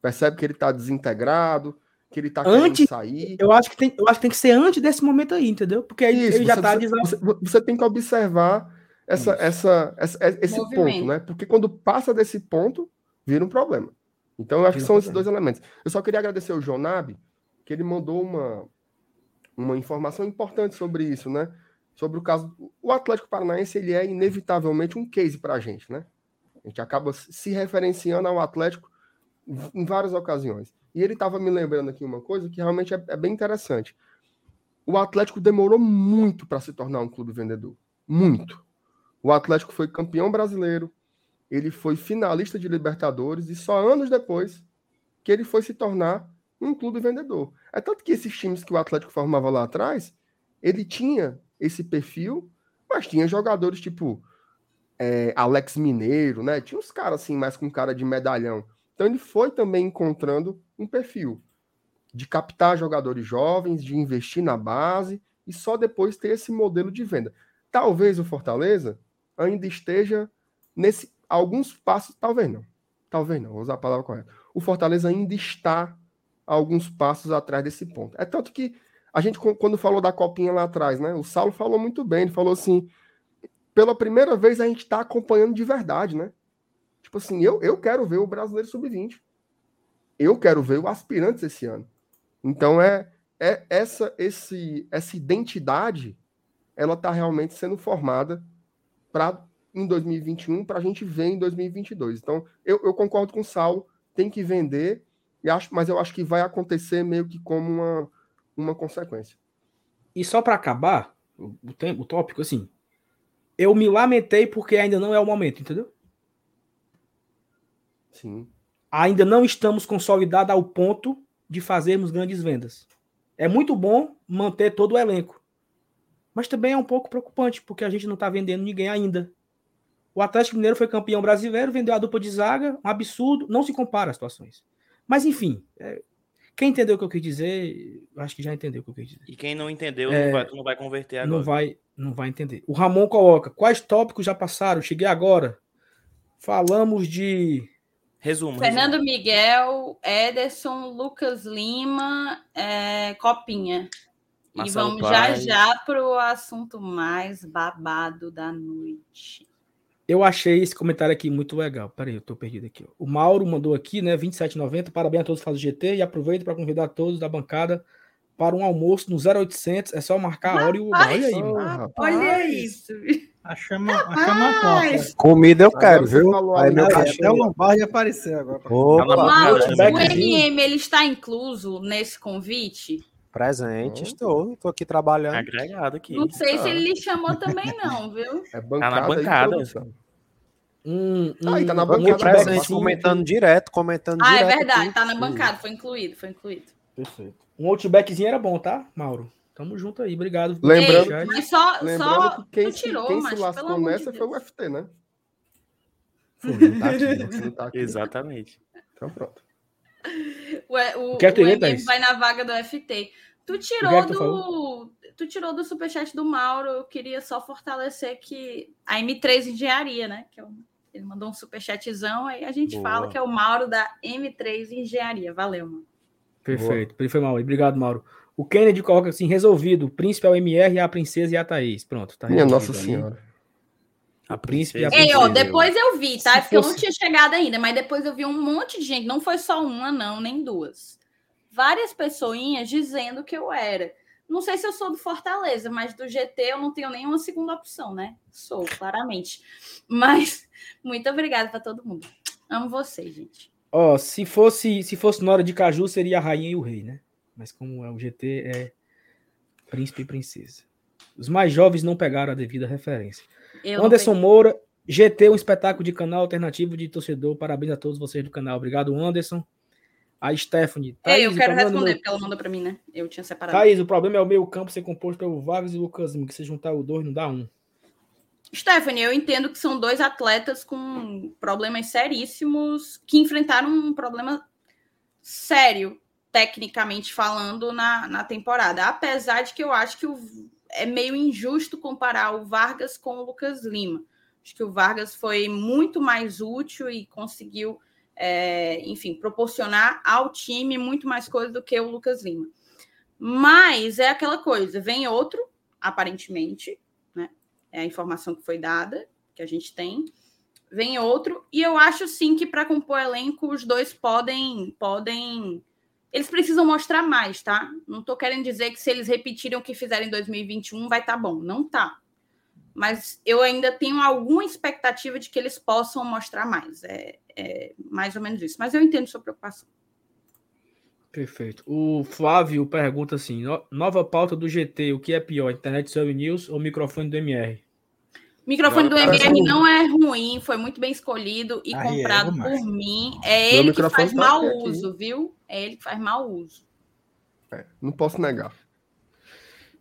Percebe que ele está desintegrado, que ele está querendo Antes- sair. Eu acho, que tem, eu acho que tem que ser antes desse momento aí, entendeu? Porque aí Isso, ele já você, tá você- desa- você, você tem que observar essa, essa, essa- esse Movimento. ponto, né? Porque quando passa desse ponto, vira um problema. Então, eu acho que são esses dois elementos. Eu só queria agradecer ao Jonab, que ele mandou uma, uma informação importante sobre isso, né? Sobre o caso. O Atlético Paranaense, ele é inevitavelmente um case para a gente, né? A gente acaba se referenciando ao Atlético em várias ocasiões. E ele estava me lembrando aqui uma coisa que realmente é, é bem interessante. O Atlético demorou muito para se tornar um clube vendedor. Muito. O Atlético foi campeão brasileiro, ele foi finalista de Libertadores e só anos depois que ele foi se tornar um clube vendedor. É tanto que esses times que o Atlético formava lá atrás, ele tinha esse perfil, mas tinha jogadores tipo é, Alex Mineiro, né? Tinha uns caras assim, mais com cara de medalhão. Então ele foi também encontrando um perfil de captar jogadores jovens, de investir na base e só depois ter esse modelo de venda. Talvez o Fortaleza ainda esteja nesse alguns passos, talvez não. Talvez não, vou usar a palavra correta. O Fortaleza ainda está alguns passos atrás desse ponto. É tanto que a gente quando falou da copinha lá atrás, né? O Saulo falou muito bem, ele falou assim, pela primeira vez a gente está acompanhando de verdade, né? Tipo assim, eu, eu quero ver o Brasileiro Sub-20. Eu quero ver o Aspirantes esse ano. Então é, é essa esse essa identidade ela está realmente sendo formada para em 2021 para a gente ver em 2022. Então eu, eu concordo com o Saulo, tem que vender, e acho, mas eu acho que vai acontecer meio que como uma, uma consequência. E só para acabar o, tempo, o tópico, assim, eu me lamentei porque ainda não é o momento, entendeu? Sim. Ainda não estamos consolidados ao ponto de fazermos grandes vendas. É muito bom manter todo o elenco. Mas também é um pouco preocupante, porque a gente não está vendendo ninguém ainda. O Atlético Mineiro foi campeão brasileiro, vendeu a dupla de zaga, um absurdo, não se compara as situações. Mas enfim, é, quem entendeu o que eu quis dizer, acho que já entendeu o que eu quis dizer. E quem não entendeu, É, não, vai, não vai converter agora. Não vai, não vai entender. O Ramon coloca: quais tópicos já passaram? Cheguei agora. Falamos de. Resumo. Fernando Miguel, Ederson, Lucas Lima, é, Copinha. e Marcelo vamos Paes. já já para o assunto mais babado da noite. Eu achei esse comentário aqui muito legal. Peraí, eu tô perdido aqui. O Mauro mandou aqui, né? 27,90. Parabéns a todos que fazem o GT e aproveito para convidar todos da bancada para um almoço no 0800. É só marcar a hora e o lugar. Olha aí, mano. rapaz. Olha isso. A chama, a. Comida eu quero, viu? Aí meu né? Até o Lombardi apareceu agora. Opa, Mauro, Outbackzinho. o MM ele está incluso nesse convite? presente, Hum. estou. Estou aqui trabalhando. Agregado aqui. Não sei se tá. ele lhe chamou também, não, viu? É bancada, aí, bancada. produção. Um, Ah, aí tá na bancada, presente, comentando direto, comentando Ah, é direto. verdade, aqui. tá na bancada, foi incluído, foi incluído. Perfeito. Um outbackzinho era bom, tá, Mauro? Tamo junto aí, obrigado. Lembrando- Ei, mas só, Lembrando só que quem, tu se, tirou, quem mas se pelo lascou amor de nessa foi o. FT, né? Foi, tá aqui, tá aqui. Exatamente. Então pronto. O, o, O que é que tu o vai na vaga do FT. Tu O tirou que é que tu do. Tu tirou do superchat do Mauro. Eu queria só fortalecer que a M3 Engenharia, né? Que é ele mandou um superchatzão, aí a gente Boa. fala que é o Mauro da M3 Engenharia. Valeu, mano. Perfeito. Ele foi mal. Obrigado, Mauro. O Kennedy coloca assim: resolvido. O príncipe é o MR, a princesa e a Thaís. Pronto, tá Minha Nossa aí. Senhora. A príncipe e a princesa. Ei, ó, depois eu vi, tá? Se É porque eu não fosse- tinha chegado ainda, mas depois eu vi um monte de gente, não foi só uma, não, nem duas. Várias pessoinhas dizendo que eu era. Não sei se eu sou do Fortaleza, mas do GT eu não tenho nenhuma segunda opção, né? Sou, claramente. Mas muito obrigada para todo mundo. Amo vocês, gente. Ó, se fosse, se fosse na hora de Caju, seria a rainha e o rei, né? Mas como é o GT, é príncipe e princesa. Os mais jovens não pegaram a devida referência. Eu Anderson. Moura, GT, um espetáculo de canal alternativo de torcedor. Parabéns a todos vocês do canal. Obrigado, Anderson. A Stephanie. Ei, eu Thaís, quero responder, meu- porque ela mandou para mim, né? Eu tinha separado. Thaís, o problema é o meio campo ser composto pelo Vargas e o Lucas que se juntar o dois não dá um. Stephanie, eu entendo que são dois atletas com problemas seríssimos que enfrentaram um problema sério, tecnicamente falando, na, na temporada. Apesar de que eu acho que o- é meio injusto comparar o Vargas com o Lucas Lima. Acho que o Vargas foi muito mais útil e conseguiu, é, enfim, proporcionar ao time muito mais coisa do que o Lucas Lima. Mas é aquela coisa, vem outro, aparentemente, é a informação que foi dada, que a gente tem. Vem outro, e eu acho sim que para compor elenco, os dois podem. podem Eles precisam mostrar mais, tá? Não tô querendo dizer que se eles repetirem o que fizeram em 2021, vai estar tá bom. Não tá. Mas eu ainda tenho alguma expectativa de que eles possam mostrar mais. É, é mais ou menos isso. Mas eu entendo sua preocupação. Perfeito. O Flávio pergunta assim: no- nova pauta do GT, o que é pior, internet Sub News ou microfone do MR? Microfone do MR parece- não é ruim, foi muito bem escolhido e Aí é comprado demais. por mim. É Meu ele que faz tá mau aqui. uso, viu? É ele que faz mau uso. É, não posso negar.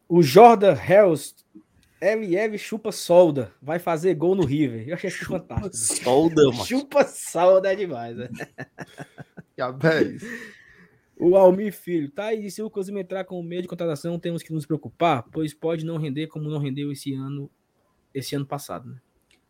O Jordan Hells, LF chupa solda, vai fazer gol no River. Eu achei isso fantástico. Solda, mano. Chupa solda é demais, né? E vez. O Almir Filho, tá? E se o Cosimo entrar com o meio de contratação, temos que nos preocupar, pois pode não render como não rendeu esse ano, esse ano passado, né?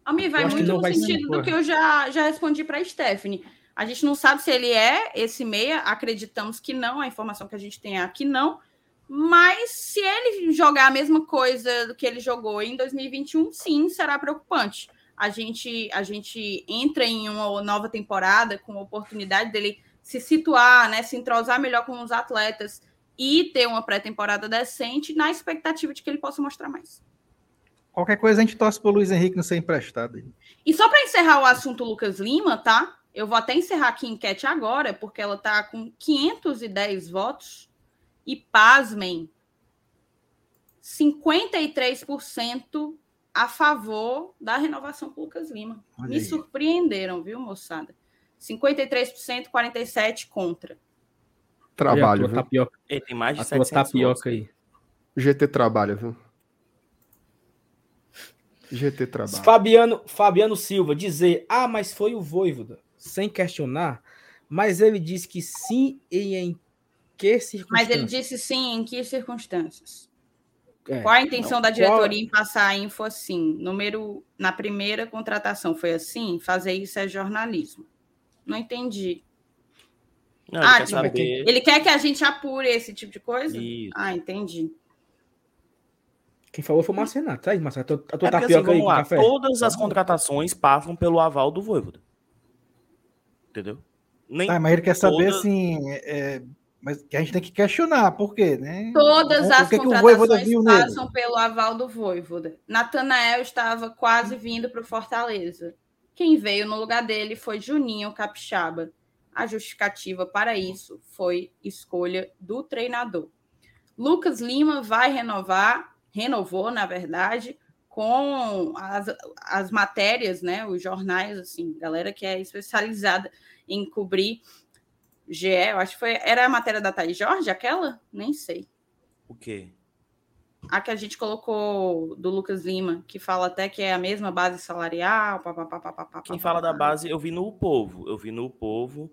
Almir, vai muito no vai sentido do que eu já, já respondi para a Stephanie. A gente não sabe se ele é esse meia, acreditamos que não, a informação que a gente tem é que não. Mas se ele jogar a mesma coisa do que ele jogou em 2021, sim, será preocupante. A gente, a gente entra em uma nova temporada com a oportunidade dele se situar, né, se entrosar melhor com os atletas e ter uma pré-temporada decente, na expectativa de que ele possa mostrar mais. Qualquer coisa a gente torce pro Luiz Henrique não ser emprestado. E só para encerrar o assunto Lucas Lima, tá? Eu vou até encerrar aqui a enquete agora, porque ela está com 510 votos. E pasmem, 53% a favor da renovação com o Lucas Lima. Olha Me aí. surpreenderam, viu, moçada? 53%, 47% contra. Trabalho, Olha a tua viu? tapioca, Ele tem mais de a tua 700 tapioca votos. aí. GT trabalha, viu? GT trabalha. Fabiano, Fabiano Silva dizer, ah, mas foi o Voivoda, sem questionar, mas ele disse que sim e em que Mas circunstâncias? ele disse sim, em que circunstâncias? É, Qual a intenção não, da qual- diretoria em passar a info assim? Número na primeira contratação foi assim? Fazer isso é jornalismo. Não entendi. Não, Ah, ele quer tipo, saber. Ele quer que a gente apure esse tipo de coisa? Isso. Ah, entendi. Quem falou foi o Marcelo Renato. Tá aí, Marcelo, a tua, a tua É porque, assim, aí lá, café. todas as contratações passam pelo aval do Voivoda. Entendeu? Nem Tá, mas ele quer saber todas- assim. é, é, mas que a gente tem que questionar, por quê, né? Todas O as que contratações nele? passam pelo aval do Voivoda. Natanael estava quase vindo para o Fortaleza. Quem veio no lugar dele foi Juninho Capixaba. A justificativa para isso foi escolha do treinador. Lucas Lima vai renovar, renovou, na verdade, com as, as matérias, né? Os jornais, assim, galera que é especializada em cobrir GE, eu acho que foi. Era a matéria da Thaís Jorge, aquela? Nem sei. O quê? A que a gente colocou do Lucas Lima, que fala até que é a mesma base salarial. Pá, pá, pá, pá, pá, Quem fala da base, eu vi no Povo. Eu vi no Povo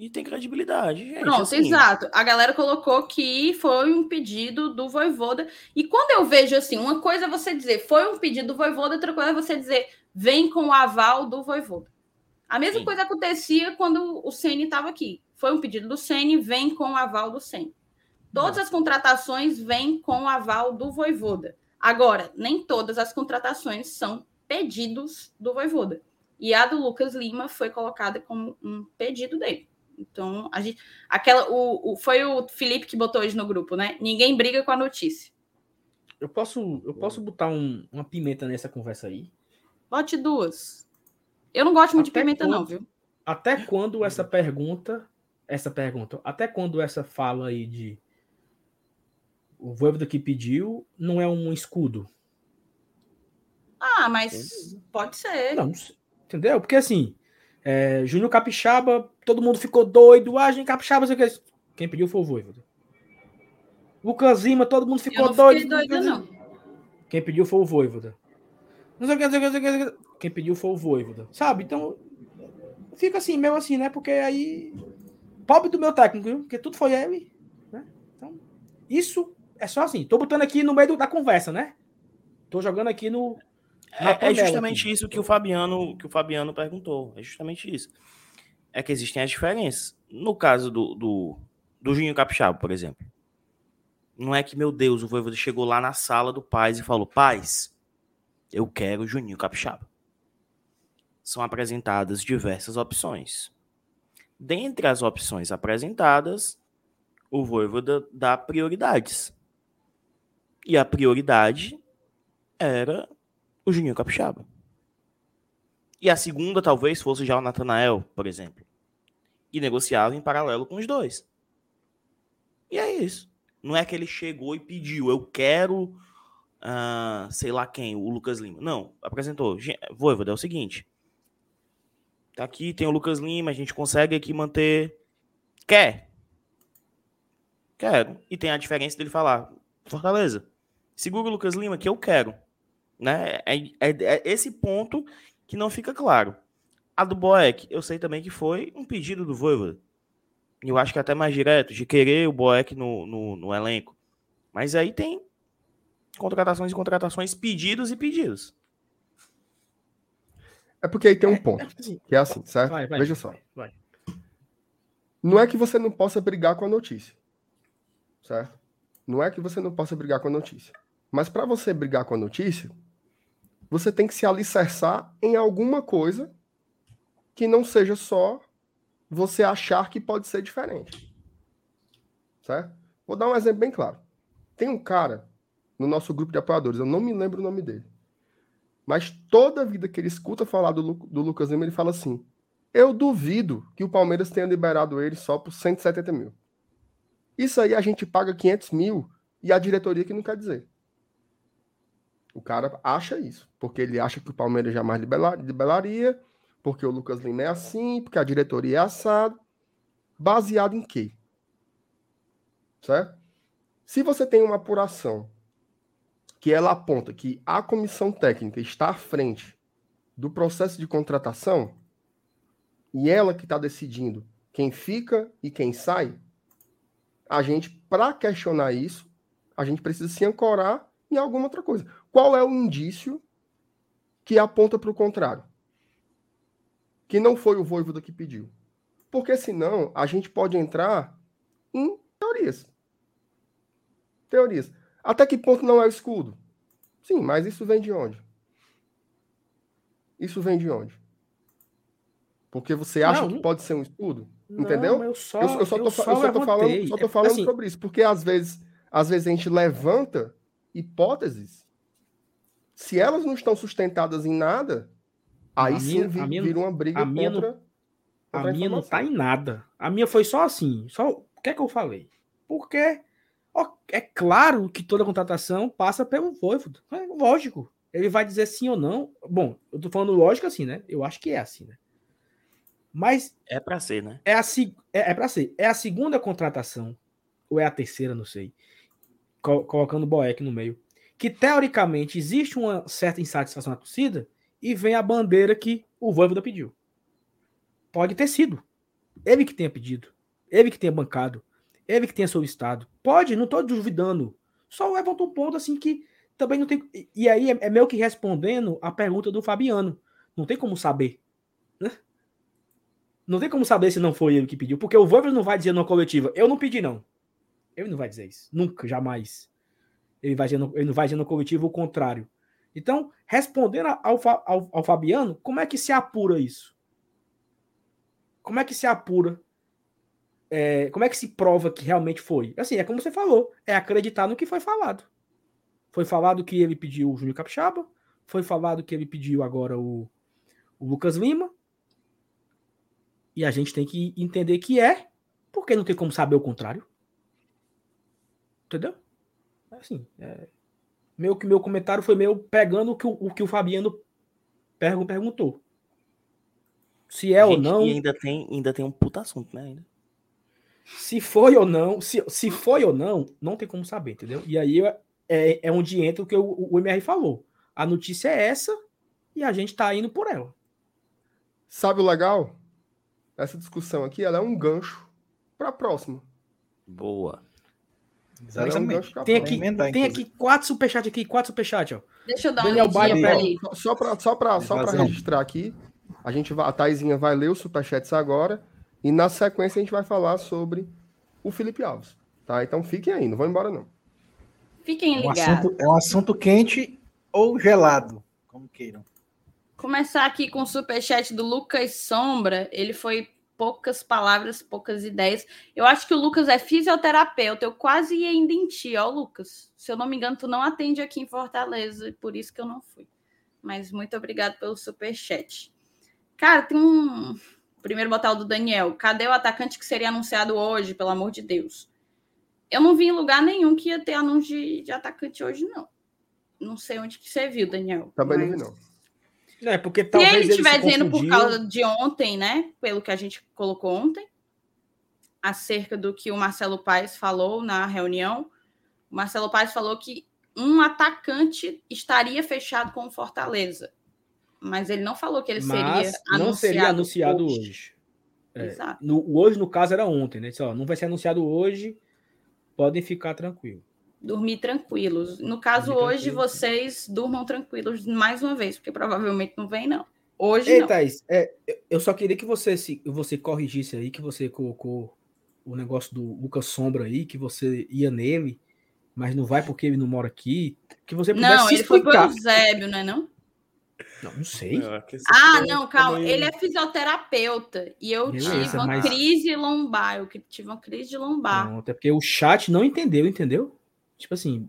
e tem credibilidade, gente. Pronto, assim. exato. A galera colocou que foi um pedido do Voivoda. E quando eu vejo assim, uma coisa é você dizer foi um pedido do Voivoda, outra coisa é você dizer vem com o aval do Voivoda. A mesma Sim. coisa acontecia quando o Ceni estava aqui. Foi um pedido do Ceni, vem com o aval do Ceni. Todas as contratações vêm com o aval do Voivoda. Agora, nem todas as contratações são pedidos do Voivoda. E a do Lucas Lima foi colocada como um pedido dele. Então, a gente. Aquela, o, o- foi o Felipe que botou hoje no grupo, né? Ninguém briga com a notícia. Eu posso, eu posso botar um- uma pimenta nessa conversa aí? Bote duas. Eu não gosto muito de Até pimenta, não, quando? viu? Até quando essa pergunta, essa pergunta, até quando essa fala aí de o Voivoda que pediu não é um escudo? Ah, mas pode ser. Não, entendeu? Porque assim, é, Júnior Capixaba, todo mundo ficou doido. Ah, gente, Capixaba, sei o que. Quem pediu foi o Voivoda. Lucas Lima, todo mundo Eu ficou não doido. doida, não. Quem pediu foi o Voivoda. Não sei o que, não sei o que, não sei o que, não sei o que. Quem pediu foi o Voivoda. Sabe? Então, fica assim, mesmo assim, né? Porque aí. Pobre do meu técnico, viu? Porque tudo foi ele. Né? Então, isso é só assim. Tô botando aqui no meio da conversa, né? Tô jogando aqui no. É, é justamente aqui. isso que o Fabiano que o Fabiano perguntou. É justamente isso. É que existem as diferenças. No caso do, do, do Juninho Capixaba, por exemplo. Não é que, meu Deus, o Voivoda chegou lá na sala do Paz e falou: Paz, eu quero o Juninho Capixaba. São apresentadas diversas opções. Dentre as opções apresentadas, o Voivoda dá prioridades. E a prioridade era o Juninho Capixaba. E a segunda talvez fosse já o Natanael, por exemplo. E negociava em paralelo com os dois. E é isso. Não é que ele chegou e pediu, eu quero, ah, sei lá quem, o Lucas Lima. Não, apresentou. "Gen- Voivoda, é o seguinte. Tá aqui, tem o Lucas Lima, a gente consegue aqui manter. Quer? Quero. E tem a diferença dele falar, Fortaleza, segura o Lucas Lima que eu quero. Né? É, é- é esse ponto que não fica claro. A do Boeck, eu sei também que foi um pedido do Voivoda. Eu acho que até mais direto, de querer o Boeck no, no, no elenco. Mas aí tem contratações e contratações, pedidos e pedidos. É porque aí tem um É, ponto, é assim, que é assim, certo? vai, vai, Veja só. vai, vai. Não é que você não possa brigar com a notícia, certo? Não é que você não possa brigar com a notícia. Mas para você brigar com a notícia, você tem que se alicerçar em alguma coisa que não seja só você achar que pode ser diferente. Certo? Vou dar um exemplo bem claro. Tem um cara no nosso grupo de apoiadores, eu não me lembro o nome dele. Mas toda vida que ele escuta falar do, do Lucas Lima, ele fala assim: Eu duvido que o Palmeiras tenha liberado ele só por 170 mil. Isso aí a gente paga 500 mil e a diretoria que não quer dizer. O cara acha isso, porque ele acha que o Palmeiras jamais liberaria, porque o Lucas Lima é assim, porque a diretoria é assado. Baseado em quê? Certo? Se você tem uma apuração que ela aponta que a comissão técnica está à frente do processo de contratação e ela que está decidindo quem fica e quem sai, a gente, para questionar isso, a gente precisa se ancorar em alguma outra coisa. Qual é o indício que aponta para o contrário? Que não foi o Voivoda que pediu. Porque senão a gente pode entrar em teorias. Teorias. Até que ponto não é o escudo? Sim, mas isso vem de onde? Isso vem de onde? Porque você acha Não, que pode ser um escudo? Entendeu? Não, eu só, eu, eu só tô, eu fa- só eu só tô falando, levantei. só tô falando assim, sobre isso, porque às vezes, às vezes a gente levanta hipóteses, se elas não estão sustentadas em nada, aí A sim minha- vi- a minha- vira uma briga a minha não- contra, A contra minha não tá em nada. A minha foi só assim. Só o que é que eu falei? Porque ó, é claro que toda contratação passa pelo Voivoda. É lógico. Ele vai dizer sim ou não. Bom, eu tô falando lógico assim, né? Eu acho que é assim, né? Mas É pra ser, né? é a é, é para ser. É a segunda contratação ou é a terceira, não sei. Co- colocando o Boeck no meio. Que teoricamente existe uma certa insatisfação na torcida e vem a bandeira que o Voivoda pediu. Pode ter sido. Ele que tenha pedido. Ele que tenha bancado. Ele que tenha solicitado. Pode, não estou duvidando. Só levanta um ponto assim que também não tem. e- aí é, é meio que respondendo a pergunta do Fabiano. Não tem como saber. né? Não tem como saber se não foi ele que pediu. Porque o Voivoda não vai dizer numa coletiva, eu não pedi, não. Ele não vai dizer isso. Nunca, jamais. Ele, vai dizer no- ele não vai dizer no coletivo o contrário. Então, respondendo ao, ao, ao Fabiano, como é que se apura isso? Como é que se apura? É, como é que se prova que realmente foi? Assim, é como você falou, é acreditar no que foi falado. Foi falado que ele pediu o Júnior Capixaba, foi falado que ele pediu agora o, o Lucas Lima, e a gente tem que entender que é, porque não tem como saber o contrário. Entendeu? Assim, é, meu que meu comentário foi meio pegando o que o, o que o Fabiano pergun- perguntou. Se é ou Gente, não, E ainda tem, ainda tem um puta assunto, né? Ainda. se foi ou não, se, se foi ou não, não tem como saber, entendeu? E aí é, é onde entra o que o, o MR falou. A notícia é essa e a gente tá indo por ela. Sabe o legal? Essa discussão aqui, ela é um gancho para a próxima. Boa. É um Exatamente. pra Tem aqui, emendar, tem inclusive. aqui quatro superchats aqui, quatro superchats, ó. Deixa eu dar uma Daniel lidinha Biden, pra ó, ele. Só- para só pra, só pra registrar aqui, a, gente vai, a Taizinha vai ler os superchats agora e na sequência a gente vai falar sobre o Felipe Alves. Tá? Então fiquem aí, não vão embora não. Fiquem É um, ligados. assunto, é um assunto quente ou gelado, como queiram. Começar aqui com o superchat do Lucas Sombra. Ele foi poucas palavras, poucas ideias. Eu acho que o Lucas é fisioterapeuta. Eu quase ia em ti, ó, Lucas. Se eu não me engano, tu não atende aqui em Fortaleza, e por isso que eu não fui. Mas muito obrigado pelo superchat. Cara, tem um. Primeiro botar o do Daniel. Cadê o atacante que seria anunciado hoje, pelo amor de Deus? Eu não vi em lugar nenhum que ia ter anúncio de, de atacante hoje, não. Não sei onde que você viu, Daniel. Também não vi mas- não. É, porque se talvez ele ele estiver se dizendo por causa de ontem, né? Pelo que a gente colocou ontem, acerca do que o Marcelo Paes falou na reunião, o Marcelo Paes falou que um atacante estaria fechado com o Fortaleza. Mas ele não falou que ele seria mas anunciado. não seria anunciado hoje. É, Exato. No, hoje, no caso, era ontem, né? Disse, ó, não vai ser anunciado hoje, podem ficar tranquilos. Dormir tranquilos. No caso, Dormir hoje, tranquilo. vocês durmam tranquilos mais uma vez, porque provavelmente não vem, não. Hoje Ei, não. Thaís, é, eu só queria que você, se, você corrigisse aí, que você colocou o negócio do Lucas Sombra aí, que você ia nele, mas não vai porque ele não mora aqui, que você pudesse Não, se ele foi pro explicar. Eusébio, né? Não? Não, não sei. Não, é Ah, não, calma. também- Ele é fisioterapeuta. E eu Beleza, tive uma mas- crise lombar. Eu que- tive uma crise de lombar. Não, até porque o chat não entendeu, entendeu? Tipo assim,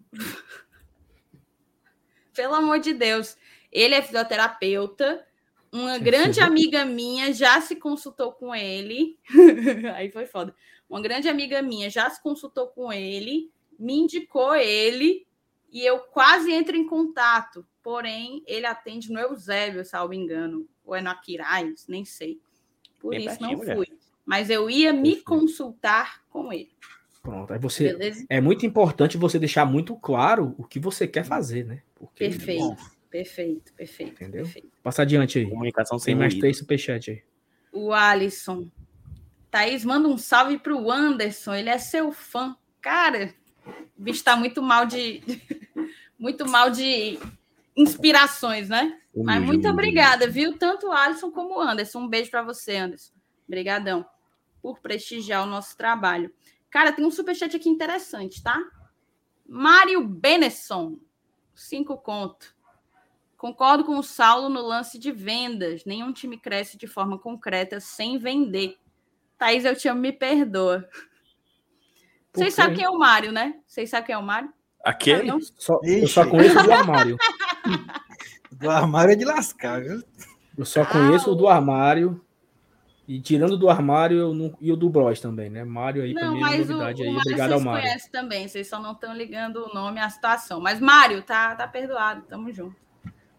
Pelo amor de Deus. Ele é fisioterapeuta. Uma grande amiga minha já se consultou com ele. Aí foi foda. Uma grande amiga minha já se consultou com ele, me indicou ele e eu quase entro em contato. Porém, ele atende no Eusébio, salvo engano. Ou é no Aquiraz, nem sei. Por Bem isso não pertinho, mulher. fui. Mas eu ia me consultar com ele. Pronto. Aí você. Beleza? É muito importante você deixar muito claro o que você quer fazer, né? Porque, Perfeito. Perfeito, perfeito. Entendeu? perfeito. Passa adiante aí. Comunicação sem Tem mais ruído. três superchat aí. O Alisson. Thaís, manda um salve pro Anderson. Ele é seu fã. Cara, o bicho tá muito mal de. muito mal de inspirações, né? Mas muito obrigada, viu? Tanto o Alisson como o Anderson. Um beijo para você, Anderson. Obrigadão por prestigiar o nosso trabalho. Cara, tem um superchat aqui interessante, tá? Mário Benesson, cinco conto. Concordo com o Saulo no lance de vendas. Nenhum time cresce de forma concreta sem vender. Thaís, eu te amo, me perdoa. Por Vocês sabem quem é o Mário, né? Vocês sabem quem é o Mário? Aquele? Não? Só, eu só conheço o do armário. Do armário é de lascar, viu? Eu só conheço o do armário. E tirando do armário eu não, e o do Bros também, né? Mário aí Não, mim é o, novidade o aí. Mário Obrigado ao vocês Mário. conhecem também, vocês só não estão ligando o nome à situação. Mas, Mário, tá, tá perdoado, tamo junto.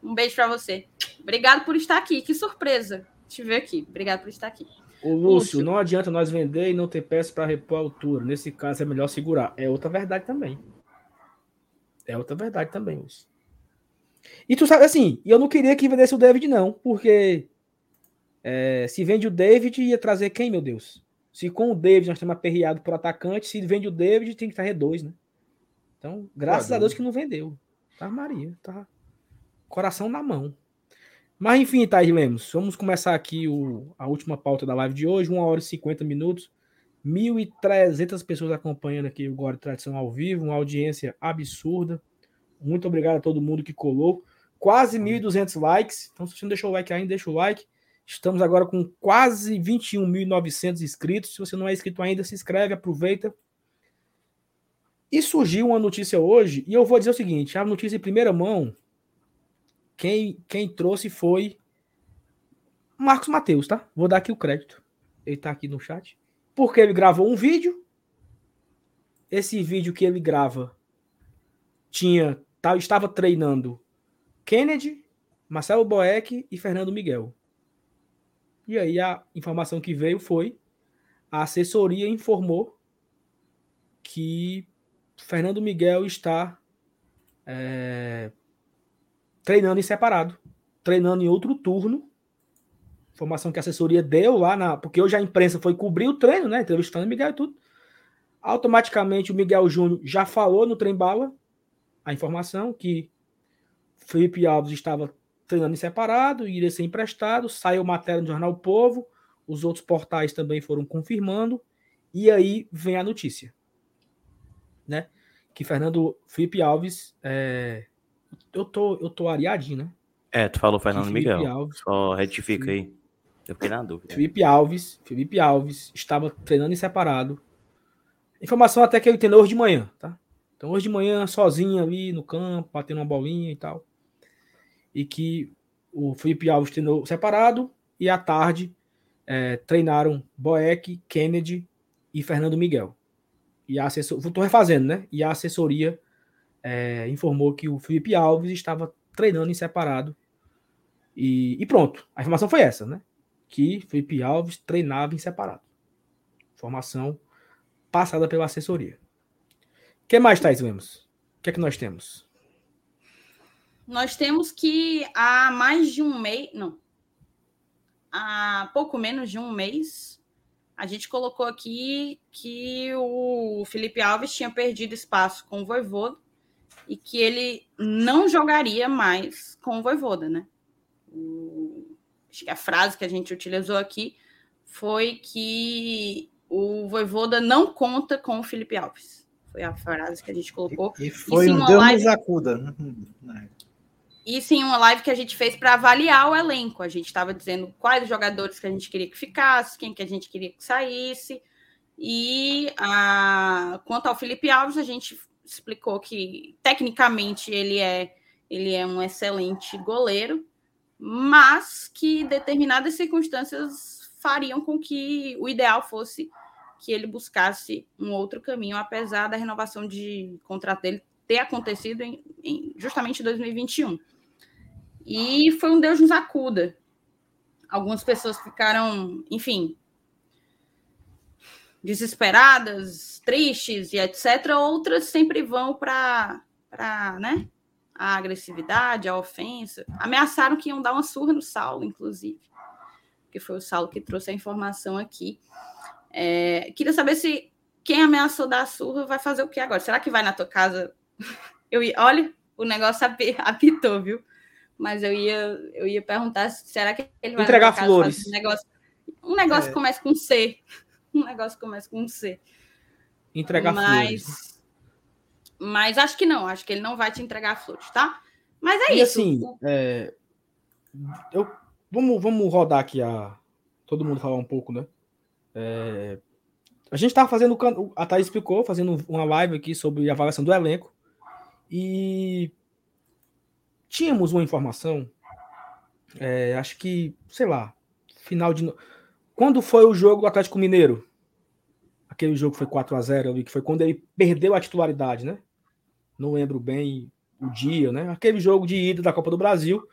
Um beijo pra você. Obrigado por estar aqui, que surpresa te ver aqui. Obrigado por estar aqui. Ô, Lúcio, não adianta nós vender e não ter peça para repor a altura. Nesse caso é melhor segurar. É outra verdade também. É outra verdade também, Lúcio. E tu sabe, assim, eu não queria que vendesse o David, não, porque é, se vende o David, ia trazer quem, meu Deus? Se com o David nós temos aperreado por atacante, se vende o David, tem que trazer dois, né? Então, graças a Deus que não vendeu. Tá, Maria, tá. Coração na mão. Mas enfim, Thaís Lemos, vamos começar aqui o, a última pauta da live de hoje, 1 hora e 50 minutos. 1.300 pessoas acompanhando aqui o Gore Tradição ao vivo, uma audiência absurda. Muito obrigado a todo mundo que colou. Quase 1.200 likes. Então, se você não deixou o like ainda, deixa o like. Estamos agora com quase 21.900 inscritos. Se você não é inscrito ainda, se inscreve, aproveita. E surgiu uma notícia hoje, e eu vou dizer o seguinte: a notícia em primeira mão, quem, quem trouxe foi Marcos Mateus, tá? Vou dar aqui o crédito. Ele tá aqui no chat. Porque ele gravou um vídeo. Esse vídeo que ele grava tinha tá, estava treinando Kennedy, Marcelo Boeck e Fernando Miguel. E aí a informação que veio foi a assessoria informou que Fernando Miguel está é, treinando em separado, treinando em outro turno. Informação que a assessoria deu lá na. Porque hoje a imprensa foi cobrir o treino, né? Entrevistando o Miguel e tudo. Automaticamente o Miguel Júnior já falou no trem bala a informação que Felipe Alves estava treinando em separado, iria ser emprestado, saiu matéria no Jornal o Povo, os outros portais também foram confirmando, e aí vem a notícia, né? Que Fernando Felipe Alves, é... eu tô eu tô ariadinho, né? É, tu falou Fernando Felipe Miguel. Alves. Só retifica aí. Eu fiquei na dúvida. Felipe Alves, Felipe Alves estava treinando em separado. Informação até que eu entendo hoje de manhã, tá? Então hoje de manhã, sozinho ali no campo, batendo uma bolinha e tal. E que o Felipe Alves treinou separado e à tarde é, treinaram Boeck, Kennedy e Fernando Miguel. E a assessor... Tô refazendo, né? E a assessoria é, informou que o Felipe Alves estava treinando em separado. E, e pronto. A informação foi essa, né? Que Felipe Alves treinava em separado. Informação passada pela assessoria. O que mais, Thais Lemos? O que é que nós temos? Nós temos que há mais de um mês, não, há pouco menos de um mês, a gente colocou aqui que o Felipe Alves tinha perdido espaço com o Voivoda e que ele não jogaria mais com o Voivoda, né? O, acho que a frase que a gente utilizou aqui foi que o Voivoda não conta com o Felipe Alves. Foi a frase que a gente colocou. E foi Isso em um Deus live- nos acuda. Isso em uma live que a gente fez para avaliar o elenco. A gente estava dizendo quais jogadores que a gente queria que ficasse, quem que a gente queria que saísse. E a... quanto ao Felipe Alves, a gente explicou que tecnicamente ele é, ele é um excelente goleiro, mas que determinadas circunstâncias fariam com que o ideal fosse que ele buscasse um outro caminho, apesar da renovação de contrato dele ter acontecido em, em justamente 2021. E foi um Deus nos acuda. Algumas pessoas ficaram, enfim, desesperadas, tristes e etc. Outras sempre vão para, né, a agressividade, a ofensa. Ameaçaram que iam dar uma surra no Saulo, inclusive, que foi o Saulo que trouxe a informação aqui. É, queria saber se quem ameaçou dar a surra vai fazer o que agora? Será que vai na tua casa? Eu olha, o negócio apitou, viu? Mas eu ia, eu ia perguntar será que ele vai entregar flores? Um negócio, um negócio é. começa com C. Um negócio começa com C. Entregar mas, flores. Mas acho que não, acho que ele não vai te entregar flores, tá? Mas é e isso. Assim, é, eu, vamos, vamos rodar aqui a. Todo mundo falar um pouco, né? É, a gente estava fazendo. A Thaís explicou, fazendo uma live aqui sobre a avaliação do elenco. E tínhamos uma informação. É, acho que, sei lá, final de. Quando foi o jogo do Atlético Mineiro? Aquele jogo foi 4 a 0 que foi quando ele perdeu a titularidade, né? Não lembro bem o dia, né? Aquele jogo de ida da Copa do Brasil.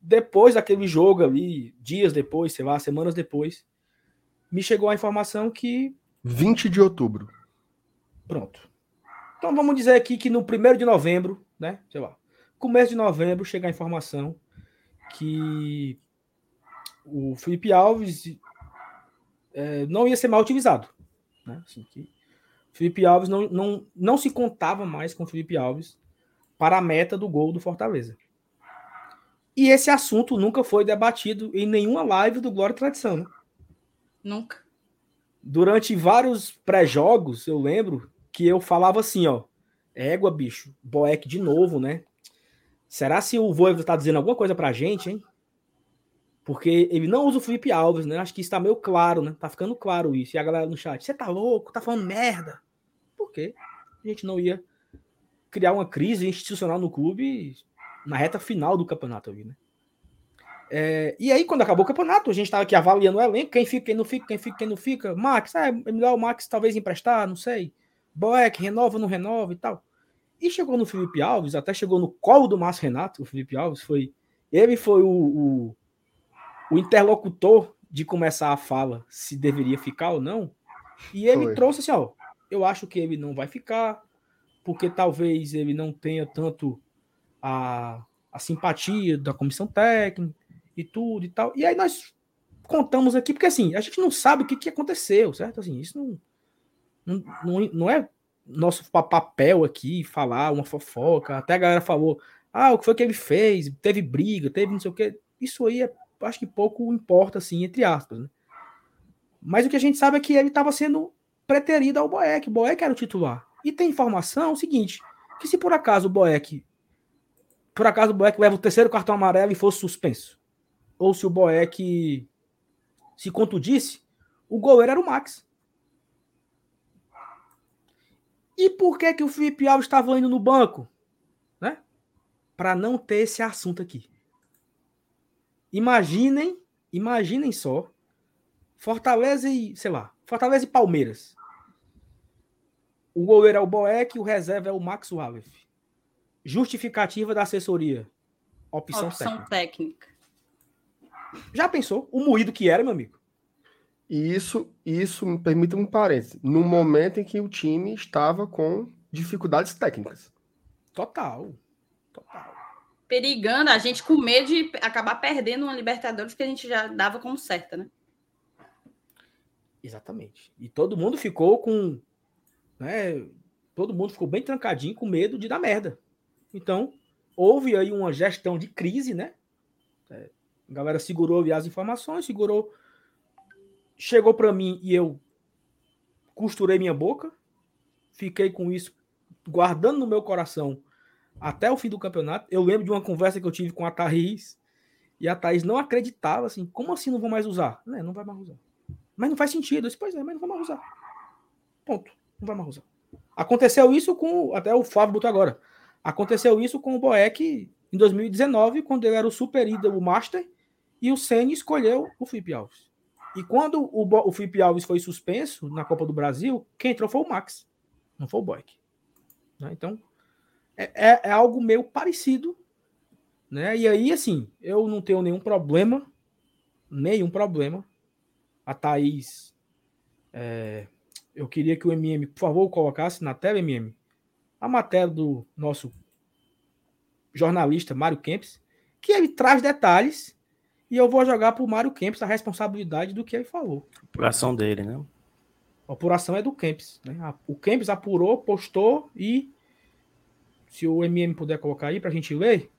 Depois daquele jogo ali, dias depois, sei lá, semanas depois, me chegou a informação que. 20 de outubro. Pronto. Então vamos dizer aqui que no 1 de novembro, né? Sei lá. Começo de novembro chega a informação que o Felipe Alves é, não ia ser mal utilizado. Né? Assim, que Felipe Alves não, não, não se contava mais com Felipe Alves para a meta do gol do Fortaleza. E esse assunto nunca foi debatido em nenhuma live do Glória e Tradição. Né? Nunca. Durante vários pré-jogos, eu lembro que eu falava assim, ó, égua, bicho, Boeck de novo, né? Será se o Voivo está dizendo alguma coisa pra gente, hein? Porque ele não usa o Felipe Alves, né? Acho que está meio claro, né? Tá ficando claro isso. E a galera no chat, você tá louco? Tá falando merda? Por quê? A gente não ia criar uma crise institucional no clube na reta final do campeonato ali, né? É, e aí, quando acabou o campeonato, a gente estava aqui avaliando o elenco, quem fica, quem não fica, quem fica, quem não fica. Max, é, é melhor o Max talvez emprestar, não sei. Boeck, renova, não renova e tal. E chegou no Felipe Alves, até chegou no colo do Márcio Renato, o Felipe Alves foi. Ele foi o, o, o interlocutor de começar a fala se deveria ficar ou não. E ele foi. trouxe assim, ó. Eu acho que ele não vai ficar, porque talvez ele não tenha tanto a, a simpatia da comissão técnica e tudo e tal. E aí nós contamos aqui, porque assim, a gente não sabe o que, que aconteceu, certo? Assim, isso não, não, não, não é nosso papel aqui falar uma fofoca. Até a galera falou: ah, o que foi que ele fez? Teve briga, teve não sei o que. Isso aí é, acho que pouco importa, assim, entre aspas. Né? Mas o que a gente sabe é que ele estava sendo preterido ao Boeck. Boeck era o titular. E tem informação o seguinte: que se por acaso o Boeck. Por acaso o Boeck leva o terceiro cartão amarelo e fosse suspenso. Ou se o Boeck se contudisse, o goleiro era o Max. E por que, que o Felipe Alves estava indo no banco? Né? Para não ter esse assunto aqui. Imaginem, imaginem só, Fortaleza e, sei lá, Fortaleza e Palmeiras. O goleiro é o Boeck, o reserva é o Max Wallace. Justificativa da assessoria. Opção, Opção técnica. técnica. Já pensou? O moído que era, meu amigo? E isso, isso me permite um parênteses. No momento em que o time estava com dificuldades técnicas. Total. Total. Perigando, a gente com medo de acabar perdendo uma Libertadores que a gente já dava como certa, né? Exatamente. E todo mundo ficou com. Né, todo mundo ficou bem trancadinho com medo de dar merda. Então, houve aí uma gestão de crise, né? É, a galera segurou as informações, segurou chegou para mim e eu costurei minha boca, fiquei com isso guardando no meu coração até o fim do campeonato. Eu lembro de uma conversa que eu tive com a Thaís e a Thaís não acreditava assim, como assim não vou mais usar? Não, não vai mais usar. Mas não faz sentido. Eu disse, pois é, mas não vou mais usar. Ponto. Não vai mais usar. Aconteceu isso com. Até o Flávio botou agora. Aconteceu isso com o Boeck em 2019, quando ele era o super ídolo, o Master, e o Senna escolheu o Felipe Alves. E quando o, o Felipe Alves foi suspenso na Copa do Brasil, quem entrou foi o Max, não foi o Boyk. Né? Então, é, é- é algo meio parecido. Né? E aí, assim, eu não tenho nenhum problema, nenhum problema. A Thaís, é, eu queria que o MM, por favor, colocasse na tela, MM, a matéria do nosso jornalista Mário Kempis, que ele traz detalhes e eu vou jogar para o Mário Kempis a responsabilidade do que ele falou. Apuração dele, né? A apuração é do Kempis. Né? O Kempis apurou, postou e se o MM puder colocar aí para a gente ler,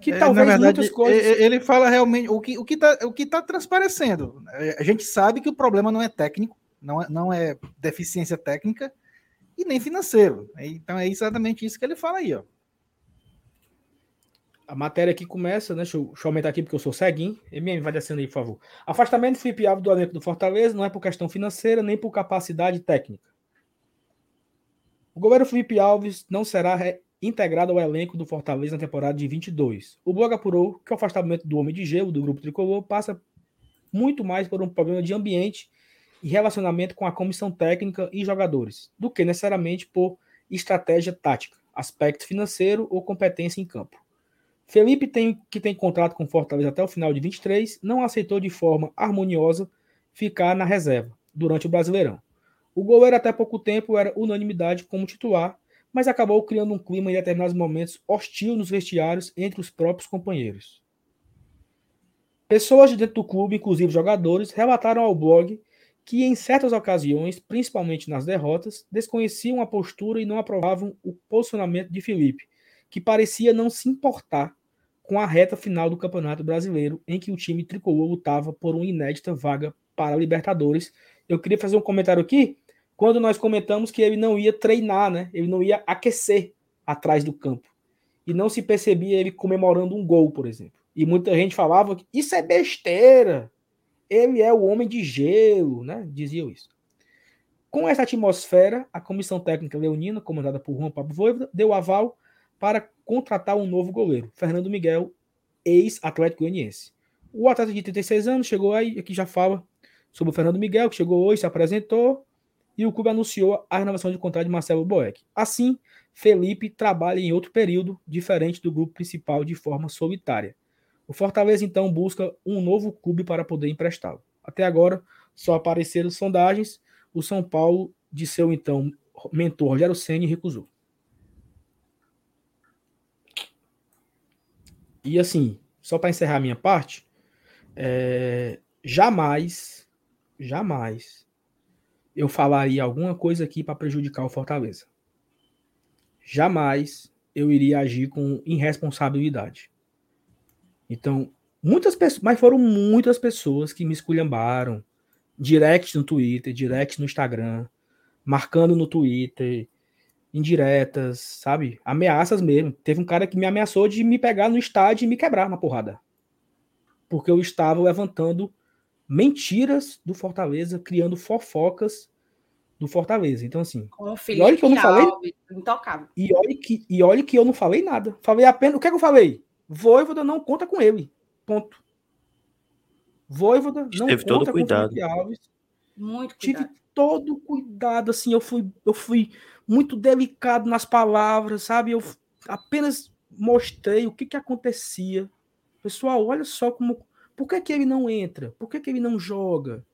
que É, talvez na verdade, muitas coisas... ele fala realmente o que o que está o que tá transparecendo. É, A gente sabe que o problema não é técnico, não é, não é deficiência técnica e nem financeiro. Então é exatamente isso que ele fala aí, ó. A matéria aqui começa, né? Deixa eu, deixa eu aumentar aqui porque eu sou ceguinho. MM, vai descendo aí, por favor. Afastamento de Felipe Alves do elenco do Fortaleza não é por questão financeira nem por capacidade técnica. O goleiro Felipe Alves não será integrado ao elenco do Fortaleza na temporada de 22. O blog apurou que o afastamento do Homem de Gelo, do grupo tricolor, passa muito mais por um problema de ambiente e relacionamento com a comissão técnica e jogadores, do que necessariamente por estratégia tática, aspecto financeiro ou competência em campo. Felipe, tem, que tem contrato com Fortaleza até o final de 23, não aceitou de forma harmoniosa ficar na reserva durante o Brasileirão. O goleiro até pouco tempo era unanimidade como titular, mas acabou criando um clima em determinados momentos hostil nos vestiários entre os próprios companheiros. Pessoas de dentro do clube, inclusive jogadores, relataram ao blog que em certas ocasiões, principalmente nas derrotas, desconheciam a postura e não aprovavam o posicionamento de Felipe, que parecia não se importar com a reta final do Campeonato Brasileiro, em que o time tricolor lutava por uma inédita vaga para a Libertadores. Eu queria fazer um comentário aqui, quando nós comentamos que ele não ia treinar, né? Ele não ia aquecer atrás do campo. E não se percebia ele comemorando um gol, por exemplo. E muita gente falava que isso é besteira. Ele é o homem de gelo, né? Diziam isso. Com essa atmosfera, a comissão técnica leonina, comandada por Juan Pablo Voivoda, deu aval para contratar um novo goleiro, Fernando Miguel, ex-Atlético Goianiense. O atleta de 36 anos chegou aí, aqui já fala sobre o Fernando Miguel, que chegou hoje, se apresentou, e o clube anunciou a renovação de contrato de Marcelo Boeck. Assim, Felipe trabalha em outro período, diferente do grupo principal, de forma solitária. O Fortaleza, então, busca um novo clube para poder emprestá-lo. Até agora, só apareceram sondagens. O São Paulo, de seu então mentor Rogério Ceni recusou. E assim, só para encerrar a minha parte, é, jamais, jamais eu falaria alguma coisa aqui para prejudicar o Fortaleza. Jamais eu iria agir com irresponsabilidade. Então, muitas pessoas, mas foram muitas pessoas que me esculhambaram, direct no Twitter, direct no Instagram, marcando no Twitter, indiretas, sabe? Ameaças mesmo. Teve um cara que me ameaçou de me pegar no estádio e me quebrar na porrada. Porque eu estava levantando mentiras do Fortaleza, criando fofocas do Fortaleza. Então, assim. Com o E olha que eu não falei. Alves. E olha, que, e olha que eu não falei nada. Falei apenas. O que é que eu falei? Voivoda não conta com ele. Ponto. Voivoda não Teve conta todo com o cuidado. Felipe Alves. Muito Tive cuidado. todo cuidado, assim, eu fui, eu fui muito delicado nas palavras, sabe? Eu apenas mostrei o que, que acontecia. Pessoal, olha só como. Por que, que ele não entra? Por que, que ele não joga?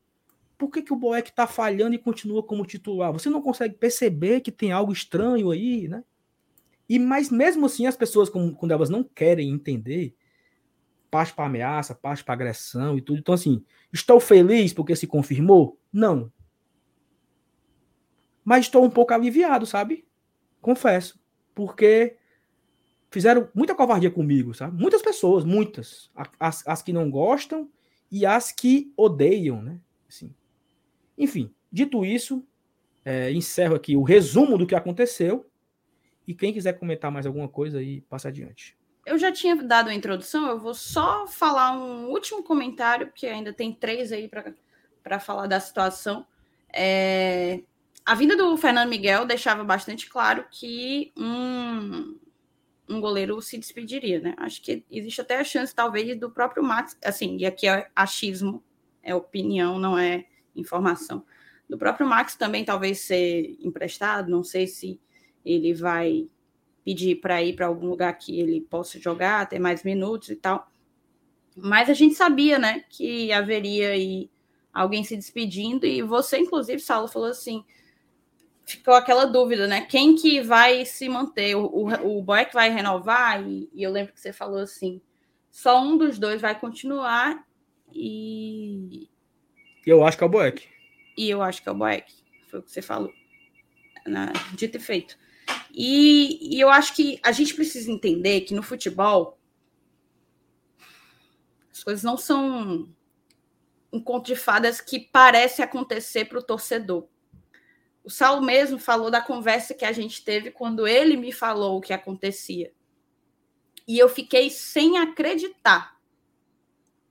Por que, que o Boeck está falhando e continua como titular? Você não consegue perceber que tem algo estranho aí, né? E mas mesmo assim, as pessoas, quando elas não querem entender, parte para ameaça, parte para agressão e tudo. Então, assim, estou feliz porque se confirmou? Não. Mas estou um pouco aliviado, sabe? Confesso. Porque fizeram muita covardia comigo, sabe? Muitas pessoas, muitas. As, as que não gostam e as que odeiam, né? Assim. Enfim, dito isso, é, encerro aqui o resumo do que aconteceu. E quem quiser comentar mais alguma coisa aí, passa adiante. Eu já tinha dado a introdução, eu vou só falar um último comentário, porque ainda tem três aí para falar da situação. É, a vinda do Fernando Miguel deixava bastante claro que um, um goleiro se despediria, né? Acho que existe até a chance, talvez, do próprio Max, assim, e aqui é achismo, é opinião, não é informação. Do próprio Max também talvez ser emprestado, não sei se ele vai pedir para ir para algum lugar que ele possa jogar, ter mais minutos e tal. Mas a gente sabia, né, que haveria aí alguém se despedindo e você, inclusive, Saulo, falou assim, ficou aquela dúvida, né? Quem que vai se manter? O, o, o Boeck vai renovar? E, e, eu lembro que você falou assim: só um dos dois vai continuar e. Eu acho que é o Boeck. E eu acho que é o Boeck. Foi o que você falou. Na, dito e feito. E, e eu acho que a gente precisa entender que no futebol as coisas não são um conto de fadas que parece acontecer para o torcedor. O Saulo mesmo falou da conversa que a gente teve quando ele me falou o que acontecia. E eu fiquei sem acreditar.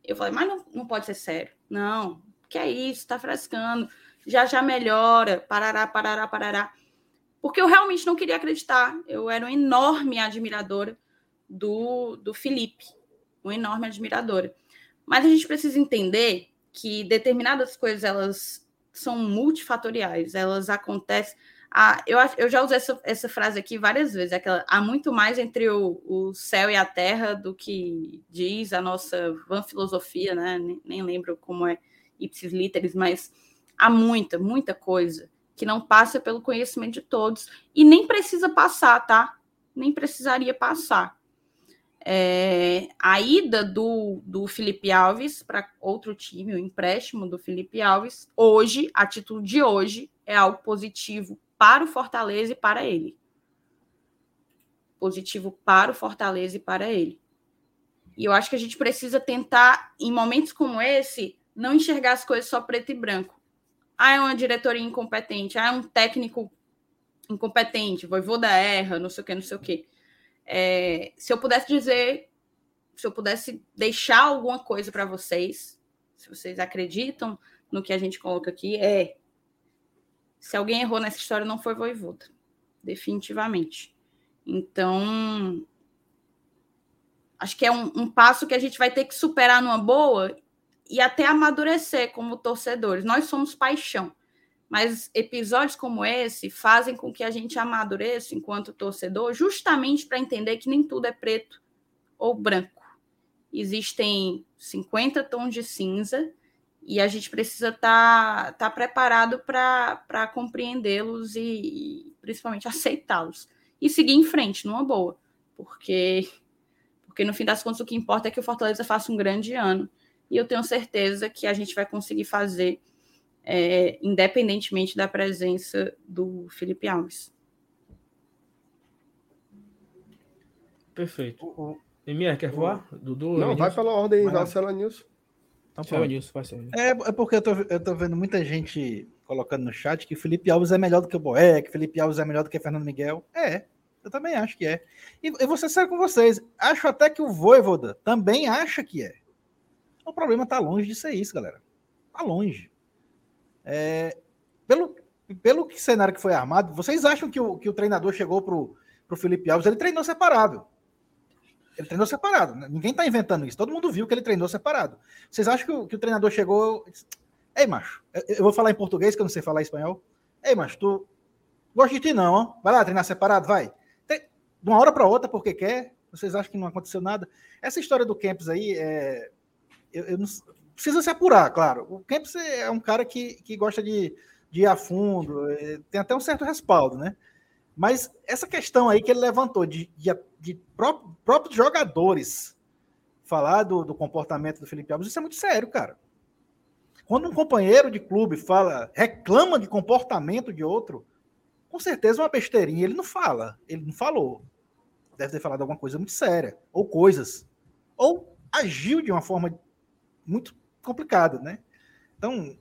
Eu falei, mas não, não pode ser sério. Não, que é isso, tá frescando. Já já melhora, parará, parará, parará. Porque eu realmente não queria acreditar. Eu era uma enorme admiradora do, do Felipe. Uma enorme admiradora. Mas a gente precisa entender que determinadas coisas elas são multifatoriais, elas acontecem. Ah, eu, eu já usei essa, essa frase aqui várias vezes, aquela, há muito mais entre o, o céu e a terra do que diz a nossa van filosofia, né? Nem, nem lembro como é ipsis literis, mas há muita, muita coisa que não passa pelo conhecimento de todos e nem precisa passar, tá? Nem precisaria passar. É, a ida do, do Felipe Alves para outro time, o empréstimo do Felipe Alves, hoje, a título de hoje, é algo positivo para o Fortaleza e para ele. Positivo para o Fortaleza e para ele. E eu acho que a gente precisa tentar, em momentos como esse, não enxergar as coisas só preto e branco. Ah, é uma diretoria incompetente, ah, é um técnico incompetente, voivoda erra, não sei o que, não sei o que é, se eu pudesse dizer, se eu pudesse deixar alguma coisa para vocês, se vocês acreditam no que a gente coloca aqui, é se alguém errou nessa história, não foi Voivoda, definitivamente. Então, acho que é um, um, passo que a gente vai ter que superar numa boa e até amadurecer como torcedores. Nós somos paixão. Mas episódios como esse fazem com que a gente amadureça enquanto torcedor, justamente para entender que nem tudo é preto ou branco. Existem 50 tons de cinza e a gente precisa estar tá, tá preparado para compreendê-los e, e, principalmente aceitá-los. E seguir em frente, numa boa. Porque, porque no fim das contas o que importa é que o Fortaleza faça um grande ano. E eu tenho certeza que a gente vai conseguir fazer é, independentemente da presença do Felipe Alves. Perfeito. O, Emir, quer voar? Dudu? Não, vai pela ordem, vai Nilson. Então, vai Nilson, vai ser. É, é porque eu tô, eu tô vendo muita gente colocando no chat que Felipe Alves é melhor do que o Boé, que Felipe Alves é melhor do que Fernando Miguel. É, eu também acho que é. E eu vou ser sério com vocês, acho até que o Voivoda também acha que é. O problema tá longe de ser isso, galera. Tá longe. É, pelo, pelo cenário que foi armado, vocês acham que o, que o treinador chegou pro, pro Felipe Alves, ele treinou separado. Ele treinou separado. Né? Ninguém tá inventando isso. Todo mundo viu que ele treinou separado. Vocês acham que o, que o treinador chegou. Ei, macho, eu vou falar em português, que eu não sei falar espanhol. Ei, macho, tu gosta de ti, não. Vai lá treinar separado, vai. De uma hora para outra, porque quer. Vocês acham que não aconteceu nada? Essa história do Campos aí, é... eu, eu não precisa se apurar, claro. O Kempis é um cara que, que gosta de, de ir a fundo, é, tem até um certo respaldo, né? Mas essa questão aí que ele levantou de, de, de pró próprios jogadores falar do, do, comportamento do Felipe Alves, isso é muito sério, cara. Quando um companheiro de clube fala, reclama de comportamento de outro, com certeza uma besteirinha ele não fala, ele não falou. Deve ter falado alguma coisa muito séria, ou coisas. Ou agiu de uma forma muito complicado, né? Então,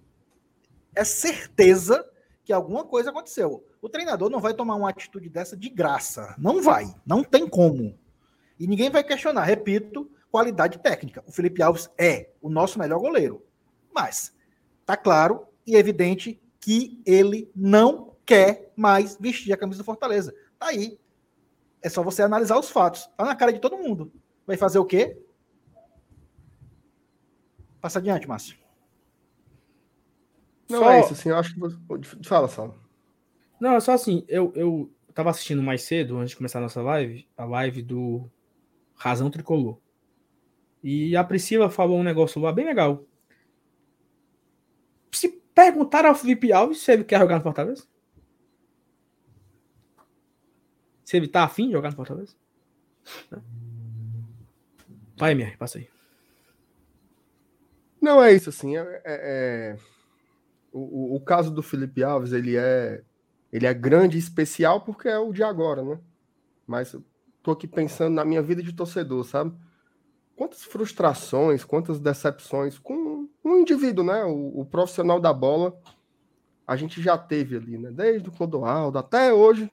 é certeza que alguma coisa aconteceu. O treinador não vai tomar uma atitude dessa de graça. Não vai. Não tem como. E ninguém vai questionar. Repito, qualidade técnica. O Felipe Alves é o nosso melhor goleiro. Mas tá claro e evidente que ele não quer mais vestir a camisa do Fortaleza. Tá aí. É só você analisar os fatos. Tá na cara de todo mundo. Vai fazer o quê? Passa adiante, Márcio. Não Só- é isso, assim, eu acho que você... Fala, Sala. Não, é só assim, eu, eu tava assistindo mais cedo, antes de começar a nossa live, a live do Razão Tricolor. E a Priscila falou um negócio lá bem legal. Se perguntar ao Felipe Alves se ele quer jogar no Fortaleza? Se ele tá afim de jogar no Fortaleza? Vai, minha, passa aí. Não é isso, assim. É, é- é- O, o- caso do Felipe Alves, ele é, ele é grande e especial porque é o de agora, né? Mas eu tô aqui pensando na minha vida de torcedor, sabe? Quantas frustrações, quantas decepções com um indivíduo, né? O, o profissional da bola, a gente já teve ali, né? Desde o Clodoaldo até hoje.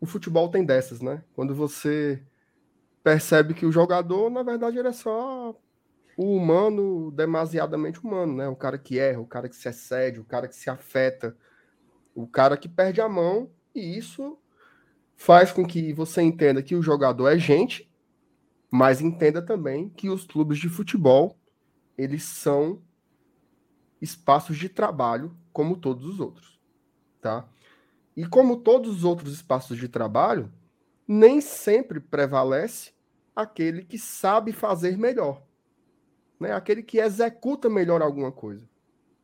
O futebol tem dessas, né? Quando você percebe que o jogador, na verdade, ele é só o humano demasiadamente humano, né? O cara que erra, o cara que se excede, o cara que se afeta, o cara que perde a mão, e isso faz com que você entenda que o jogador é gente, mas entenda também que os clubes de futebol, eles são espaços de trabalho como todos os outros, tá? E como todos os outros espaços de trabalho, nem sempre prevalece aquele que sabe fazer melhor né? Aquele que executa melhor alguma coisa.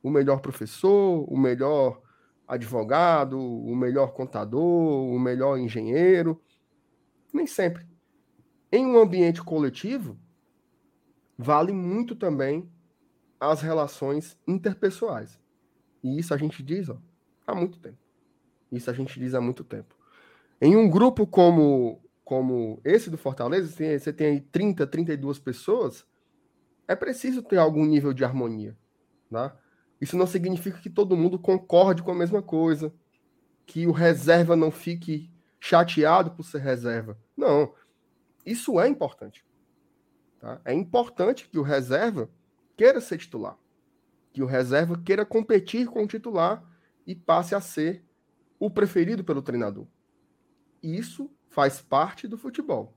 O melhor professor, o melhor advogado, o melhor contador, o melhor engenheiro. Nem sempre. Em um ambiente coletivo, vale muito também as relações interpessoais. E isso a gente diz ó, há muito tempo. Isso a gente diz há muito tempo. Em um grupo como, como esse do Fortaleza, você tem, aí 30, 32 pessoas, é preciso ter algum nível de harmonia. Tá? Isso não significa que todo mundo concorde com a mesma coisa, que o reserva não fique chateado por ser reserva. Não. Isso é importante. Tá? É importante que o reserva queira ser titular, que o reserva queira competir com o titular e passe a ser o preferido pelo treinador. Isso faz parte do futebol.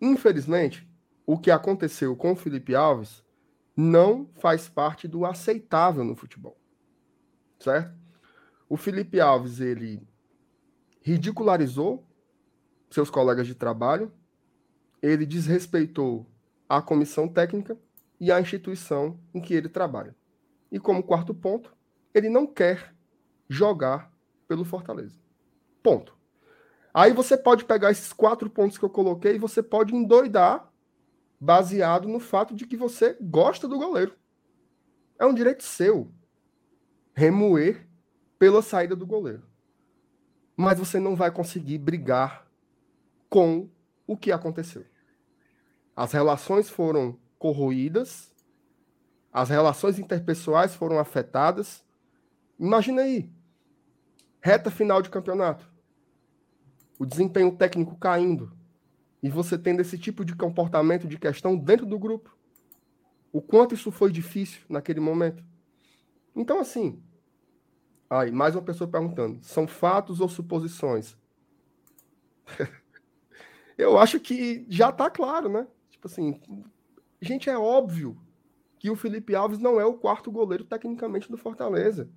Infelizmente, o que aconteceu com o Felipe Alves não faz parte do aceitável no futebol. Certo? O Felipe Alves, ele ridicularizou seus colegas de trabalho, ele desrespeitou a comissão técnica e a instituição em que ele trabalha. E como quarto ponto, ele não quer jogar pelo Fortaleza. Ponto. Aí você pode pegar esses quatro pontos que eu coloquei e você pode endoidar baseado no fato de que você gosta do goleiro. É um direito seu remoer pela saída do goleiro. Mas você não vai conseguir brigar com o que aconteceu. As relações foram corroídas, as relações interpessoais foram afetadas. Imagina aí, reta final de campeonato, o desempenho técnico caindo, e você tendo esse tipo de comportamento de questão dentro do grupo. O quanto isso foi difícil naquele momento. Então, assim, aí, mais uma pessoa perguntando: são fatos ou suposições? Eu acho que já está claro, né? Tipo assim, gente, é óbvio que o Felipe Alves não é o quarto goleiro tecnicamente do Fortaleza.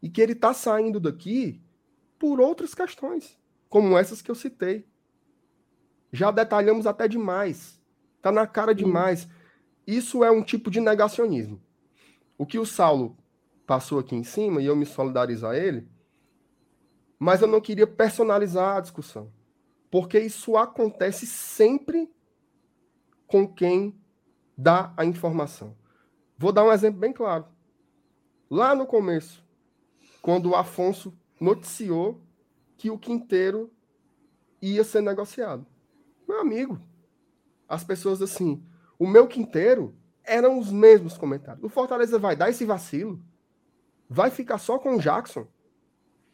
E que ele está saindo daqui por outras questões, como essas que eu citei. Já detalhamos até demais. Tá na cara demais. Isso é um tipo de negacionismo. O que o Saulo passou aqui em cima, e eu me solidarizo a ele, mas eu não queria personalizar a discussão. Porque isso acontece sempre com quem dá a informação. Vou dar um exemplo bem claro. Lá no começo, quando o Afonso noticiou que o Quinteiro ia ser negociado. Meu amigo, as pessoas assim, o meu Quinteiro eram os mesmos comentários. O Fortaleza vai dar esse vacilo? Vai ficar só com o Jackson?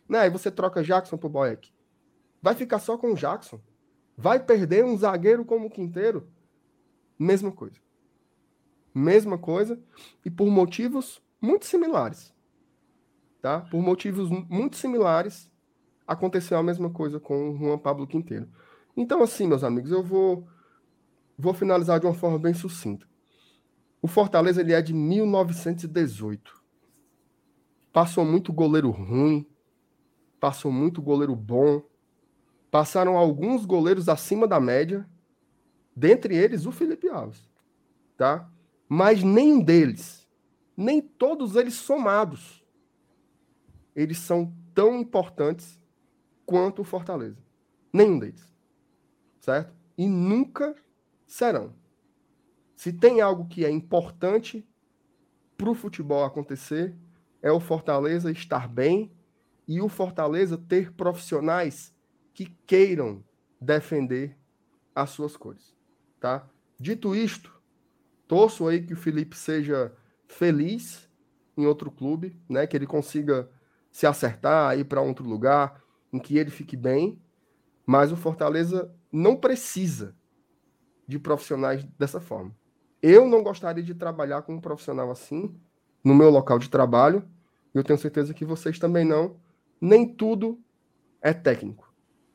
Né? Aí você troca Jackson pro Boeck. Vai ficar só com o Jackson? Vai perder um zagueiro como o Quinteiro? Mesma coisa. Mesma coisa e por motivos muito similares. Tá? Por motivos muito similares, aconteceu a mesma coisa com o Juan Pablo Quinteiro. Então, assim, meus amigos, eu vou, vou finalizar de uma forma bem sucinta. O Fortaleza ele é de 1918. Passou muito goleiro ruim, passou muito goleiro bom, passaram alguns goleiros acima da média, dentre eles o Felipe Alves, tá? Mas nenhum deles, nem todos eles somados, eles são tão importantes quanto o Fortaleza. Nenhum deles. Certo? E nunca serão. Se tem algo que é importante para o futebol acontecer, é o Fortaleza estar bem e o Fortaleza ter profissionais que queiram defender as suas cores, tá? Dito isto, torço aí que o Felipe seja feliz em outro clube, né? Que ele consiga se acertar, ir para outro lugar, em que ele fique bem, mas o Fortaleza não precisa de profissionais dessa forma. Eu não gostaria de trabalhar com um profissional assim no meu local de trabalho, e eu tenho certeza que vocês também não. Nem tudo é técnico.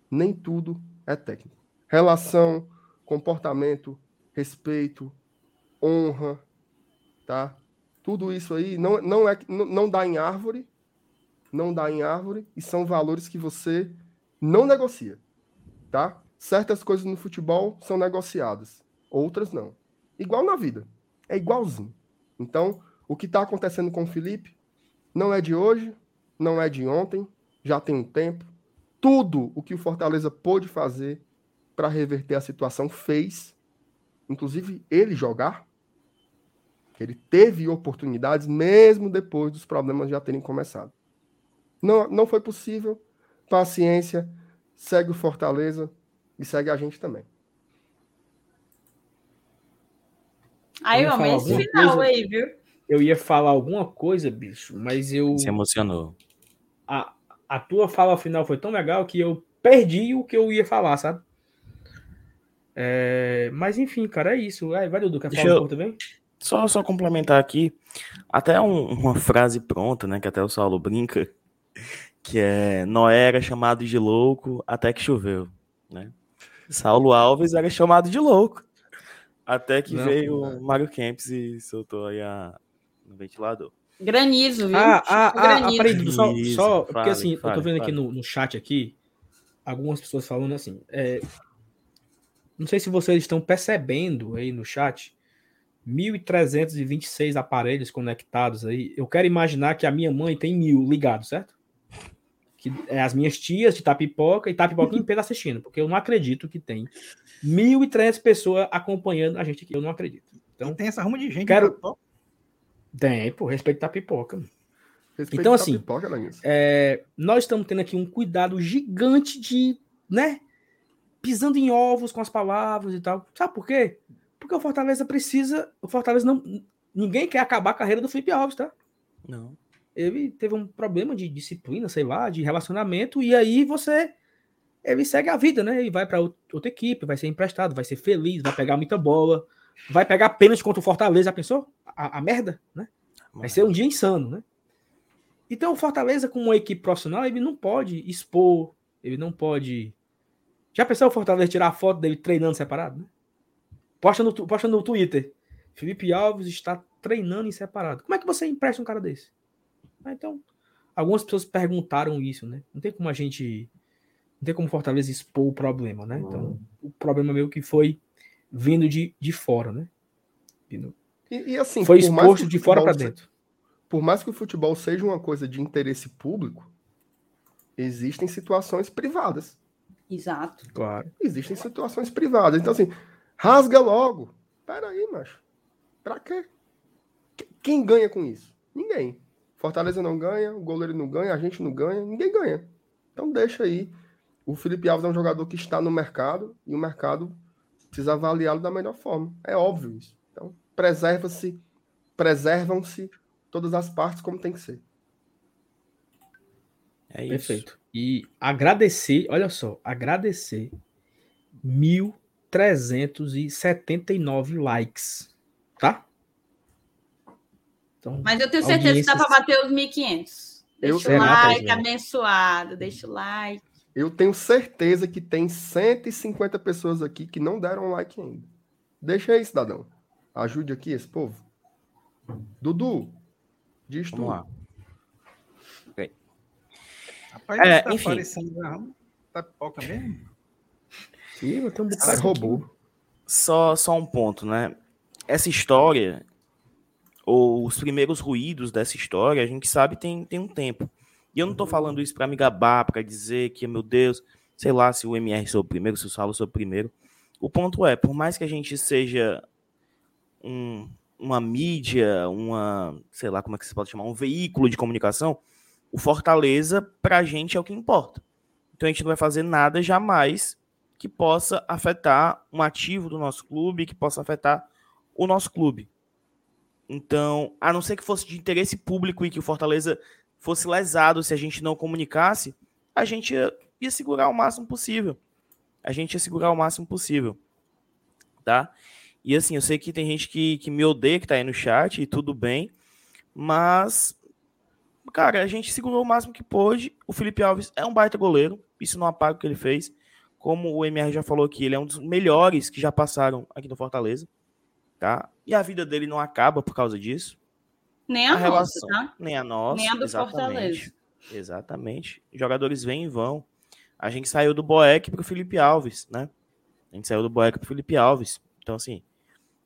Nem tudo é técnico. Relação, comportamento, respeito, honra, tá? Tudo isso aí não, não, é, não, dá em árvore, não dá em árvore e são valores que você não negocia, tá? Certas coisas no futebol são negociadas, outras não. Igual na vida, é igualzinho. Então, o que está acontecendo com o Felipe não é de hoje, não é de ontem, já tem um tempo. Tudo o que o Fortaleza pôde fazer para reverter a situação fez, inclusive ele jogar. Ele teve oportunidades mesmo depois dos problemas já terem começado. Não, não foi possível. Paciência. Segue o Fortaleza e segue a gente também. Aí, Vamos homem, esse final coisa? aí, viu? Eu ia falar alguma coisa, bicho, mas eu. Se emocionou. A, a tua fala final foi tão legal que eu perdi o que eu ia falar, sabe? É, mas enfim, cara, é isso. Vai, vai Dudu, quer falar eu- um pouco também? Só, só complementar aqui, até um- uma frase pronta, né, que até o Saulo brinca, que é Noé era chamado de louco até que choveu, né? Saulo Alves era chamado de louco até que Não, veio não. o Mário Kempis e soltou aí a, no ventilador. Granizo, viu? Ah, ah, ah, ah, granizo. peraí, só, só porque fale, assim, eu tô fale, vendo aqui fale. no, no chat aqui, algumas pessoas falando assim, é, não sei se vocês estão percebendo aí no chat, 1.326 aparelhos conectados aí, eu quero imaginar que a minha mãe tem mil ligados, certo? Que é as minhas tias de Tapipoca e Tapipoca inteira assistindo, porque eu não acredito que tem 1.300 pessoas acompanhando a gente aqui, eu não acredito. Então, Tem essa ruma de gente. Quero- tem, pô, respeito Tapipoca. Respeito Então, assim. É, nós estamos tendo aqui um cuidado gigante de, né? Pisando em ovos com as palavras e tal. Sabe por quê? Porque o Fortaleza precisa. O Fortaleza não. Ninguém quer acabar a carreira do Felipe Alves, tá? Não. Ele teve um problema de disciplina, sei lá, de relacionamento, e aí você. Ele segue a vida, né? Ele vai para outra equipe, vai ser emprestado, vai ser feliz, vai pegar muita bola, vai pegar pênalti contra o Fortaleza, já pensou? A, a merda, né? Vai ser um dia insano, né? Então o Fortaleza, como uma equipe profissional, ele não pode expor, ele não pode. Já pensou o Fortaleza tirar a foto dele treinando separado? Né? Posta, no, posta no Twitter. Felipe Alves está treinando em separado. Como é que você empresta um cara desse? Ah, então, algumas pessoas perguntaram isso, né? Não tem como a gente. Não tem como o Fortaleza expor o problema, né? Então, o problema meio que foi vindo de, de fora, né? Vindo- E, e assim, foi exposto de fora para dentro. por mais que o futebol seja uma coisa de interesse público, existem situações privadas. Exato. Claro. Existem situações privadas. Então, assim, rasga logo. Pera aí, macho. Pra quê? Qu- Quem ganha com isso? Ninguém. Fortaleza não ganha, o goleiro não ganha, a gente não ganha, ninguém ganha. Então deixa aí. O Felipe Alves é um jogador que está no mercado e o mercado precisa avaliá-lo da melhor forma. É óbvio isso. Então, preserva-se, preservam-se todas as partes como tem que ser. É isso. Perfeito. E agradecer, olha só, agradecer 1.379 likes? Então, Mas eu tenho certeza que dá para bater os 1.500. Deixa Eu- o like, Thaís? abençoado. Deixa o like. Eu tenho certeza que tem 150 pessoas aqui que não deram like ainda. Deixa aí, cidadão. Ajude aqui esse povo. Dudu, diz tu. Vamos lá. Rapaz, É, tá enfim. aparecendo na tá pipoca mesmo? Ih, eu tenho um bocado roubou. Só, só um ponto, né? Essa história, ou os primeiros ruídos dessa história, a gente sabe tem, tem um tempo. E eu não tô falando isso pra me gabar, pra dizer que, meu Deus, sei lá se o MR sou o primeiro, se o Saulo sou o primeiro. O ponto é, por mais que a gente seja um, uma mídia, uma, sei lá como é que se pode chamar, um veículo de comunicação, o Fortaleza, pra gente, é o que importa. Então a gente não vai fazer nada jamais que possa afetar um ativo do nosso clube, que possa afetar o nosso clube. Então, a não ser que fosse de interesse público e que o Fortaleza fosse lesado se a gente não comunicasse, a gente ia, ia segurar o máximo possível. A gente ia segurar o máximo possível. Tá? E assim, eu sei que tem gente que, que me odeia, que tá aí no chat, e tudo bem, mas, cara, a gente segurou o máximo que pôde. O Felipe Alves é um baita goleiro, isso não apaga o que ele fez. Como o MR já falou aqui, ele é um dos melhores que já passaram aqui no Fortaleza, tá? E a vida dele não acaba por causa disso. Nem a, A nossa, relação. tá? Nem a nossa. Nem a do exatamente. Fortaleza. Exatamente. Jogadores vêm e vão. A gente saiu do Boeck pro Felipe Alves, né? A gente saiu do Boeck pro Felipe Alves. Então, assim,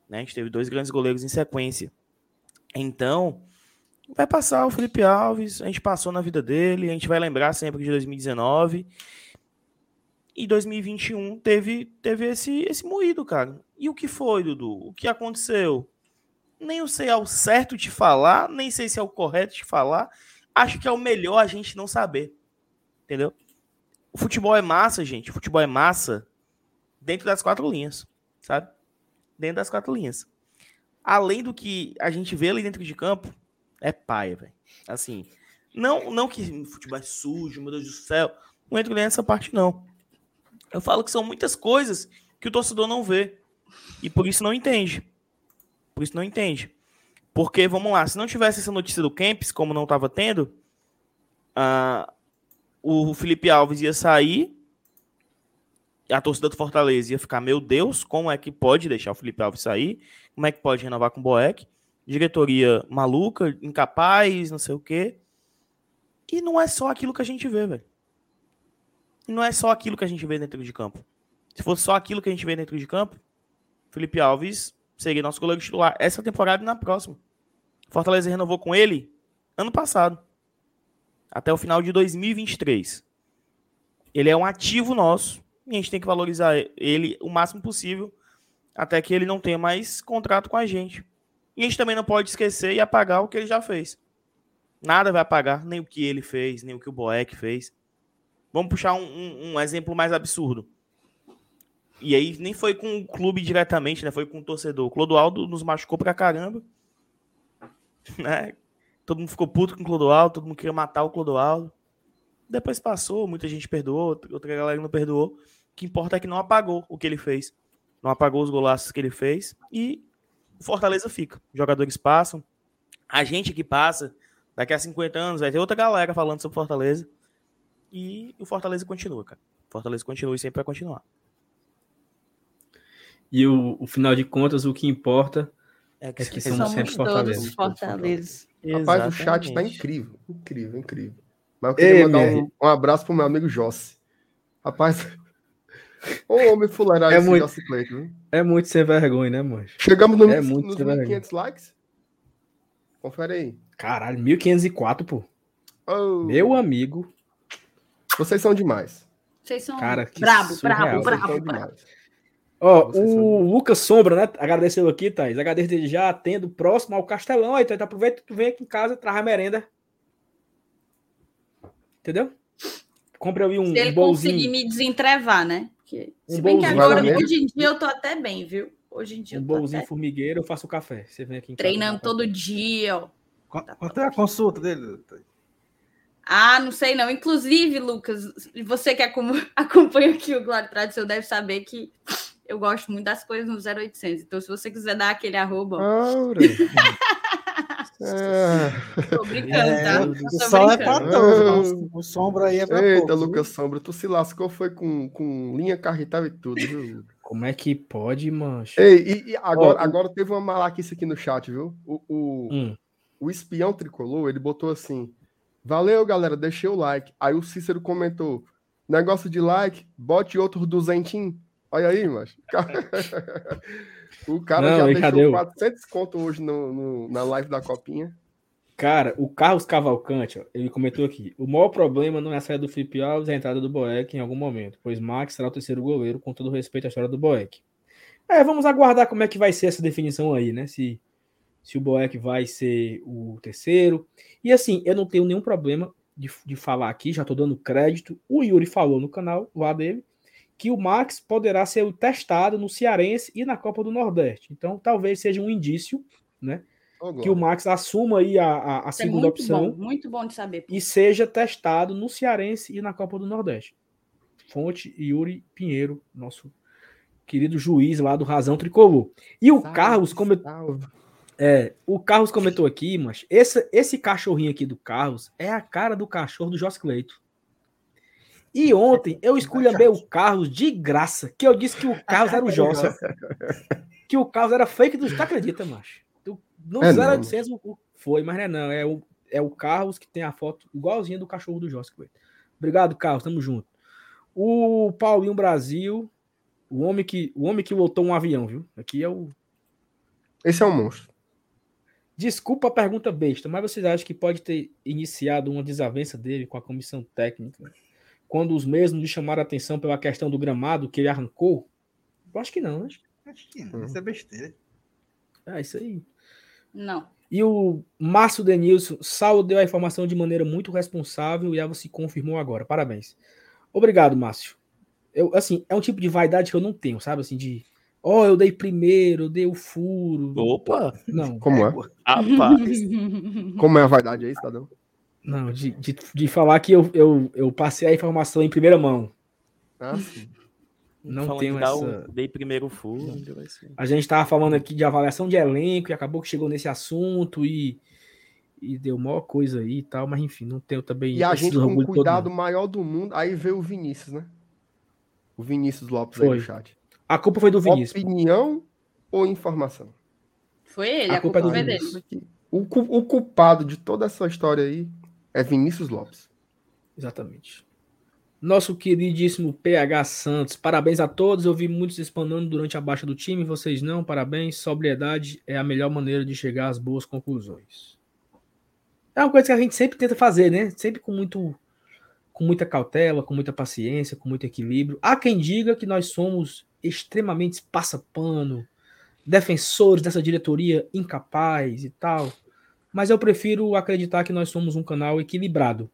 né? a gente teve dois grandes goleiros em sequência. Então, vai passar o Felipe Alves, a gente passou na vida dele, a gente vai lembrar sempre de 2019. E 2021 teve, teve esse, esse moído, cara. E o que foi, Dudu? O que aconteceu? Nem eu sei ao certo te falar, nem sei se é o correto te falar. Acho que é o melhor a gente não saber. Entendeu? O futebol é massa, gente. O futebol é massa dentro das quatro linhas, sabe? Dentro das quatro linhas. Além do que a gente vê ali dentro de campo, é paia, velho. Assim, não, não que futebol é sujo, meu Deus do céu. Não entro nessa parte, não. Eu falo que são muitas coisas que o torcedor não vê. E por isso não entende. Por isso não entende. Porque, vamos lá, se não tivesse essa notícia do Kempis, como não estava tendo, ah, o Felipe Alves ia sair, a torcida do Fortaleza ia ficar, meu Deus, como é que pode deixar o Felipe Alves sair? Como é que pode renovar com o Boeck? Diretoria maluca, incapaz, não sei o quê. E não é só aquilo que a gente vê, velho. Não é só aquilo que a gente vê dentro de campo. Se fosse só aquilo que a gente vê dentro de campo, Felipe Alves seria nosso goleiro titular essa temporada e na próxima. Fortaleza renovou com ele ano passado. Até o final de 2023. Ele é um ativo nosso e a gente tem que valorizar ele o máximo possível até que ele não tenha mais contrato com a gente. E a gente também não pode esquecer e apagar o que ele já fez. Nada vai apagar, nem o que ele fez, nem o que o Boeck fez. Vamos puxar um, um, um exemplo mais absurdo. E aí nem foi com o clube diretamente, né? Foi com o torcedor. O Clodoaldo nos machucou pra caramba. Né? Todo mundo ficou puto com o Clodoaldo, todo mundo queria matar o Clodoaldo. Depois passou, muita gente perdoou, outra galera não perdoou. O que importa é que não apagou o que ele fez. Não apagou os golaços que ele fez. E o Fortaleza fica. Os jogadores passam. A gente que passa, daqui a 50 anos, vai ter outra galera falando sobre Fortaleza. E o Fortaleza continua, cara. Fortaleza continua e sempre vai continuar. E o, o final de contas, o que importa É é que que somos Somos sempre todos Fortaleza. Fortaleza. Rapaz, o chat tá Exatamente. incrível. Incrível, incrível. Mas eu queria Ei, mandar um, um abraço pro meu amigo Jossi. Rapaz, ô homem fuleirar É esse muito- Jossi Cleiton? É muito sem vergonha, né, mancho? Chegamos no, É muito nos sem vergonha. 1.500 likes? Confere aí. Caralho, 1504, pô. Oh, Meu amigo. Vocês são demais. Vocês são Cara, que brabo, brabo, brabo, brabo. Ó, o Lucas Sombra, né? Agradeceu aqui, Thaís. Agradeço desde já, tendo próximo ao Castelão. Aí, Thaís, aproveita que tu vem aqui em casa traz a merenda. Entendeu? Compre aí um, Se ele um conseguir bolzinho. me desentrevar, né? Porque, Um se bem que bolzinho. agora, hoje em dia, eu tô até bem, viu? Hoje em dia Um eu tô bolzinho até formigueiro, eu faço o café. Você vem aqui em casa. treinando dá todo dia, ó. Qu- Quanto é a consulta dele? Ah, não sei não. Inclusive, Lucas, você que acom- acompanha aqui o Glória Tradição deve saber que eu gosto muito das coisas no 0800. Então, se você quiser dar aquele arroba. É. Tô brincando, É, tá? o sol é pra todos. O, o sombra aí é pra Eita, poucos, Lucas Sombra, tu se lascou, foi com, com linha carretal e tudo, viu? Como é que pode, mancha? Ei, e, e agora, Ó, o- agora teve uma malaquice aqui no chat, viu? O, o, Hum. o espião tricolor, ele botou assim: Valeu, galera, deixei o like. Aí o Cícero comentou: negócio de like, bote outro duzentinho. Olha aí, mas. o cara Não, já deixou cadê o- 400 conto hoje no, no- na live da Copinha. Cara, o Carlos Cavalcante, ó, ele comentou aqui: o maior problema não é a saída do Felipe Alves e a entrada do Boeck em algum momento, pois Max será o terceiro goleiro, com todo respeito à história do Boeck. É, vamos aguardar como é que vai ser essa definição aí, né? Se, se o Boeck vai ser o terceiro. E assim, eu não tenho nenhum problema de, de falar aqui, já tô dando crédito. O Yuri falou no canal lá dele que o Max poderá ser o testado no Cearense e na Copa do Nordeste. Então, talvez seja um indício, né? Que o. Max assuma aí a, a, a é segunda muito opção bom, muito bom de saber. e seja testado no Cearense e na Copa do Nordeste. Fonte Yuri Pinheiro, nosso querido juiz lá do Razão Tricolor. E o Salve, Carlos comentou, é, o Carlos comentou aqui, mas esse, esse cachorrinho aqui do Carlos é a cara do cachorro do Jos Cleito. E ontem eu esculhambei o Carlos de graça, que eu disse que o Carlos era o Jossa. que o Carlos era fake do. Tu acredita, macho? Tu, É 0 não, a 800 o- foi, mas não é não. É o, é o Carlos que tem a foto igualzinha do cachorro do Jossa. Obrigado, Carlos. Tamo junto. O Paulinho Brasil, o homem que, o homem que lotou um avião, viu? Aqui é o Esse é um monstro. Desculpa a pergunta besta, mas vocês acham que pode ter iniciado uma desavença dele com a comissão técnica quando os mesmos lhe chamaram a atenção pela questão do gramado que ele arrancou? Eu acho que não, né? Acho que não, isso é besteira. É isso aí. Não. E o Márcio Denilson, Saulo deu a informação de maneira muito responsável e ela se confirmou agora. Parabéns. Obrigado, Márcio. Eu, assim, é um tipo de vaidade que eu não tenho, sabe? Assim, de. Ó, eu dei primeiro, eu dei o furo. Opa! Não, Como é? Rapaz! Como é a vaidade aí, cidadão? Não, de, de, de falar que eu, eu, eu passei a informação em primeira mão. Ah, sim. Não tenho essa. o- Dei primeiro furo. vai ser. A gente estava falando aqui de avaliação de elenco e acabou que chegou nesse assunto e, e deu maior coisa aí e tal, mas enfim, não tenho também. E a gente com o cuidado maior do mundo, aí veio o Vinícius, né? O Vinícius Lopes aí Foi. no chat. A culpa foi do Vinícius. Opinião ou informação? Foi ele, A a, culpa culpa, é do foi Vinícius. dele. O, o culpado de toda essa história aí é Vinícius Lopes. Exatamente. Nosso queridíssimo PH Santos, parabéns a todos. Eu vi muitos espanando durante a baixa do time, vocês não, parabéns. Sobriedade é a melhor maneira de chegar às boas conclusões. É uma coisa que a gente sempre tenta fazer, né? Sempre com muito com muita cautela, com muita paciência, com muito equilíbrio. Há quem diga que nós somos extremamente passapano, defensores dessa diretoria incapaz e tal. Mas eu prefiro acreditar que nós somos um canal equilibrado.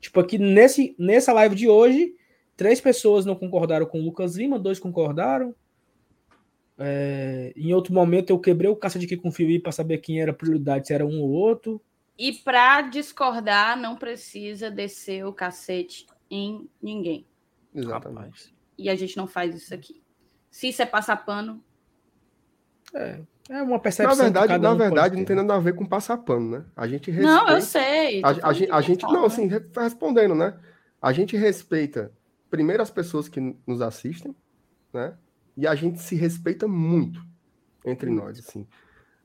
Tipo, aqui nesse, nessa live de hoje, três pessoas não concordaram com o Lucas Lima, dois concordaram. É, em outro momento eu quebrei o caça de que com o Felipe para saber quem era prioridade, se era um ou outro. E para discordar, não precisa descer o cacete em ninguém. Exatamente. E a gente não faz isso aqui. Se isso é passar pano, É uma Na percepção. que verdade, na um verdade, não tem nada a ver com passar pano, né? A gente respeita. não, eu sei. A, a a gente- não, fala, assim, re- respondendo, né? A gente respeita primeiro as pessoas que nos assistem, né? E a gente se respeita muito entre nós, assim.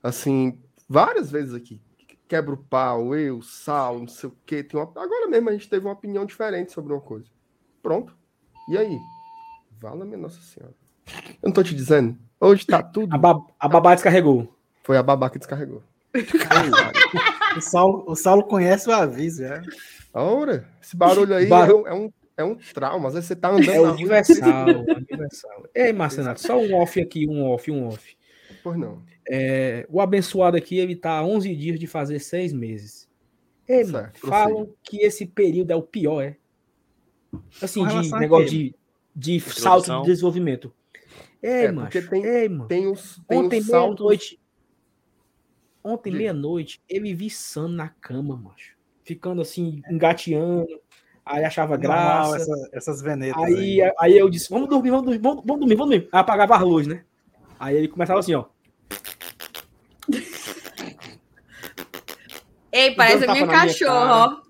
Assim, várias vezes aqui. Quebra o pau, eu, Sal, não sei o quê. Tem uma... Agora mesmo a gente teve uma opinião diferente sobre uma coisa. Pronto. E aí? Vala minha Nossa Senhora. Eu não tô te dizendo. Hoje tá tudo. A, ba- a babá descarregou. Foi a babá que descarregou. O Saulo, o Saulo conhece o aviso, é. Ora, esse barulho aí Barulho. É, um, é, um, é um trauma. Às vezes você tá andando É e- universal, é universal. Ei, Marcenato, só um off aqui, um off, um off. Pois não. É, o abençoado aqui, ele tá há 11 dias de fazer seis meses. Ei, Certo, prossiga. falam que esse período é o pior, é? Assim, de negócio de, de salto de desenvolvimento. Ei, É, mano, porque tem- ei, mano. Tem os, tem Ontem os saltos. meia-noite. Ontem, meia-noite, ele viçando na cama, macho. Ficando assim, engateando. Aí achava Normal, graça. essa- essas venetas Aí, aí. aí eu disse, vamos dormir, vamos dormir, vamos, vamos dormir, vamos dormir. Aí apagava as luzes, né? Aí ele começava assim, ó. Ei, parece a minha cachorra, ó.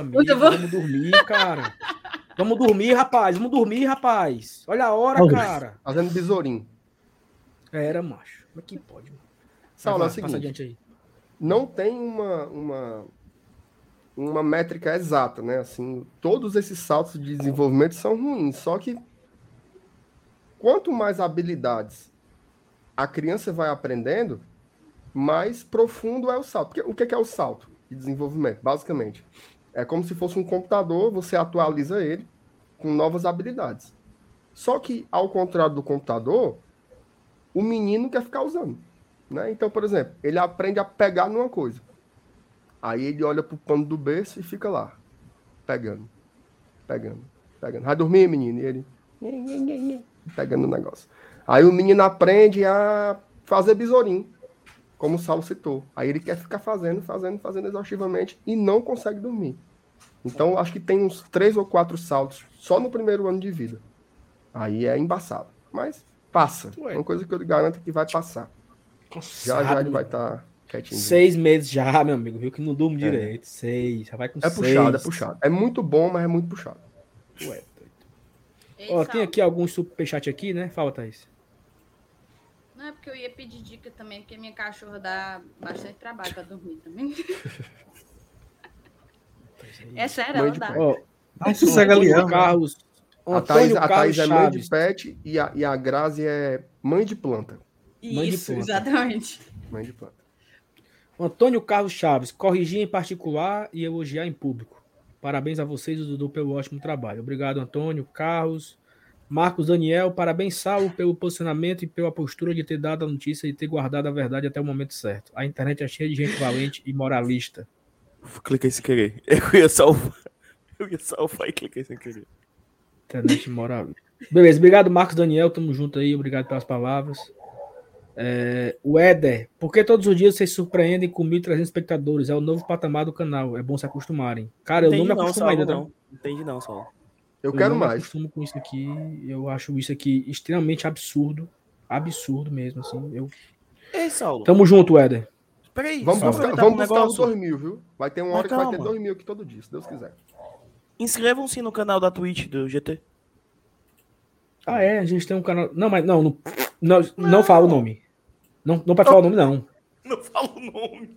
Amigo, Muito bom. vamos dormir, cara. Vamos dormir, rapaz. Vamos dormir, rapaz. Olha a hora, Olha. cara. Fazendo besourinho. Era, macho. Como é que pode? mano? Saulo, é o seguinte. não tem uma, uma, uma métrica exata, né? Assim, todos esses saltos de desenvolvimento são ruins, só que quanto mais habilidades a criança vai aprendendo, mais profundo é o salto. Porque, o que que é o salto de desenvolvimento? Basicamente, é como se fosse um computador, você atualiza ele com novas habilidades. Só que, ao contrário do computador, o menino quer ficar usando. Né? Então, por exemplo, ele aprende a pegar numa coisa. Aí ele olha pro pano do berço e fica lá, pegando, pegando, pegando. Vai dormir, menino? E ele pegando o negócio. Aí o menino aprende a fazer besourinho, como o Saulo citou. Aí ele quer ficar fazendo, fazendo, fazendo exaustivamente e não consegue dormir. Então, acho que tem uns três ou quatro saltos só no primeiro ano de vida. Aí é embaçado. Mas passa. Ué. Uma coisa que eu garanto é que vai passar. Já já ele vai estar quietinho. Seis meses já, meu amigo, viu? Que não durmo É. direito. Seis. Já vai com É seis. puxado, é puxado. É muito bom, mas é muito puxado. Ué, doido. Ó, tem aqui alguns superchat aqui, né? Fala, Thaís. Não é porque eu ia pedir dica também, porque minha cachorra dá bastante trabalho pra dormir também. É sério, Mãe ela de dá. Ai, sossega Antônio leão. Carlos. A Thaís, Antônio a Thaís é mãe de pet e a, e a Grazi é mãe de planta. Mãe de Isso, planta. exatamente. Mãe de planta. Antônio Carlos Chaves, corrigir em particular e elogiar em público. Parabéns a vocês, Dudu, pelo ótimo trabalho. Obrigado, Antônio Carlos. Marcos Daniel, parabéns, Saulo, pelo posicionamento e pela postura de ter dado a notícia e ter guardado a verdade até o momento certo. A internet é cheia de gente valente e moralista. Cliquei sem querer. Eu ia salvar. Eu ia salvar e cliquei sem querer. Internet moralista. Beleza, obrigado, Marcos Daniel. Tamo junto aí, obrigado pelas palavras. É, o Éder, por que todos os dias vocês surpreendem com 1.300 espectadores? É o novo patamar do canal, é bom se acostumarem. Cara, eu não me acostumo Saulo, ainda, tá? não. Entendi não, Saulo. Eu quero não me mais. acostumo com isso aqui. Eu acho isso aqui extremamente absurdo. Absurdo mesmo, assim. Eu... Ei, Saulo. Tamo junto, Éder. Peraí, Vamos buscar, vamos um buscar os negócio. 2 mil, viu? Vai ter uma Mas hora que vai ter calma. 2 mil aqui todo dia, se Deus quiser. Inscrevam-se no canal da Twitch do GT. Ah, é, a gente tem um canal. Não, mas não, não, não, não fala o nome. Não, não pode falar o nome, não. Não fala o nome.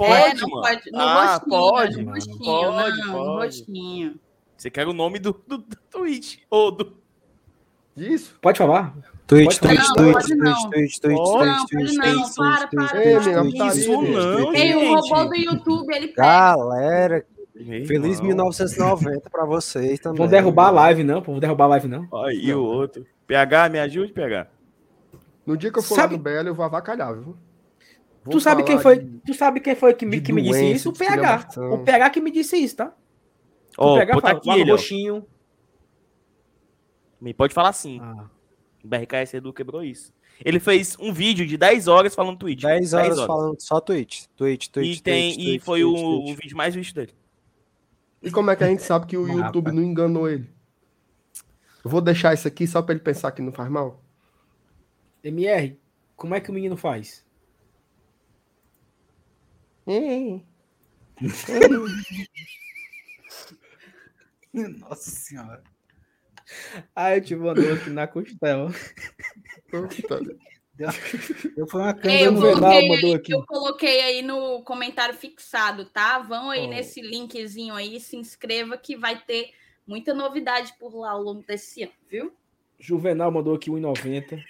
É, Pode, não mano. pode. No ah, rostinho, pode. no rostinho, Pode, não, no pode. rostinho. Você quer o nome do, do, do Twitch. Ou do... Isso. Pode falar? Twitch, Twitch, não, Twitch, Twitch, não. Twitch, Twitch, Não, Twitch, não, para, para, Ei, menina, Twitch, tá Isso não. Ei, o gente. robô do YouTube, ele pega. Galera, Meu feliz irmão. 1990 pra vocês também. Vão derrubar a live, não, pô. Vão derrubar a live, não. Ó, e o outro. PH, me ajude, PH. No dia que eu for Sabe- lá no BL, eu vou avacalhar, viu? Vou Tu sabe quem foi, de- tu sabe quem foi que me, que me disse isso? O PH. O PH que me disse isso, tá? Ó, o PH bota fala, aqui fala ele, roxinho. Me pode falar sim. Ah, O BRKS Edu quebrou isso. Ele fez um vídeo de 10 horas falando Twitch. 10 horas falando só Twitch. Twitch, Twitch, E, tem, Twitch, e Twitch, foi Twitch, o, o vídeo mais visto dele. E como é que a gente sabe que o Ah, YouTube rapaz. não enganou ele? Eu vou deixar isso aqui só pra ele pensar que não faz mal? MR, como é que o menino faz? Nossa senhora. Ah, eu tive uma dor aqui na costela. Eu fui uma eu, Vamos câmera lá, coloquei mandou aí, aqui. eu coloquei aí no comentário fixado, tá? Vão aí Oh. nesse linkzinho aí, se inscreva que vai ter muita novidade por lá ao longo desse ano, viu? Juvenal mandou aqui 1,90.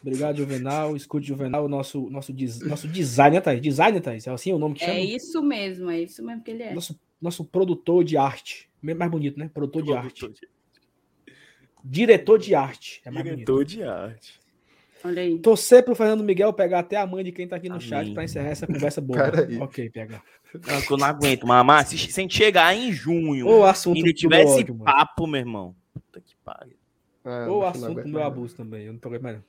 Obrigado, Juvenal. Escute, Juvenal, nosso, nosso, des- nosso designer, Thaís. Designer, Thaís. É assim o nome que chama? É isso mesmo, é isso mesmo que ele é. Nosso, nosso produtor de arte. Mais bonito, né? Produtor de arte. Diretor de arte. É mais bonito. Diretor de arte. Olha aí. Torcer pro Fernando Miguel pegar até a mãe de quem tá aqui no Amém. chat pra encerrar essa conversa boa. Ok, PH. Não, que eu não aguento, mamar. Se, se a gente chegar em junho O assunto do tiver meu esse ódio, mano. papo, meu irmão. Puta que pariu. É, assunto do meu abuso também. Eu não tô aguentando mais não.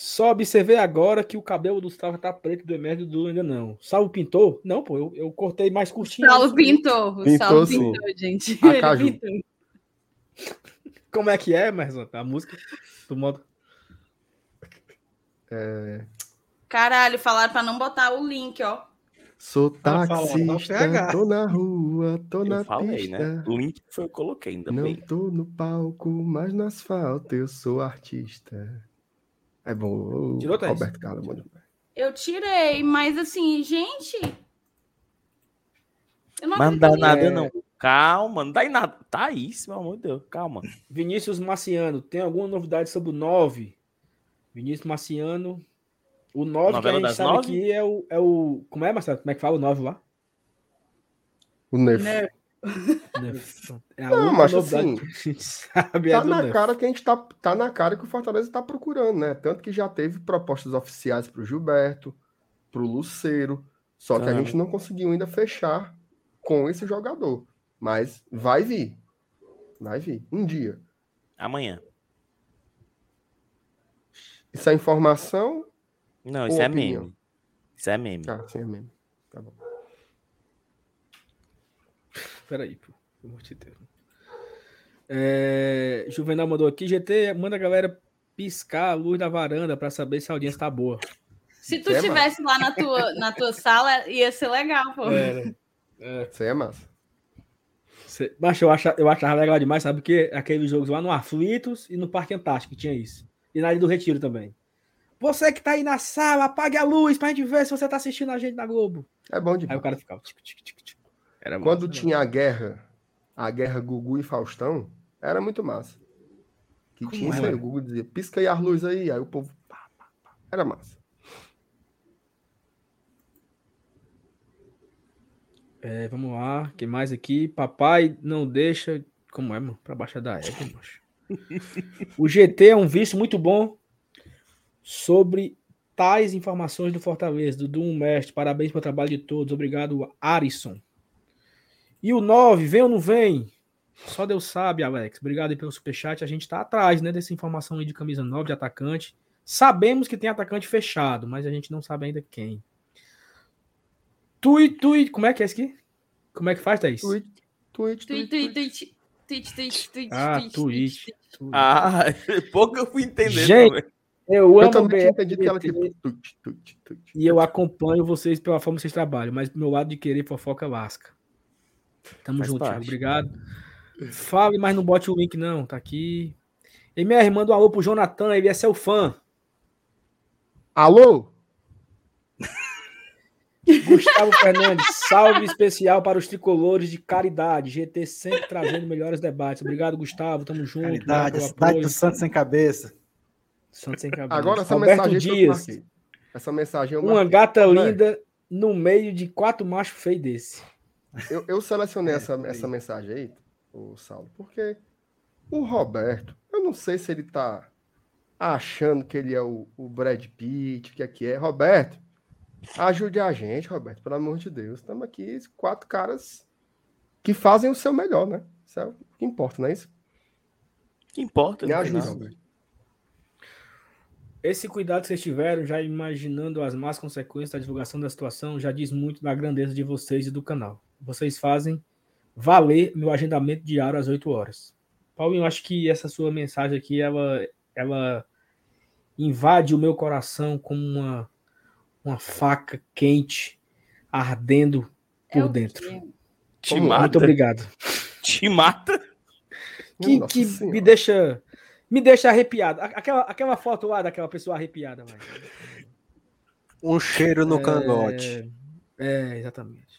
Só observei agora que o cabelo do Gustavo tá preto do Emerson do ainda não. Salvo pintou? Não, pô, eu, eu cortei mais curtinho. Saulo pintou, o Pintou, sim. pintou, gente. Pintou. Como é que é, Emerson? A música do modo. Caralho, falaram pra não botar o link, ó. Sou taxista, tô na rua, tô na Eu falei, pista. né? O link foi eu coloquei ainda Não bem. tô no palco, mas no asfalto eu sou artista. É bom. Tirou, Thaís? Roberto Carlos, mano. Eu tirei, mas assim, gente. Eu não acredito. nada, É. não. Calma, não dá em nada. Tá isso, pelo amor de Deus. Calma. Vinícius Marciano, tem alguma novidade sobre o 9? Vinícius Marciano. O 9 que a gente sabe nove? aqui é o, é o. Como é, Marcelo? Como é que fala o 9 lá? O Nef. Né? Neuf. É a Não, mas assim, que a gente sabe. Tá é na cara que a gente tá, tá na cara que o Fortaleza tá procurando, né? Tanto que já teve propostas oficiais pro Gilberto, pro Luceiro, só que a Caramba. gente não conseguiu ainda fechar com esse jogador. Mas vai vir. Vai vir. Um dia. Amanhã. Isso é informação? Não, isso é opinião? meme. Isso é meme. Ah, sim, é mesmo. Tá bom. Peraí, pô. Pelo amor de Deus. É, Juvenal mandou aqui. GT, manda a galera piscar a luz da varanda pra saber se a audiência tá boa. Se tu É, estivesse lá na tua, na tua sala, ia ser legal, pô. É, Isso aí é massa. Cê- Mas eu, acha, eu achava legal demais, sabe? Porque aqueles jogos lá no Aflitos e no Parque Antártico tinha isso. E na Ilha do Retiro também. Você que tá aí na sala, apague a luz pra gente ver se você tá assistindo a gente na Globo. É bom Aí demais. o cara ficava. Tic, tic, tic, tic. Era Quando massa, tinha a guerra, a guerra Gugu e Faustão, era muito massa. Que Como tinha isso aí, o Gugu dizia, pisca aí as luzes aí, aí o povo. pá, pá, pá. Era massa. É, vamos lá. Quem mais aqui? Papai não deixa. Como é, mano? Pra baixo da égua, macho. O GT é um vício muito bom sobre tais informações do Fortaleza, do Dum Mestre. Parabéns pelo trabalho de todos. Obrigado, Arisson. E o 9, vem ou não vem? Só Deus sabe, Alex. Obrigado aí pelo superchat. A gente tá atrás, né, dessa informação aí de camisa 9 de atacante. Sabemos que tem atacante fechado, mas a gente não sabe ainda quem. Tui, tui, como é que é isso aqui? Como é que faz, Thaís? Tweet, tweet, Tweet, tweet, tweet, tweet. tweet, tweet, Ah, tweet. Ah, pouco eu fui entender Gente, também. Eu Eu amo também tinha BR, entendido que ela tipo tweet, tweet, tweet. e eu acompanho vocês pela forma que vocês trabalham, mas meu lado de querer fofoca lasca. Tamo Faz junto, parte. Thiago. Obrigado. Fale, mas não bote o link, não. Tá aqui. MR, manda um alô pro Jonathan, ele é seu fã. Alô? Gustavo Fernandes, salve especial para os tricolores de caridade. GT sempre trazendo melhores debates. Obrigado, Gustavo. Tamo junto. Caridade, a cidade do Santos sem cabeça. Santos sem cabeça. Agora essa Roberto mensagem Dias. Essa mensagem uma gata linda no meio de quatro machos feios desse. Eu, eu selecionei É, essa, essa mensagem aí, o Saulo, porque o Roberto, eu não sei se ele tá achando que ele é o, o Brad Pitt, o que é que é. Roberto, ajude a gente, Roberto, pelo amor de Deus. Estamos aqui, quatro caras que fazem o seu melhor, né? Isso é o que importa, não é isso? que importa? Me ajude, Roberto. Esse cuidado que vocês tiveram, já imaginando as más consequências da divulgação da situação, já diz muito da grandeza de vocês e do canal. Vocês fazem valer meu agendamento diário às 8 horas. Paulinho, eu acho que essa sua mensagem aqui, ela, ela invade o meu coração como uma, uma faca quente, ardendo por É dentro. quê? Te mata. Muito obrigado. Te mata. Que, que me deixa me deixa arrepiado. Aquela, aquela foto lá daquela pessoa arrepiada. Vai. Um cheiro no É, cangote. É, exatamente.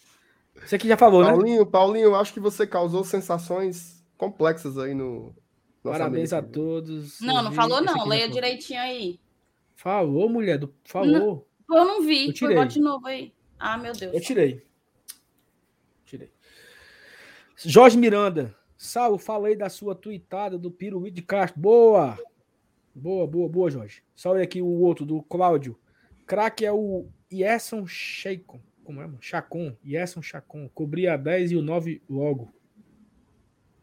Você aqui já falou, né? Paulinho, Paulinho, eu acho que você causou sensações complexas aí no. Parabéns amigo a todos. Não, não falou não. Leia falou. direitinho aí. Falou, mulher. Do... Falou. Pô, Eu não vi. Eu Foi, tirei. bote de novo aí. Ah, meu Deus. Eu tirei. Tirei. Jorge Miranda. Sal, falei da sua tuitada do Pirulito de Castro. Boa! Boa, boa, boa, Jorge. Só olha aqui o outro, do Cláudio. Craque é o Yerson Chacon. Como é, mano? Chacon. Yerson Chacon. Cobria a 10 e o 9 logo.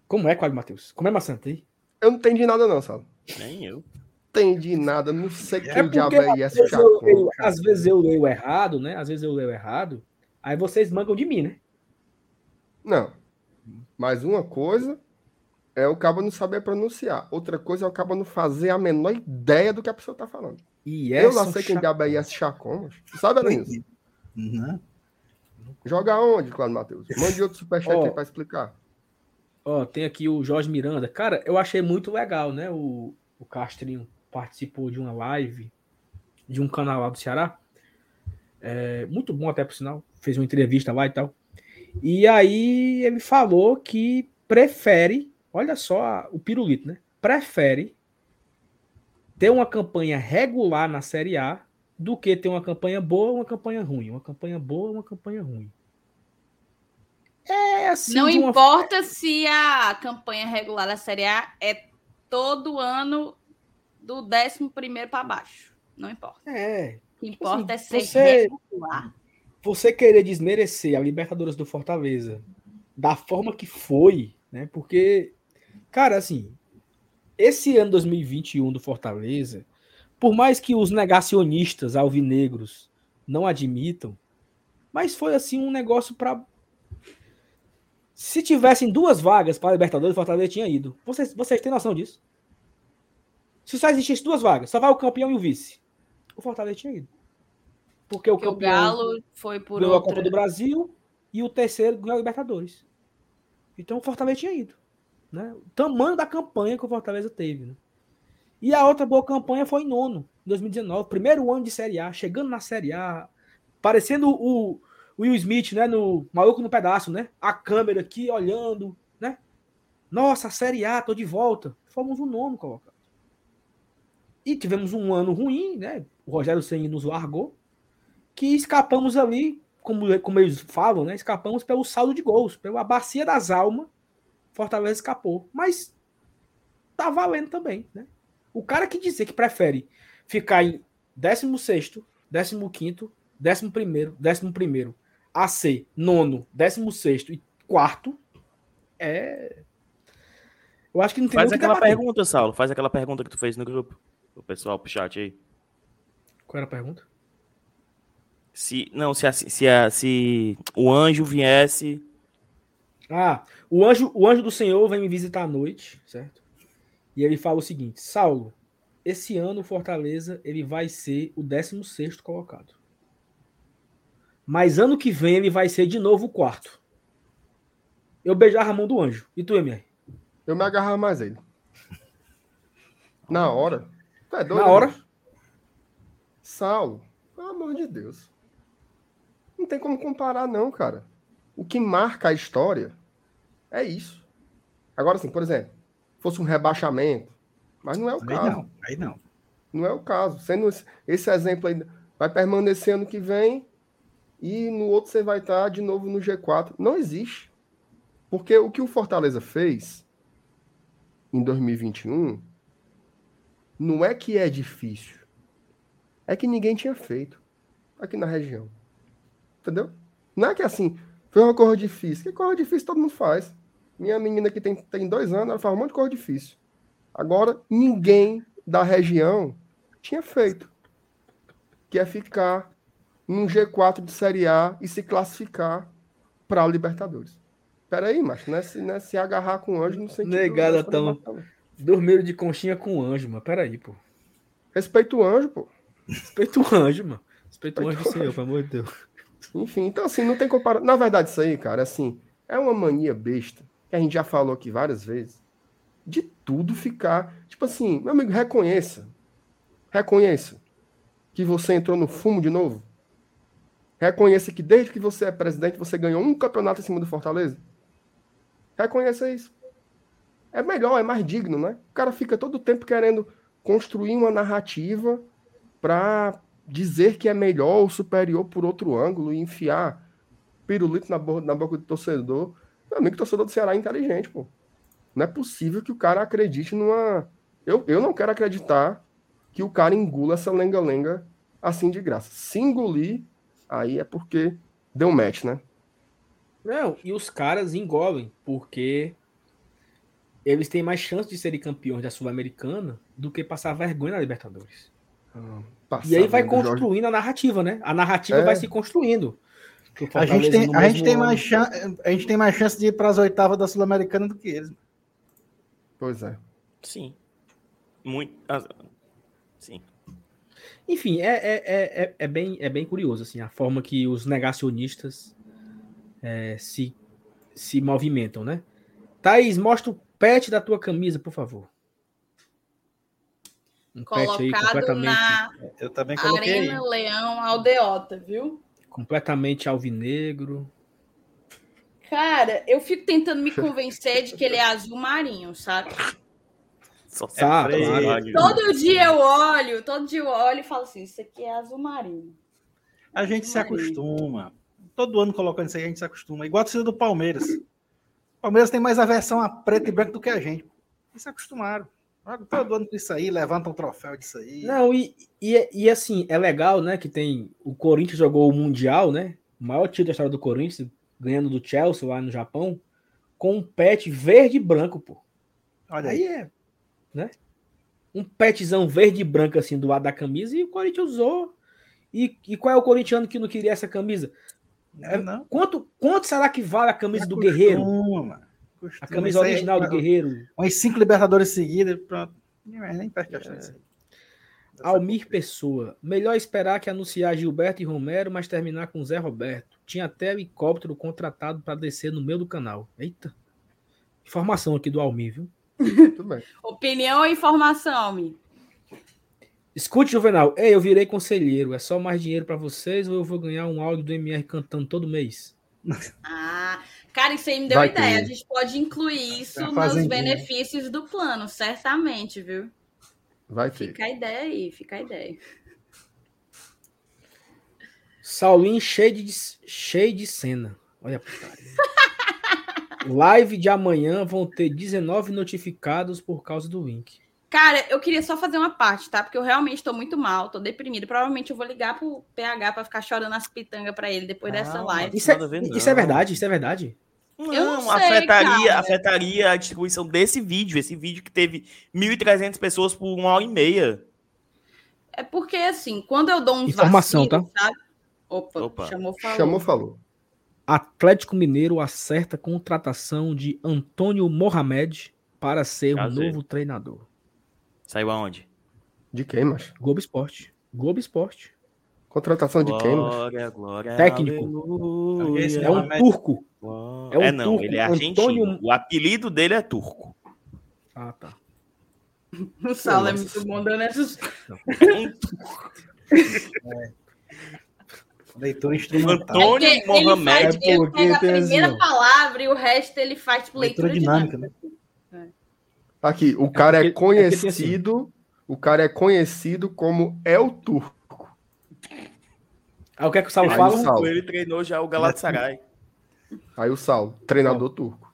Como é, Cláudio Matheus? Como é, Maçanta aí? Eu não entendi nada, não, Saulo. Nem eu. Entendi nada, não sei quem É porque diabo é eu, Chacon. eu- às vezes eu leio errado, né? Às vezes eu leio errado. Aí vocês mangam de mim, né? Não. Mas uma coisa é o cabo não saber pronunciar. Outra coisa é o cabo não fazer a menor ideia do que a pessoa tá falando. E eu Yerson sei quem diabo é esse Chacon, mas... Sabe, Alanils? Uhum. Joga onde, Claudio Matheus? Mande outro superchat Ó. aí pra explicar. Ó, tem aqui o Jorge Miranda. Cara, eu achei muito legal, né? O, o Castrinho participou de uma live de um canal lá do Ceará. É, muito bom até por sinal. Fez uma entrevista lá e tal. E aí ele falou que prefere, olha só a- o pirulito, né? Prefere ter uma campanha regular na Série A do que ter uma campanha boa ou uma campanha ruim. Uma campanha boa ou uma campanha ruim. É assim. Não uma importa se a campanha regular da Série A é todo ano do 11 para baixo. Não importa. É, O que importa é ser você- regular. você querer desmerecer a Libertadores do Fortaleza da forma que foi, né? Porque, cara, assim, esse ano 2021 do Fortaleza, por mais que os negacionistas alvinegros não admitam, mas foi assim um negócio para se tivessem duas vagas para a Libertadores, o Fortaleza tinha ido. Vocês, vocês têm noção disso? Se só existisse duas vagas, só vai o campeão e o vice. O Fortaleza tinha ido. Porque o Porque o campeão Galo foi por ganhou a outra. Copa do Brasil e o terceiro ganhou a Libertadores. Então o Fortaleza tinha ido. Né? O tamanho da campanha que o Fortaleza teve. Né? E a outra boa campanha foi em nono, em 2019. Primeiro ano de Série A, chegando na Série A, parecendo o Will Smith, né? No Maluco no Pedaço, né? A câmera aqui olhando, né? Nossa, Série A, tô de volta. Fomos o nono colocado. E tivemos um ano ruim, né? O Rogério Senni nos largou que escapamos ali, como, como eles falam, né? Escapamos pelo saldo de gols, pela bacia das almas. Fortaleza escapou. Mas tá valendo também, né? O cara que dizer que prefere ficar em 16º, 15º, 11º, 11º, AC, nono, 16º e quarto, é... Eu acho que não tem Faz aquela pergunta, Saulo. Faz aquela pergunta que tu fez no grupo. O pessoal pro chat aí. Qual era a pergunta? Se, não, se, a- se, a- se o anjo viesse. Ah, o anjo, o anjo do Senhor vem me visitar à noite, certo? E ele fala o seguinte: Saulo, esse ano o Fortaleza ele vai ser o 16 colocado. Mas ano que vem ele vai ser de novo o quarto. Eu beijava a mão do anjo. E tu, MR? Eu me agarrava mais ele. Na hora. Tu é doido, Na hora? bicho? Saulo, pelo amor de Deus. Não tem como comparar, não, cara. O que marca a história é isso. Agora, assim, por exemplo, fosse um rebaixamento, mas não é o Aí caso. não, aí não. Não é o caso. Sendo esse, esse exemplo aí, vai permanecer ano que vem e no outro você vai estar de novo no G4. Não existe. Porque o que o Fortaleza fez em 2021 não é que é difícil. É que ninguém tinha feito aqui na região. Entendeu? Não é que assim, foi uma coisa difícil. Que coisa difícil todo mundo faz. Minha menina que tem, tem dois anos, ela faz um monte de coisa difícil. Agora, ninguém da região tinha feito. Que é ficar num G4 de Série A e se classificar para a Libertadores. Peraí, macho, não é, se, não é se agarrar com o anjo no sentido... Negada da- tão- Dormiram de conchinha com o anjo, mano. Peraí, pô. Respeita o anjo, pô. Respeita o anjo, mano. Respeita o anjo do Respeita o Senhor, pelo amor de Deus. Enfim, então assim, não tem comparação. Na verdade, isso aí, cara, assim, é uma mania besta, que a gente já falou aqui várias vezes, de tudo ficar. Tipo assim, meu amigo, reconheça. Reconheça que você entrou no fumo de novo. Reconheça que desde que você é presidente, você ganhou um campeonato em cima do Fortaleza. Reconheça isso. É melhor, é mais digno, né? O cara fica todo o tempo querendo construir uma narrativa para dizer que é melhor ou superior por outro ângulo e enfiar pirulito na, na boca do torcedor. Meu amigo, torcedor do Ceará é inteligente, pô. Não é possível que o cara acredite numa. Eu, eu não quero acreditar que o cara engula essa lenga-lenga assim de graça. Se engolir, aí é porque deu match, né? Não, e os caras engolem, porque eles têm mais chance de serem campeões da Sul-Americana do que passar vergonha na Libertadores. Passar E aí vai vendo o Jorge- construindo a narrativa, né? A narrativa É. vai se construindo. A gente, tem, a, gente tem mais chan- a gente tem mais chance de ir para as oitavas da Sul-Americana do que eles. Pois é. Sim. Muito. ah, Sim. Enfim, é, é, é, é, é bem, é bem curioso, assim, a forma que os negacionistas é, se, se movimentam, né? Thaís, mostra o pet da tua camisa, por favor. Um pet aí Colocado completamente, na Eu também coloquei aí. Arena Leão Aldeota, viu? Completamente alvinegro. Cara, eu fico tentando me convencer de que ele é azul marinho, sabe? Só se Tá, claro. Todo dia eu olho, todo dia eu olho e falo assim: isso aqui é azul marinho. A gente se Marinho. acostuma. Todo ano colocando isso aí, a gente se acostuma. Igual a torcida do Palmeiras. O Palmeiras tem mais aversão a preto e branco do que a gente. Eles se acostumaram. Todo ano com isso aí, levantam um troféu disso aí. Não, e, e, e assim, é legal, né, que tem. O Corinthians jogou o Mundial, né? O maior título da história do Corinthians, ganhando do Chelsea lá no Japão, com um pet verde e branco, pô. Olha aí. Aí é, né? Um petzão verde e branco assim do lado da camisa e o Corinthians usou. E, e qual é o corintiano que não queria essa camisa? Não, não. Quanto, quanto será que vale a camisa do Guerreiro? mano. A camisa original do Guerreiro. Umas cinco Libertadores seguidas, pronto. Nem, nem perde É. Almir Pessoa. Melhor esperar que anunciar Gilberto e Romero, mas terminar com Zé Roberto. Tinha até helicóptero contratado para descer no meio do canal. Eita. Informação aqui do Almir, viu? Tudo bem. Opinião ou informação, Mi? Escute, Juvenal. Ei, eu virei conselheiro. É só mais dinheiro para vocês ou eu vou ganhar um áudio do MR cantando todo mês? Ah, cara, isso aí me deu Vai ideia. ter. A gente pode incluir isso nos benefícios do plano, certamente, viu? Vai ter. Fica a ideia aí, fica a ideia. Saulinho cheio de, cheio de cena. Olha a putaria. Live de amanhã vão ter 19 notificados por causa do link. Cara, eu queria só fazer uma parte, tá? Porque eu realmente tô muito mal, tô deprimida. Provavelmente eu vou ligar pro PH pra ficar chorando as pitangas pra ele depois dessa Ah, live. Isso é, isso é não. verdade? Isso é verdade? Não, não sei, afetaria, cara. afetaria a distribuição desse vídeo. Esse vídeo que teve 1.300 pessoas por uma hora e meia. É porque, assim, quando eu dou uns Informação, vacilos, sabe? Opa, Opa. chamou, falou. Chamou, falou. Atlético Mineiro acerta contratação de Antônio Mohamed para ser o Prazer. novo treinador. Saiu aonde? De quem, macho? Globo Esporte. Globo Esporte. Contratação de quem, macho? Glória, glória. Técnico. aleluia. É um turco. É um É, não, turco, ele é argentino. Antônio- O apelido dele é turco. Ah, tá. O Saulo é muito bom dando essas. Leitura instrumental. Antônio É porque ele, Mohamed. faz, ele a tem primeira assim, palavra e o resto ele faz tipo, leitura, Leitura dinâmica, dinâmica. Aqui, o cara é, porque- é tem assim. conhecido. O cara é conhecido como El Turco. Ah, o que é que o Saulo Aí fala? Ele treinou já o Galatasaray. Aí o Saulo, treinador turco.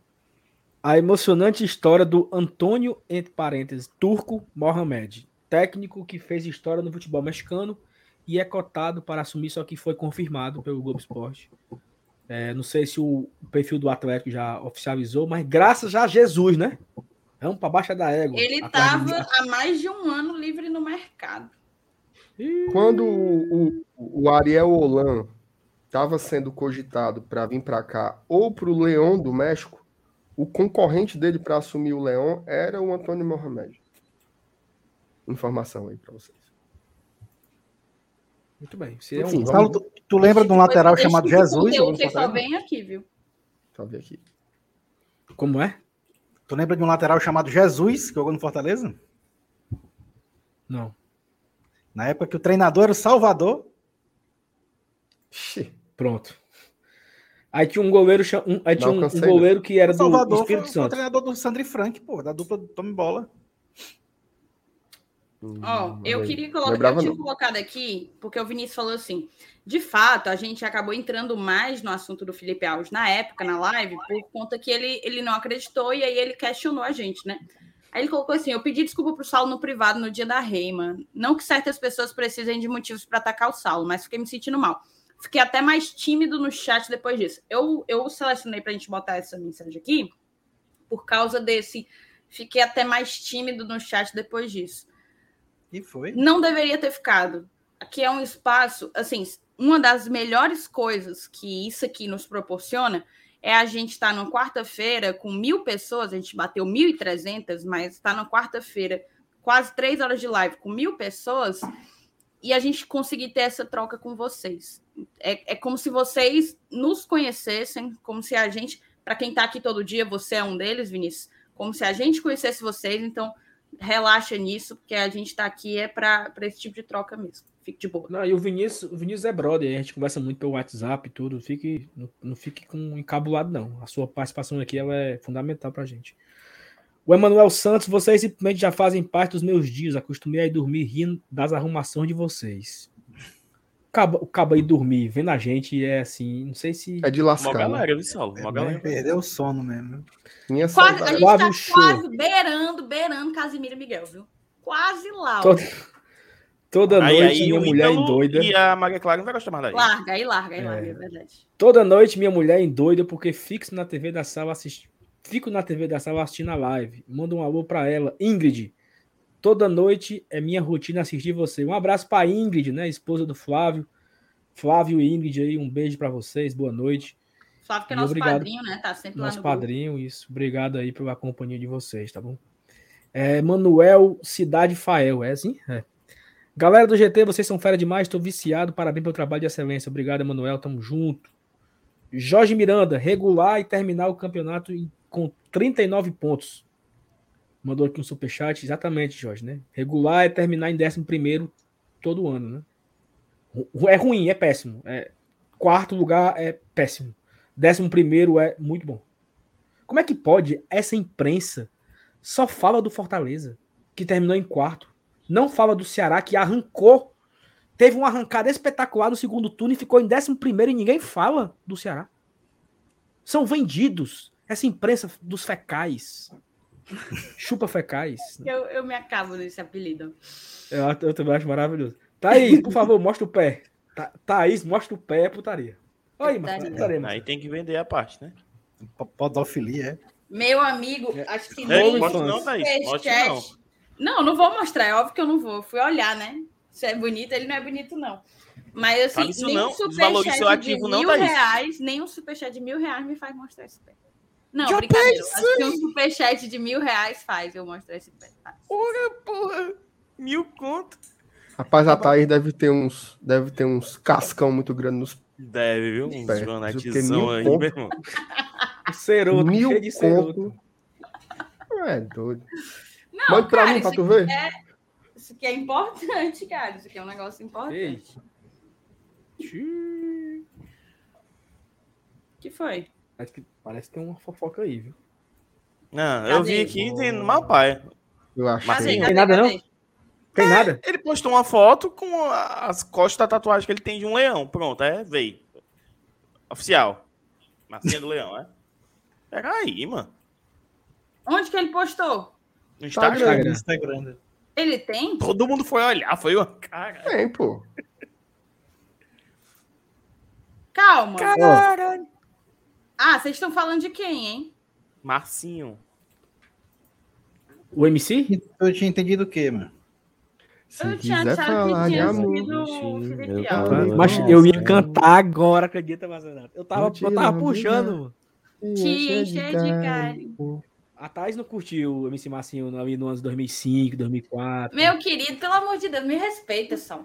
A emocionante história do Antônio, entre parênteses, Turco Mohamed, técnico que fez história no futebol mexicano e é cotado para assumir, só que foi confirmado pelo Globo Esporte. É, não sei se o perfil do Atlético já oficializou, mas graças a Jesus, né? Vamos para baixa da égua. Ele estava há mais de um ano livre no mercado. Quando o, o, o Ariel Holan estava sendo cogitado para vir para cá ou para o Leão do México, o concorrente dele para assumir o Leão era o Antônio Mohamed. Informação aí para vocês. Muito bem. Seria Enfim, um... Saulo, tu, tu lembra de um lateral chamado Jesus? Vocês só vêm aqui, viu? Eu ver aqui. Como é? Tu lembra de um lateral chamado Jesus, que jogou no Fortaleza? Não. Na época que o treinador era o Salvador. Ixi, Pronto. Aí tinha um goleiro, um, aí tinha Não um, um goleiro que era O do Salvador foi, Espírito foi o Santo. treinador do Sandri Frank, pô, da dupla do Tome Bola. Ó, hum, eu lem- queria colocar, lembrava eu tinha colocado aqui, porque o Vinícius falou assim: de fato, a gente acabou entrando mais no assunto do Felipe Alves na época, na live, por conta que ele, ele não acreditou e aí ele questionou a gente, né? Aí ele colocou assim: eu pedi desculpa pro Saulo no privado no dia da Reima. Não que certas pessoas precisem de motivos para atacar o Saulo, mas fiquei me sentindo mal. Fiquei até mais tímido no chat depois disso. Eu, eu selecionei pra gente botar essa mensagem aqui por causa desse. Fiquei até mais tímido no chat depois disso E foi. não deveria ter ficado. Aqui é um espaço, assim, uma das melhores coisas que isso aqui nos proporciona é a gente estar numa quarta-feira com mil pessoas, a gente bateu 1.300, mas está na quarta-feira, quase três horas de live com mil pessoas, e a gente conseguir ter essa troca com vocês. É, é como se vocês nos conhecessem, como se a gente, para quem está aqui todo dia, você é um deles, Vinícius, como se a gente conhecesse vocês, então relaxa nisso, porque a gente está aqui é para esse tipo de troca mesmo. Fique de boa. Não, e o Vinícius, o Vinícius é brother, a gente conversa muito pelo WhatsApp e tudo. Fique, não, não fique com encabulado, não. A sua participação aqui ela é fundamental pra gente. O Emanuel Santos, vocês simplesmente já fazem parte dos meus dias. Acostumei a ir dormir rindo das arrumações de vocês. Caba, o cabo aí dormir, vendo a gente, é assim, não sei se. É de lascar. né? galera, viu, Saulo? Mó galera. Perdeu o sono mesmo. Minha Quase, a gente Flávio tá Show. quase beirando, beirando Casimiro e Miguel, viu? Quase lá. ó. Toda, toda Aí, noite aí minha mulher Ítalo endoida. E a Maria Clara não vai gostar mais daí. Larga, aí larga, aí É. larga, é verdade. Toda noite minha mulher endoida porque fixo na TV da sala assistindo. Fico na TV da sala assistindo a live. Manda um alô pra ela. Ingrid. Toda noite é minha rotina assistir você. Um abraço pra Ingrid, né? Esposa do Flávio. Flávio e Ingrid aí, um beijo pra vocês. Boa noite. Flávio que é nosso obrigado. padrinho, né? Tá sempre lá Nosso no grupo. padrinho, isso. Obrigado aí pela companhia de vocês, tá bom? É, Manuel Cidade Fael, é assim? É. Galera do GT, vocês são fera demais, tô viciado. Parabéns pelo trabalho de excelência. Obrigado, Emanuel, tamo junto. Jorge Miranda, regular e terminar o campeonato em- com 39 pontos. Mandou aqui um superchat, exatamente, Jorge, né? Regular é terminar em 11 todo ano, né? É ruim, é péssimo. É, quarto lugar é péssimo. Décimo primeiro é muito bom. Como é que pode essa imprensa só fala do Fortaleza, que terminou em quarto? Não fala do Ceará, que arrancou. Teve uma arrancada espetacular no segundo turno e ficou em décimo primeiro e ninguém fala do Ceará. São vendidos. Essa imprensa dos fecais. Chupa fecais. Eu, eu me acabo nesse apelido. Eu, eu também acho maravilhoso. Thaís, por favor, mostra o pé. Tha- Thaís, mostra o pé, é putaria. Aí, mano, Putaria. putaria, mano. Aí tem que vender a parte, né? Podofilia, é. Meu amigo, É. acho que nem não, Thaís. Mostra não. superchat. Não, não vou mostrar, é óbvio que eu não vou. Eu fui olhar, né? Se é bonito, ele não é bonito, não. Mas assim, isso nem não, um superchat de ativo não, mil Thaís. reais, nem um superchat de mil reais me faz mostrar esse pé. Não, Já brincadeira. Acho que um superchat de mil reais faz eu mostrar esse pé. Porra, porra. Mil conto. Rapaz, a Thaís deve ter uns, deve ter uns cascão muito grande nos Deve, viu? Uns Mil aí, conto. meu irmão. O ceroto, mil cheio de ceroto. conto. É doido. Não, Mande pra cara, mim pra tu ver. é- Isso aqui é importante, cara. Isso aqui é um negócio importante. Ei. que foi? Parece que, parece que tem uma fofoca aí, viu? Não, eu vi aqui tem mal pai. Eu acho. Mas Cadê? assim, Cadê? nada, não? Tem nada? Ele postou uma foto com as costas da tatuagem que ele tem de um leão. Pronto, é, veio. Oficial. Massinha do leão, é? Pega aí, mano. Onde que ele postou? No Instagram. Instagram. Instagram. Ele tem? Todo mundo foi olhar, foi uma cara. Tem, pô. Calma. Caralho. Ah, vocês estão falando de quem, hein? Marcinho. O MC? Eu tinha entendido o quê, mano? Se eu tinha achado que tinha sido o Felipe eu Alves. Mas eu ia cantar agora, acredita, Marcelo? Eu tava, te eu tava puxando, mano. Te encher de carinho. A Thais não curtiu o MC Massinho ali no ano de 2005, 2004. Meu querido, pelo amor de Deus, me respeita, só.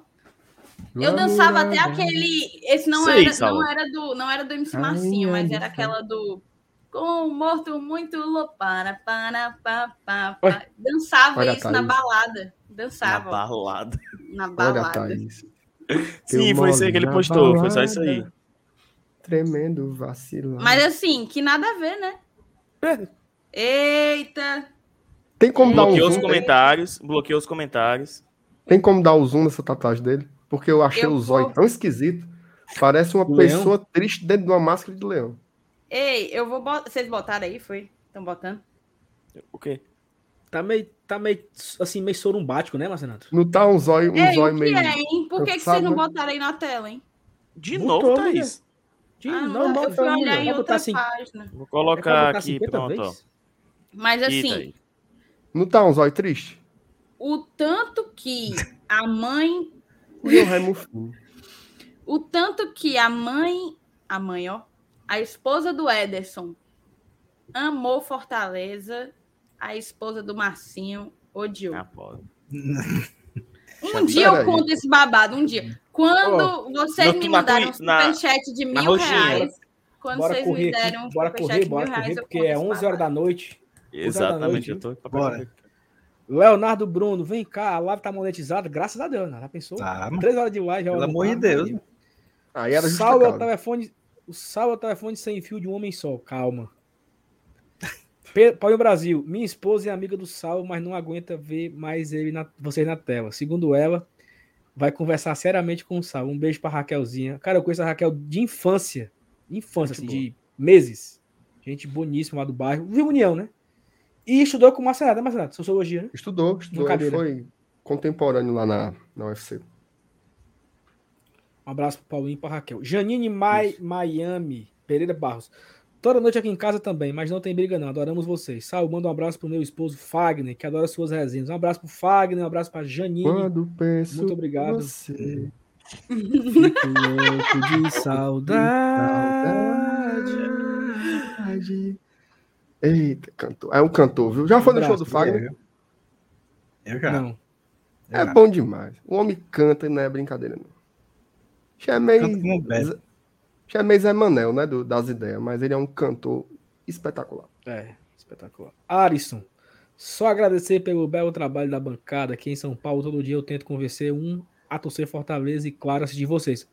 Eu dançava até aquele. Esse não Sei, era, Saulo. não era do, não era do MC Ai, Marcinho, mas ai, era ai. aquela do. Com um morto muito louco. Para, para. Dançava Olha isso na balada. Na Dançava balada. na Olha, balada. Thaís. Sim, foi isso aí que ele na postou. Foi só isso aí. balada, Tremendo vacilo. Mas assim, que nada a ver, né? Eita! Tem como dar um Bloqueou os zoom? comentários. Bloqueou os comentários. Tem como dar o zoom nessa tatuagem dele? Porque eu achei Eu o zóio vou. tão esquisito. Parece uma leão? pessoa triste dentro de uma máscara de leão. Ei, eu vou botar. Vocês botaram aí, foi? Estão botando? O quê? Tá meio, tá meio, assim, meio sorumbático, né, Marcenato? Não tá um zóio, um Ei, zóio que meio. é, hein? Por que, que vocês não né? botaram aí na tela, hein? De Botou, novo. Thaís. De Ah, não, eu fui olhar mulher. em Vai outra assim. página. Vou colocar aqui, 50 pronto? Mas assim. Não tá um zóio triste? o tanto que a mãe. Raimundo Fino. O tanto que a mãe. A mãe, ó. A esposa do Ederson amou Fortaleza. A esposa do Marcinho odiou. Ah, Puxa Um dia eu conto esse babado, um dia. Quando vocês no- me mandaram um superchat de mil reais, quando Bora vocês me correr deram um superchat correr, de bora mil reais, correr, eu porque conto é esse 11 horas da noite. Exatamente, eu noite, tô pra Bora. Leonardo Bruno, vem cá, a live tá monetizada, graças a Deus, né? Já pensou? Ah. Três horas de live. Pelo amor de tá, Deus. tá. Aí era justa Sal é telefone, o sal é o telefone sem fio de um homem só, calma. Paulo Brasil, minha esposa é amiga do Sal, mas não aguenta ver mais ele na, vocês na tela. Segundo ela, vai conversar seriamente com o Sal. Um beijo pra Raquelzinha. Cara, eu conheço a Raquel de infância. Infância, assim, de meses. Gente boníssima lá do bairro. Viu União, né? E estudou com o Marcelo, né, Marcelo? Sociologia, né? Estudou, estudou. Ele foi contemporâneo lá na, na UFC. Um abraço pro Paulinho e pra Raquel. Janine Mai, Miami, Pereira Barros. Toda noite aqui em casa também, mas não tem briga não. Adoramos vocês. Sal, manda um abraço pro meu esposo Fagner, que adora suas resenhas. Um abraço pro Fagner, um abraço pra Janine. Quando penso Muito obrigado. em você, Fico louco de saudade. Eita, cantor. É um cantor, viu? Já foi no Um show do Fagner? Eu já. Não. É bom demais. O homem canta e não é brincadeira, não. Já é meio. Canta como Beto. Já é meio Zé Manel, né? do- das ideias, mas ele é um cantor espetacular. É, espetacular. Arisson, só agradecer pelo belo trabalho da bancada aqui em São Paulo. Todo dia eu tento convencer um a torcer Fortaleza e, claro, assistir vocês.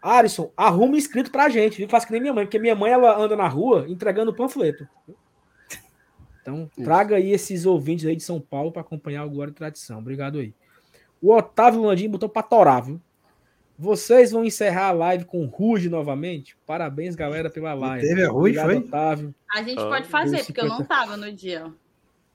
Arisson, arruma inscrito pra gente, viu? Faz que nem minha mãe, porque minha mãe ela anda na rua entregando panfleto. Então, Isso. traga aí esses ouvintes aí de São Paulo para acompanhar o Glória e Tradição. Obrigado aí. O Otávio Landim botou pra torar, viu? Vocês vão encerrar a live com Ruge novamente? Parabéns, galera, pela live. Teve a Ruge, Obrigado, foi? Otávio. A gente Ah, pode fazer, deu porque eu não 50. tava no dia.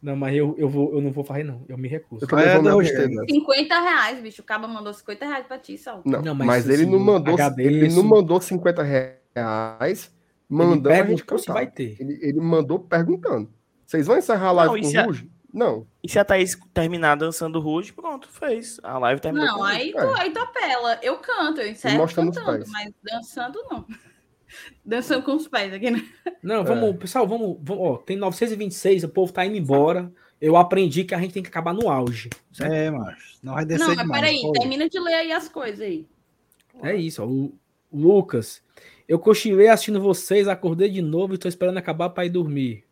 Não, mas eu, eu, vou, eu não vou fazer, não. Eu me recuso. Eu também É, não, gente. né? 50 reais, bicho. O Caba mandou 50 reais pra ti, Sal. Não, Não, mas, mas ele assim, não mandou, ele não mandou 50 reais mandando a gente cantar. vai ter. Ele, ele mandou perguntando. Vocês vão encerrar a live Não, com é- Ruge? Não. E se a Thaís terminar dançando Ruge, pronto, fez. A live terminou. Não, com aí É. tu, aí tu apela. Eu canto, eu encerro cantando, pés. mas dançando não. Dançando com os pés aqui, né? Não, vamos, pessoal, vamos, vamos. Ó, tem 926, o povo tá indo embora. Eu aprendi que a gente tem que acabar no auge. certo? É, macho. Não vai descer Não, mas demais. peraí, Pô, termina de ler aí as coisas aí. É isso, ó. O o Lucas. Eu cochilei assistindo vocês, acordei de novo e tô esperando acabar para ir dormir.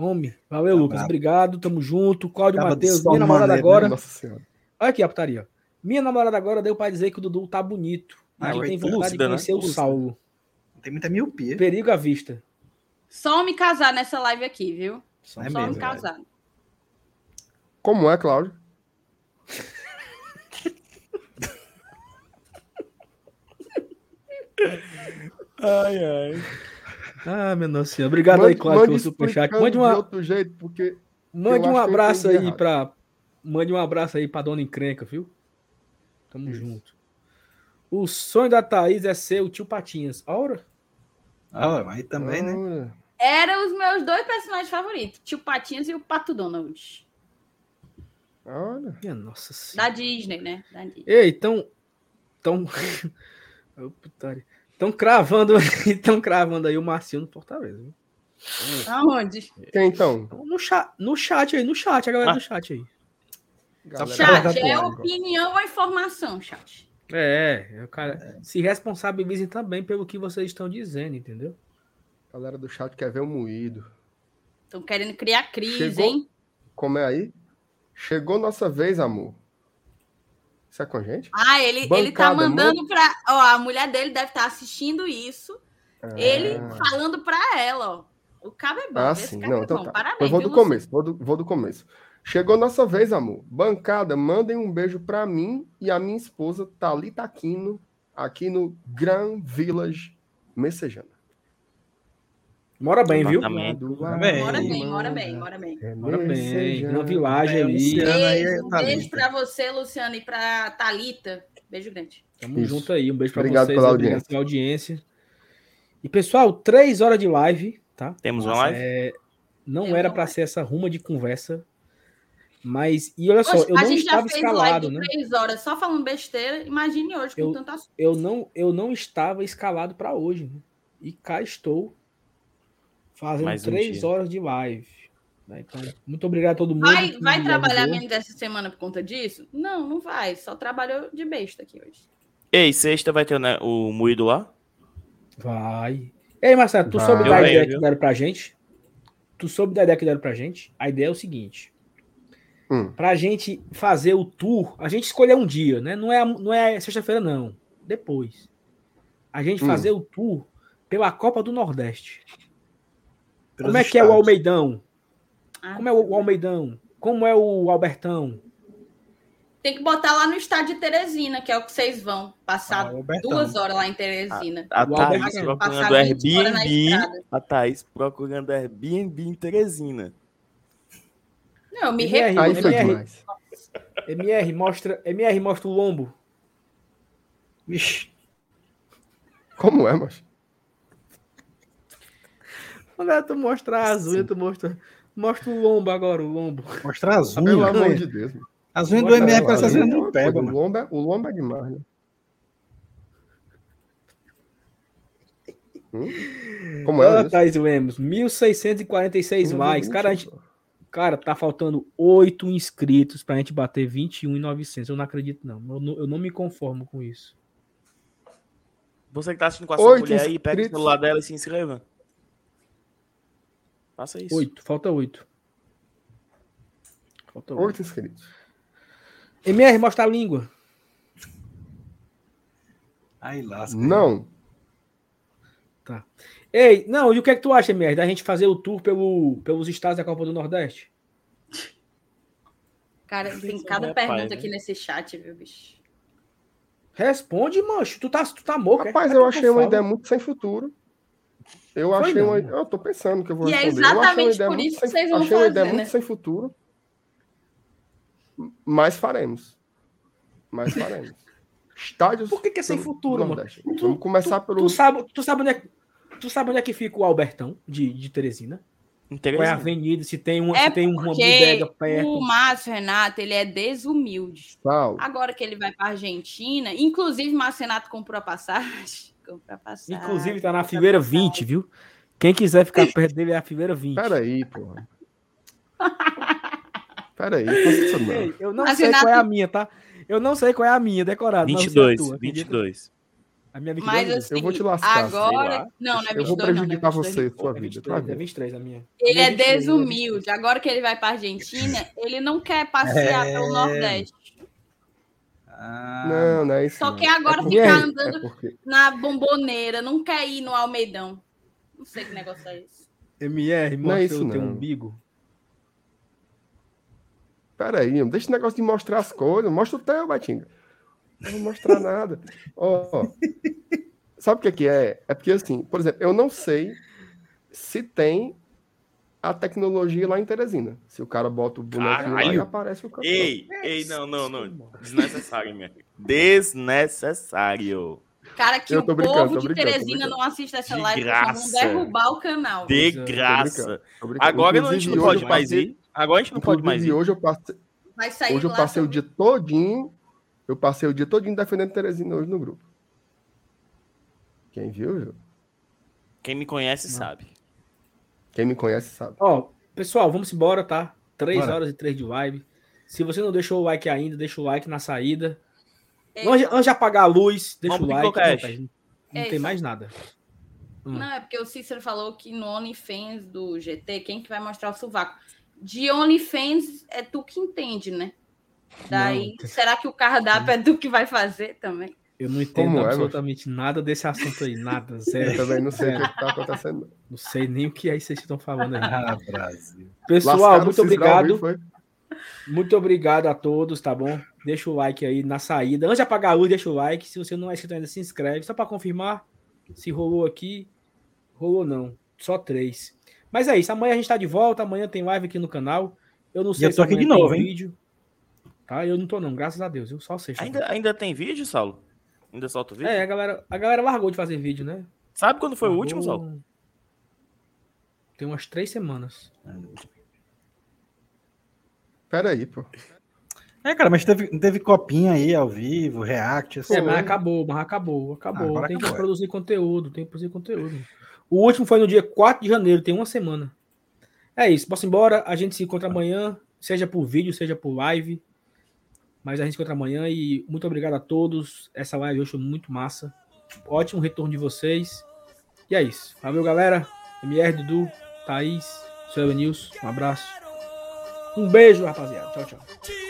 Homem, valeu, Tá Lucas. brabo. Obrigado, tamo junto. Cláudio Matheus, minha namorada maneiro, né? agora. Nossa senhora. Olha aqui a putaria. ó. Minha namorada agora deu pra dizer que o Dudu tá bonito. Ah, vai tem vontade lúcida, de né? conhecer o Lúcida. Saulo. Tem muita miopia. Perigo à vista. Só me casar nessa live aqui, viu? Só É Só mesmo, me casar. Como é, Cláudio? Ai, ai. Ah, meu Nossa Senhora. Obrigado aí, Mande- Cláudio, mande pelo superchat. Mande, de uma, outro jeito, porque mande um abraço aí errado. pra. Mande um abraço aí pra dona encrenca, viu? Tamo junto. O sonho da Thaís é ser o tio Patinhas. Ora? Ah, mas aí também, né? Eram os meus dois personagens favoritos, Tio Patinhas e o Pato Donald. olha. Minha nossa senhora. Da Disney, né? Da Disney. Ei, então. Tão. Ô, putaria. Tão cravando aí, tão cravando aí o Marcinho no Fortaleza. viu? Aonde? Quem então? No chat, no chat aí, no chat, a galera do chat aí. Galera, Chat, é opinião ou informação, chat? É, o cara se responsabilizem também pelo que vocês estão dizendo, entendeu? galera do chat quer ver o moído. Estão querendo criar crise, Chegou? hein? Como é aí? Chegou nossa vez, amor. Isso é com a gente? Ah, ele, ele tá Bancada, mandando pra. Ó, a mulher dele deve estar assistindo isso. Ele Ah. falando pra ela, ó. O cabo é bom. Ah, sim. Não, é então tá. Parabéns. Eu vou do começo, vou do, vou do começo. Chegou nossa vez, amor. Bancada, mandem um beijo pra mim e a minha esposa, Thalita Aquino, aqui no Grand Village Messejana. Mora bem, viu? Mora bem, mora bem, mora bem. É Mora bem. Na vilagem É, ali. Aí Beijo, um beijo pra você, Luciano, e pra Thalita. Beijo grande. Tamo Isso. junto aí. Um beijo pra Obrigado vocês. pela obrigado pela audiência. E pessoal, três horas de live, tá? Temos uma live? É, não Temos era live. ser essa ruma de conversa. Mas, e olha só, Hoje, eu a não gente já estava fez escalado, live né? de três horas só falando besteira. Imagine hoje com Eu- tanto assunto. Eu não, eu não estava escalado para hoje. né? E cá estou fazendo Mais um três dia. horas de live. né? Então, muito obrigado a todo mundo. Vai, vai trabalhar ajudou. menos essa semana por conta disso? Não, não vai. Só trabalhou de besta aqui hoje. Ei, sexta vai ter né, o moído lá? Vai. Ei, Marcelo, tu Vai. soube Eu da ideia que deram pra gente? Tu soube da ideia que deram pra gente? A ideia é o seguinte: Hum. pra gente fazer o tour, a gente escolher um dia, né? Não é, não é sexta-feira, não. Depois. A gente Hum. fazer o tour pela Copa do Nordeste. Como é que é o estados. Almeidão? Ah, Como é o Almeidão? Como é o Albertão? Tem que botar lá no estádio de Teresina, que é o que vocês vão. Passar Ah, duas horas lá em Teresina. A O Thaís procurando passar 20 horas na Airbnb. A Thaís procurando Airbnb em Teresina. Não, eu me MR, recuso. MR, demais. MR, mostra, MR, mostra o lombo. Vixe, Como é, mas? Olha, tu mostra as unhas, tu mostra. Mostra o lombo agora, o lombo. mostrar as Pelo unhas. amor de Deus. mano. As unhas do MR lá, parece as unhas do o, mano. lombo é, o lombo é demais, né? Hum? Como é Olha, isso? Thaís Lemos, 1.646 likes. Cara, a gente, cara, tá faltando 8 inscritos pra gente bater 21,900. Eu não acredito, não. Eu não, eu não me conformo com isso. Você que tá assistindo com a sua Oito mulher aí, pega o inscritos. celular dela e se inscreva. Faça isso. 8, falta 8. Falta 8. Oito inscritos. MR, mostra a língua. Aí lasca. Não. Ei, não, e o que é que tu acha, MR, da gente fazer o tour pelo, pelos estados da Copa do Nordeste? Cara, tem Isso cada é pergunta pai, né? aqui nesse chat, viu, bicho? Responde, mancho. Tu tá, tu tá moco. é? Rapaz, eu é que achei eu uma falo? ideia muito sem futuro. Eu Foi achei não. uma. Eu tô pensando que eu vou E é responder. Uma exatamente por isso que sem- vocês vão Achei uma ideia fazer, muito né? sem futuro. Mas faremos. Mas faremos. Estádios. Por que que é sem futuro, mano? Nordeste. Vamos começar pelo. Tu sabe, tu, sabe onde é, que- tu sabe onde é que fica o Albertão de, de Teresina? Qual é a avenida? Se tem, uma, É se tem uma porque bodega perto. o Márcio Renato, ele é desumilde. Sal. Agora que ele vai para Argentina, inclusive Márcio Renato comprou a passagem. Comprou a passagem. Inclusive, tá na fileira 20, viu? Quem quiser ficar perto dele é a fileira 20. Peraí, porra. Peraí, não. Eu não Mas, sei qual é a minha, tá? Eu não sei qual é a minha, decorado. mas eu sei a 22, tua, acredita? 22. A minha 22 Mas é assim, Eu vou te lascar, agora. Não, não é 22, Eu vou não, prejudicar não, é 22. você, sua é vida. 23, tua é vida. 23 a minha. Ele é 23, é desumilde. Agora que ele vai para Argentina, ele não quer passear É. pelo Nordeste. Ah, Não, não é isso. Só não. quer agora É porque- ficar É andando porque. na bomboneira, não quer ir no Almeidão. Não sei que negócio é esse. MR, é mostra isso, o teu não. umbigo. Peraí, não deixa esse negócio de mostrar as coisas. Mostra o teu, Batinga. Não vou mostrar nada. Ó, sabe o que, que é? É porque, assim, por exemplo, eu não sei se tem a tecnologia lá em Teresina. Se o cara bota o bonequinho lá e aparece o cantor. Ei, ei, não, não, não. Desnecessário, minha filha. Desnecessário. Cara, que Eu o tô brincando, povo tô de Teresina brincando. não assiste essa De live, graça. derrubar o canal. De tô graça. Tô brincando. Agora a gente não pode mais ir. Agora a gente não pode mais ir. hoje eu passei, Vai sair hoje eu passei o dia todinho. Eu passei o dia todinho defendendo Teresina hoje no grupo. Quem viu, viu? Quem me conhece sabe. Quem me conhece sabe. Ó, pessoal, vamos embora, tá? 3 Bora. horas e 3 de live. Se você não deixou o like ainda, deixa o like na saída. Ei, Antes, antes de apagar a luz, deixa Vamos o like. Não, tá, não Ei, tem mais nada. Hum. Não, é porque o Cícero falou que no OnlyFans do GT, quem que vai mostrar o sovaco? De OnlyFans é tu que entende, né? Daí, será que o cardápio é tu que vai fazer também? Eu não entendo Como é, absolutamente nada desse assunto aí. Nada, Eu zero. também não sei o que está acontecendo. não. Sei nem o que aí vocês estão falando aí. Ah, Brasil. Pessoal, Lascaram muito obrigado. Muito obrigado a todos, tá bom? Deixa o like aí na saída. Antes de apagar a luz, deixa o like. Se você não é inscrito ainda, se inscreve. Só para confirmar se rolou aqui. Rolou não. Só três. Mas é isso. Amanhã a gente tá de volta. Amanhã tem live aqui no canal. Eu não sei eu tô aqui de tem novo, hein? vídeo. Tá? Eu não tô não, graças a Deus. Eu só sexta. Ainda, ainda tem vídeo, Saulo? Ainda solta o vídeo? É, a galera, a galera largou de fazer vídeo, né? Sabe quando foi o Largou- último, Saulo? Tem umas três semanas. Pera aí, pô. É, cara, mas teve, teve copinha aí ao vivo, react, assim. É, mas acabou, mas acabou, acabou. agora tem acabou, que é. produzir conteúdo, tem que produzir conteúdo. O último foi no dia 4 de janeiro, tem uma semana. É isso, posso ir embora. A gente se encontra amanhã, seja por vídeo, seja por live. Mas a gente encontra amanhã e muito obrigado a todos. Essa live hoje foi muito massa. Ótimo retorno de vocês. E é isso. Valeu, galera. MR, Dudu, Thaís, seu Nilson. Um abraço. Um beijo, rapaziada. Tchau, tchau.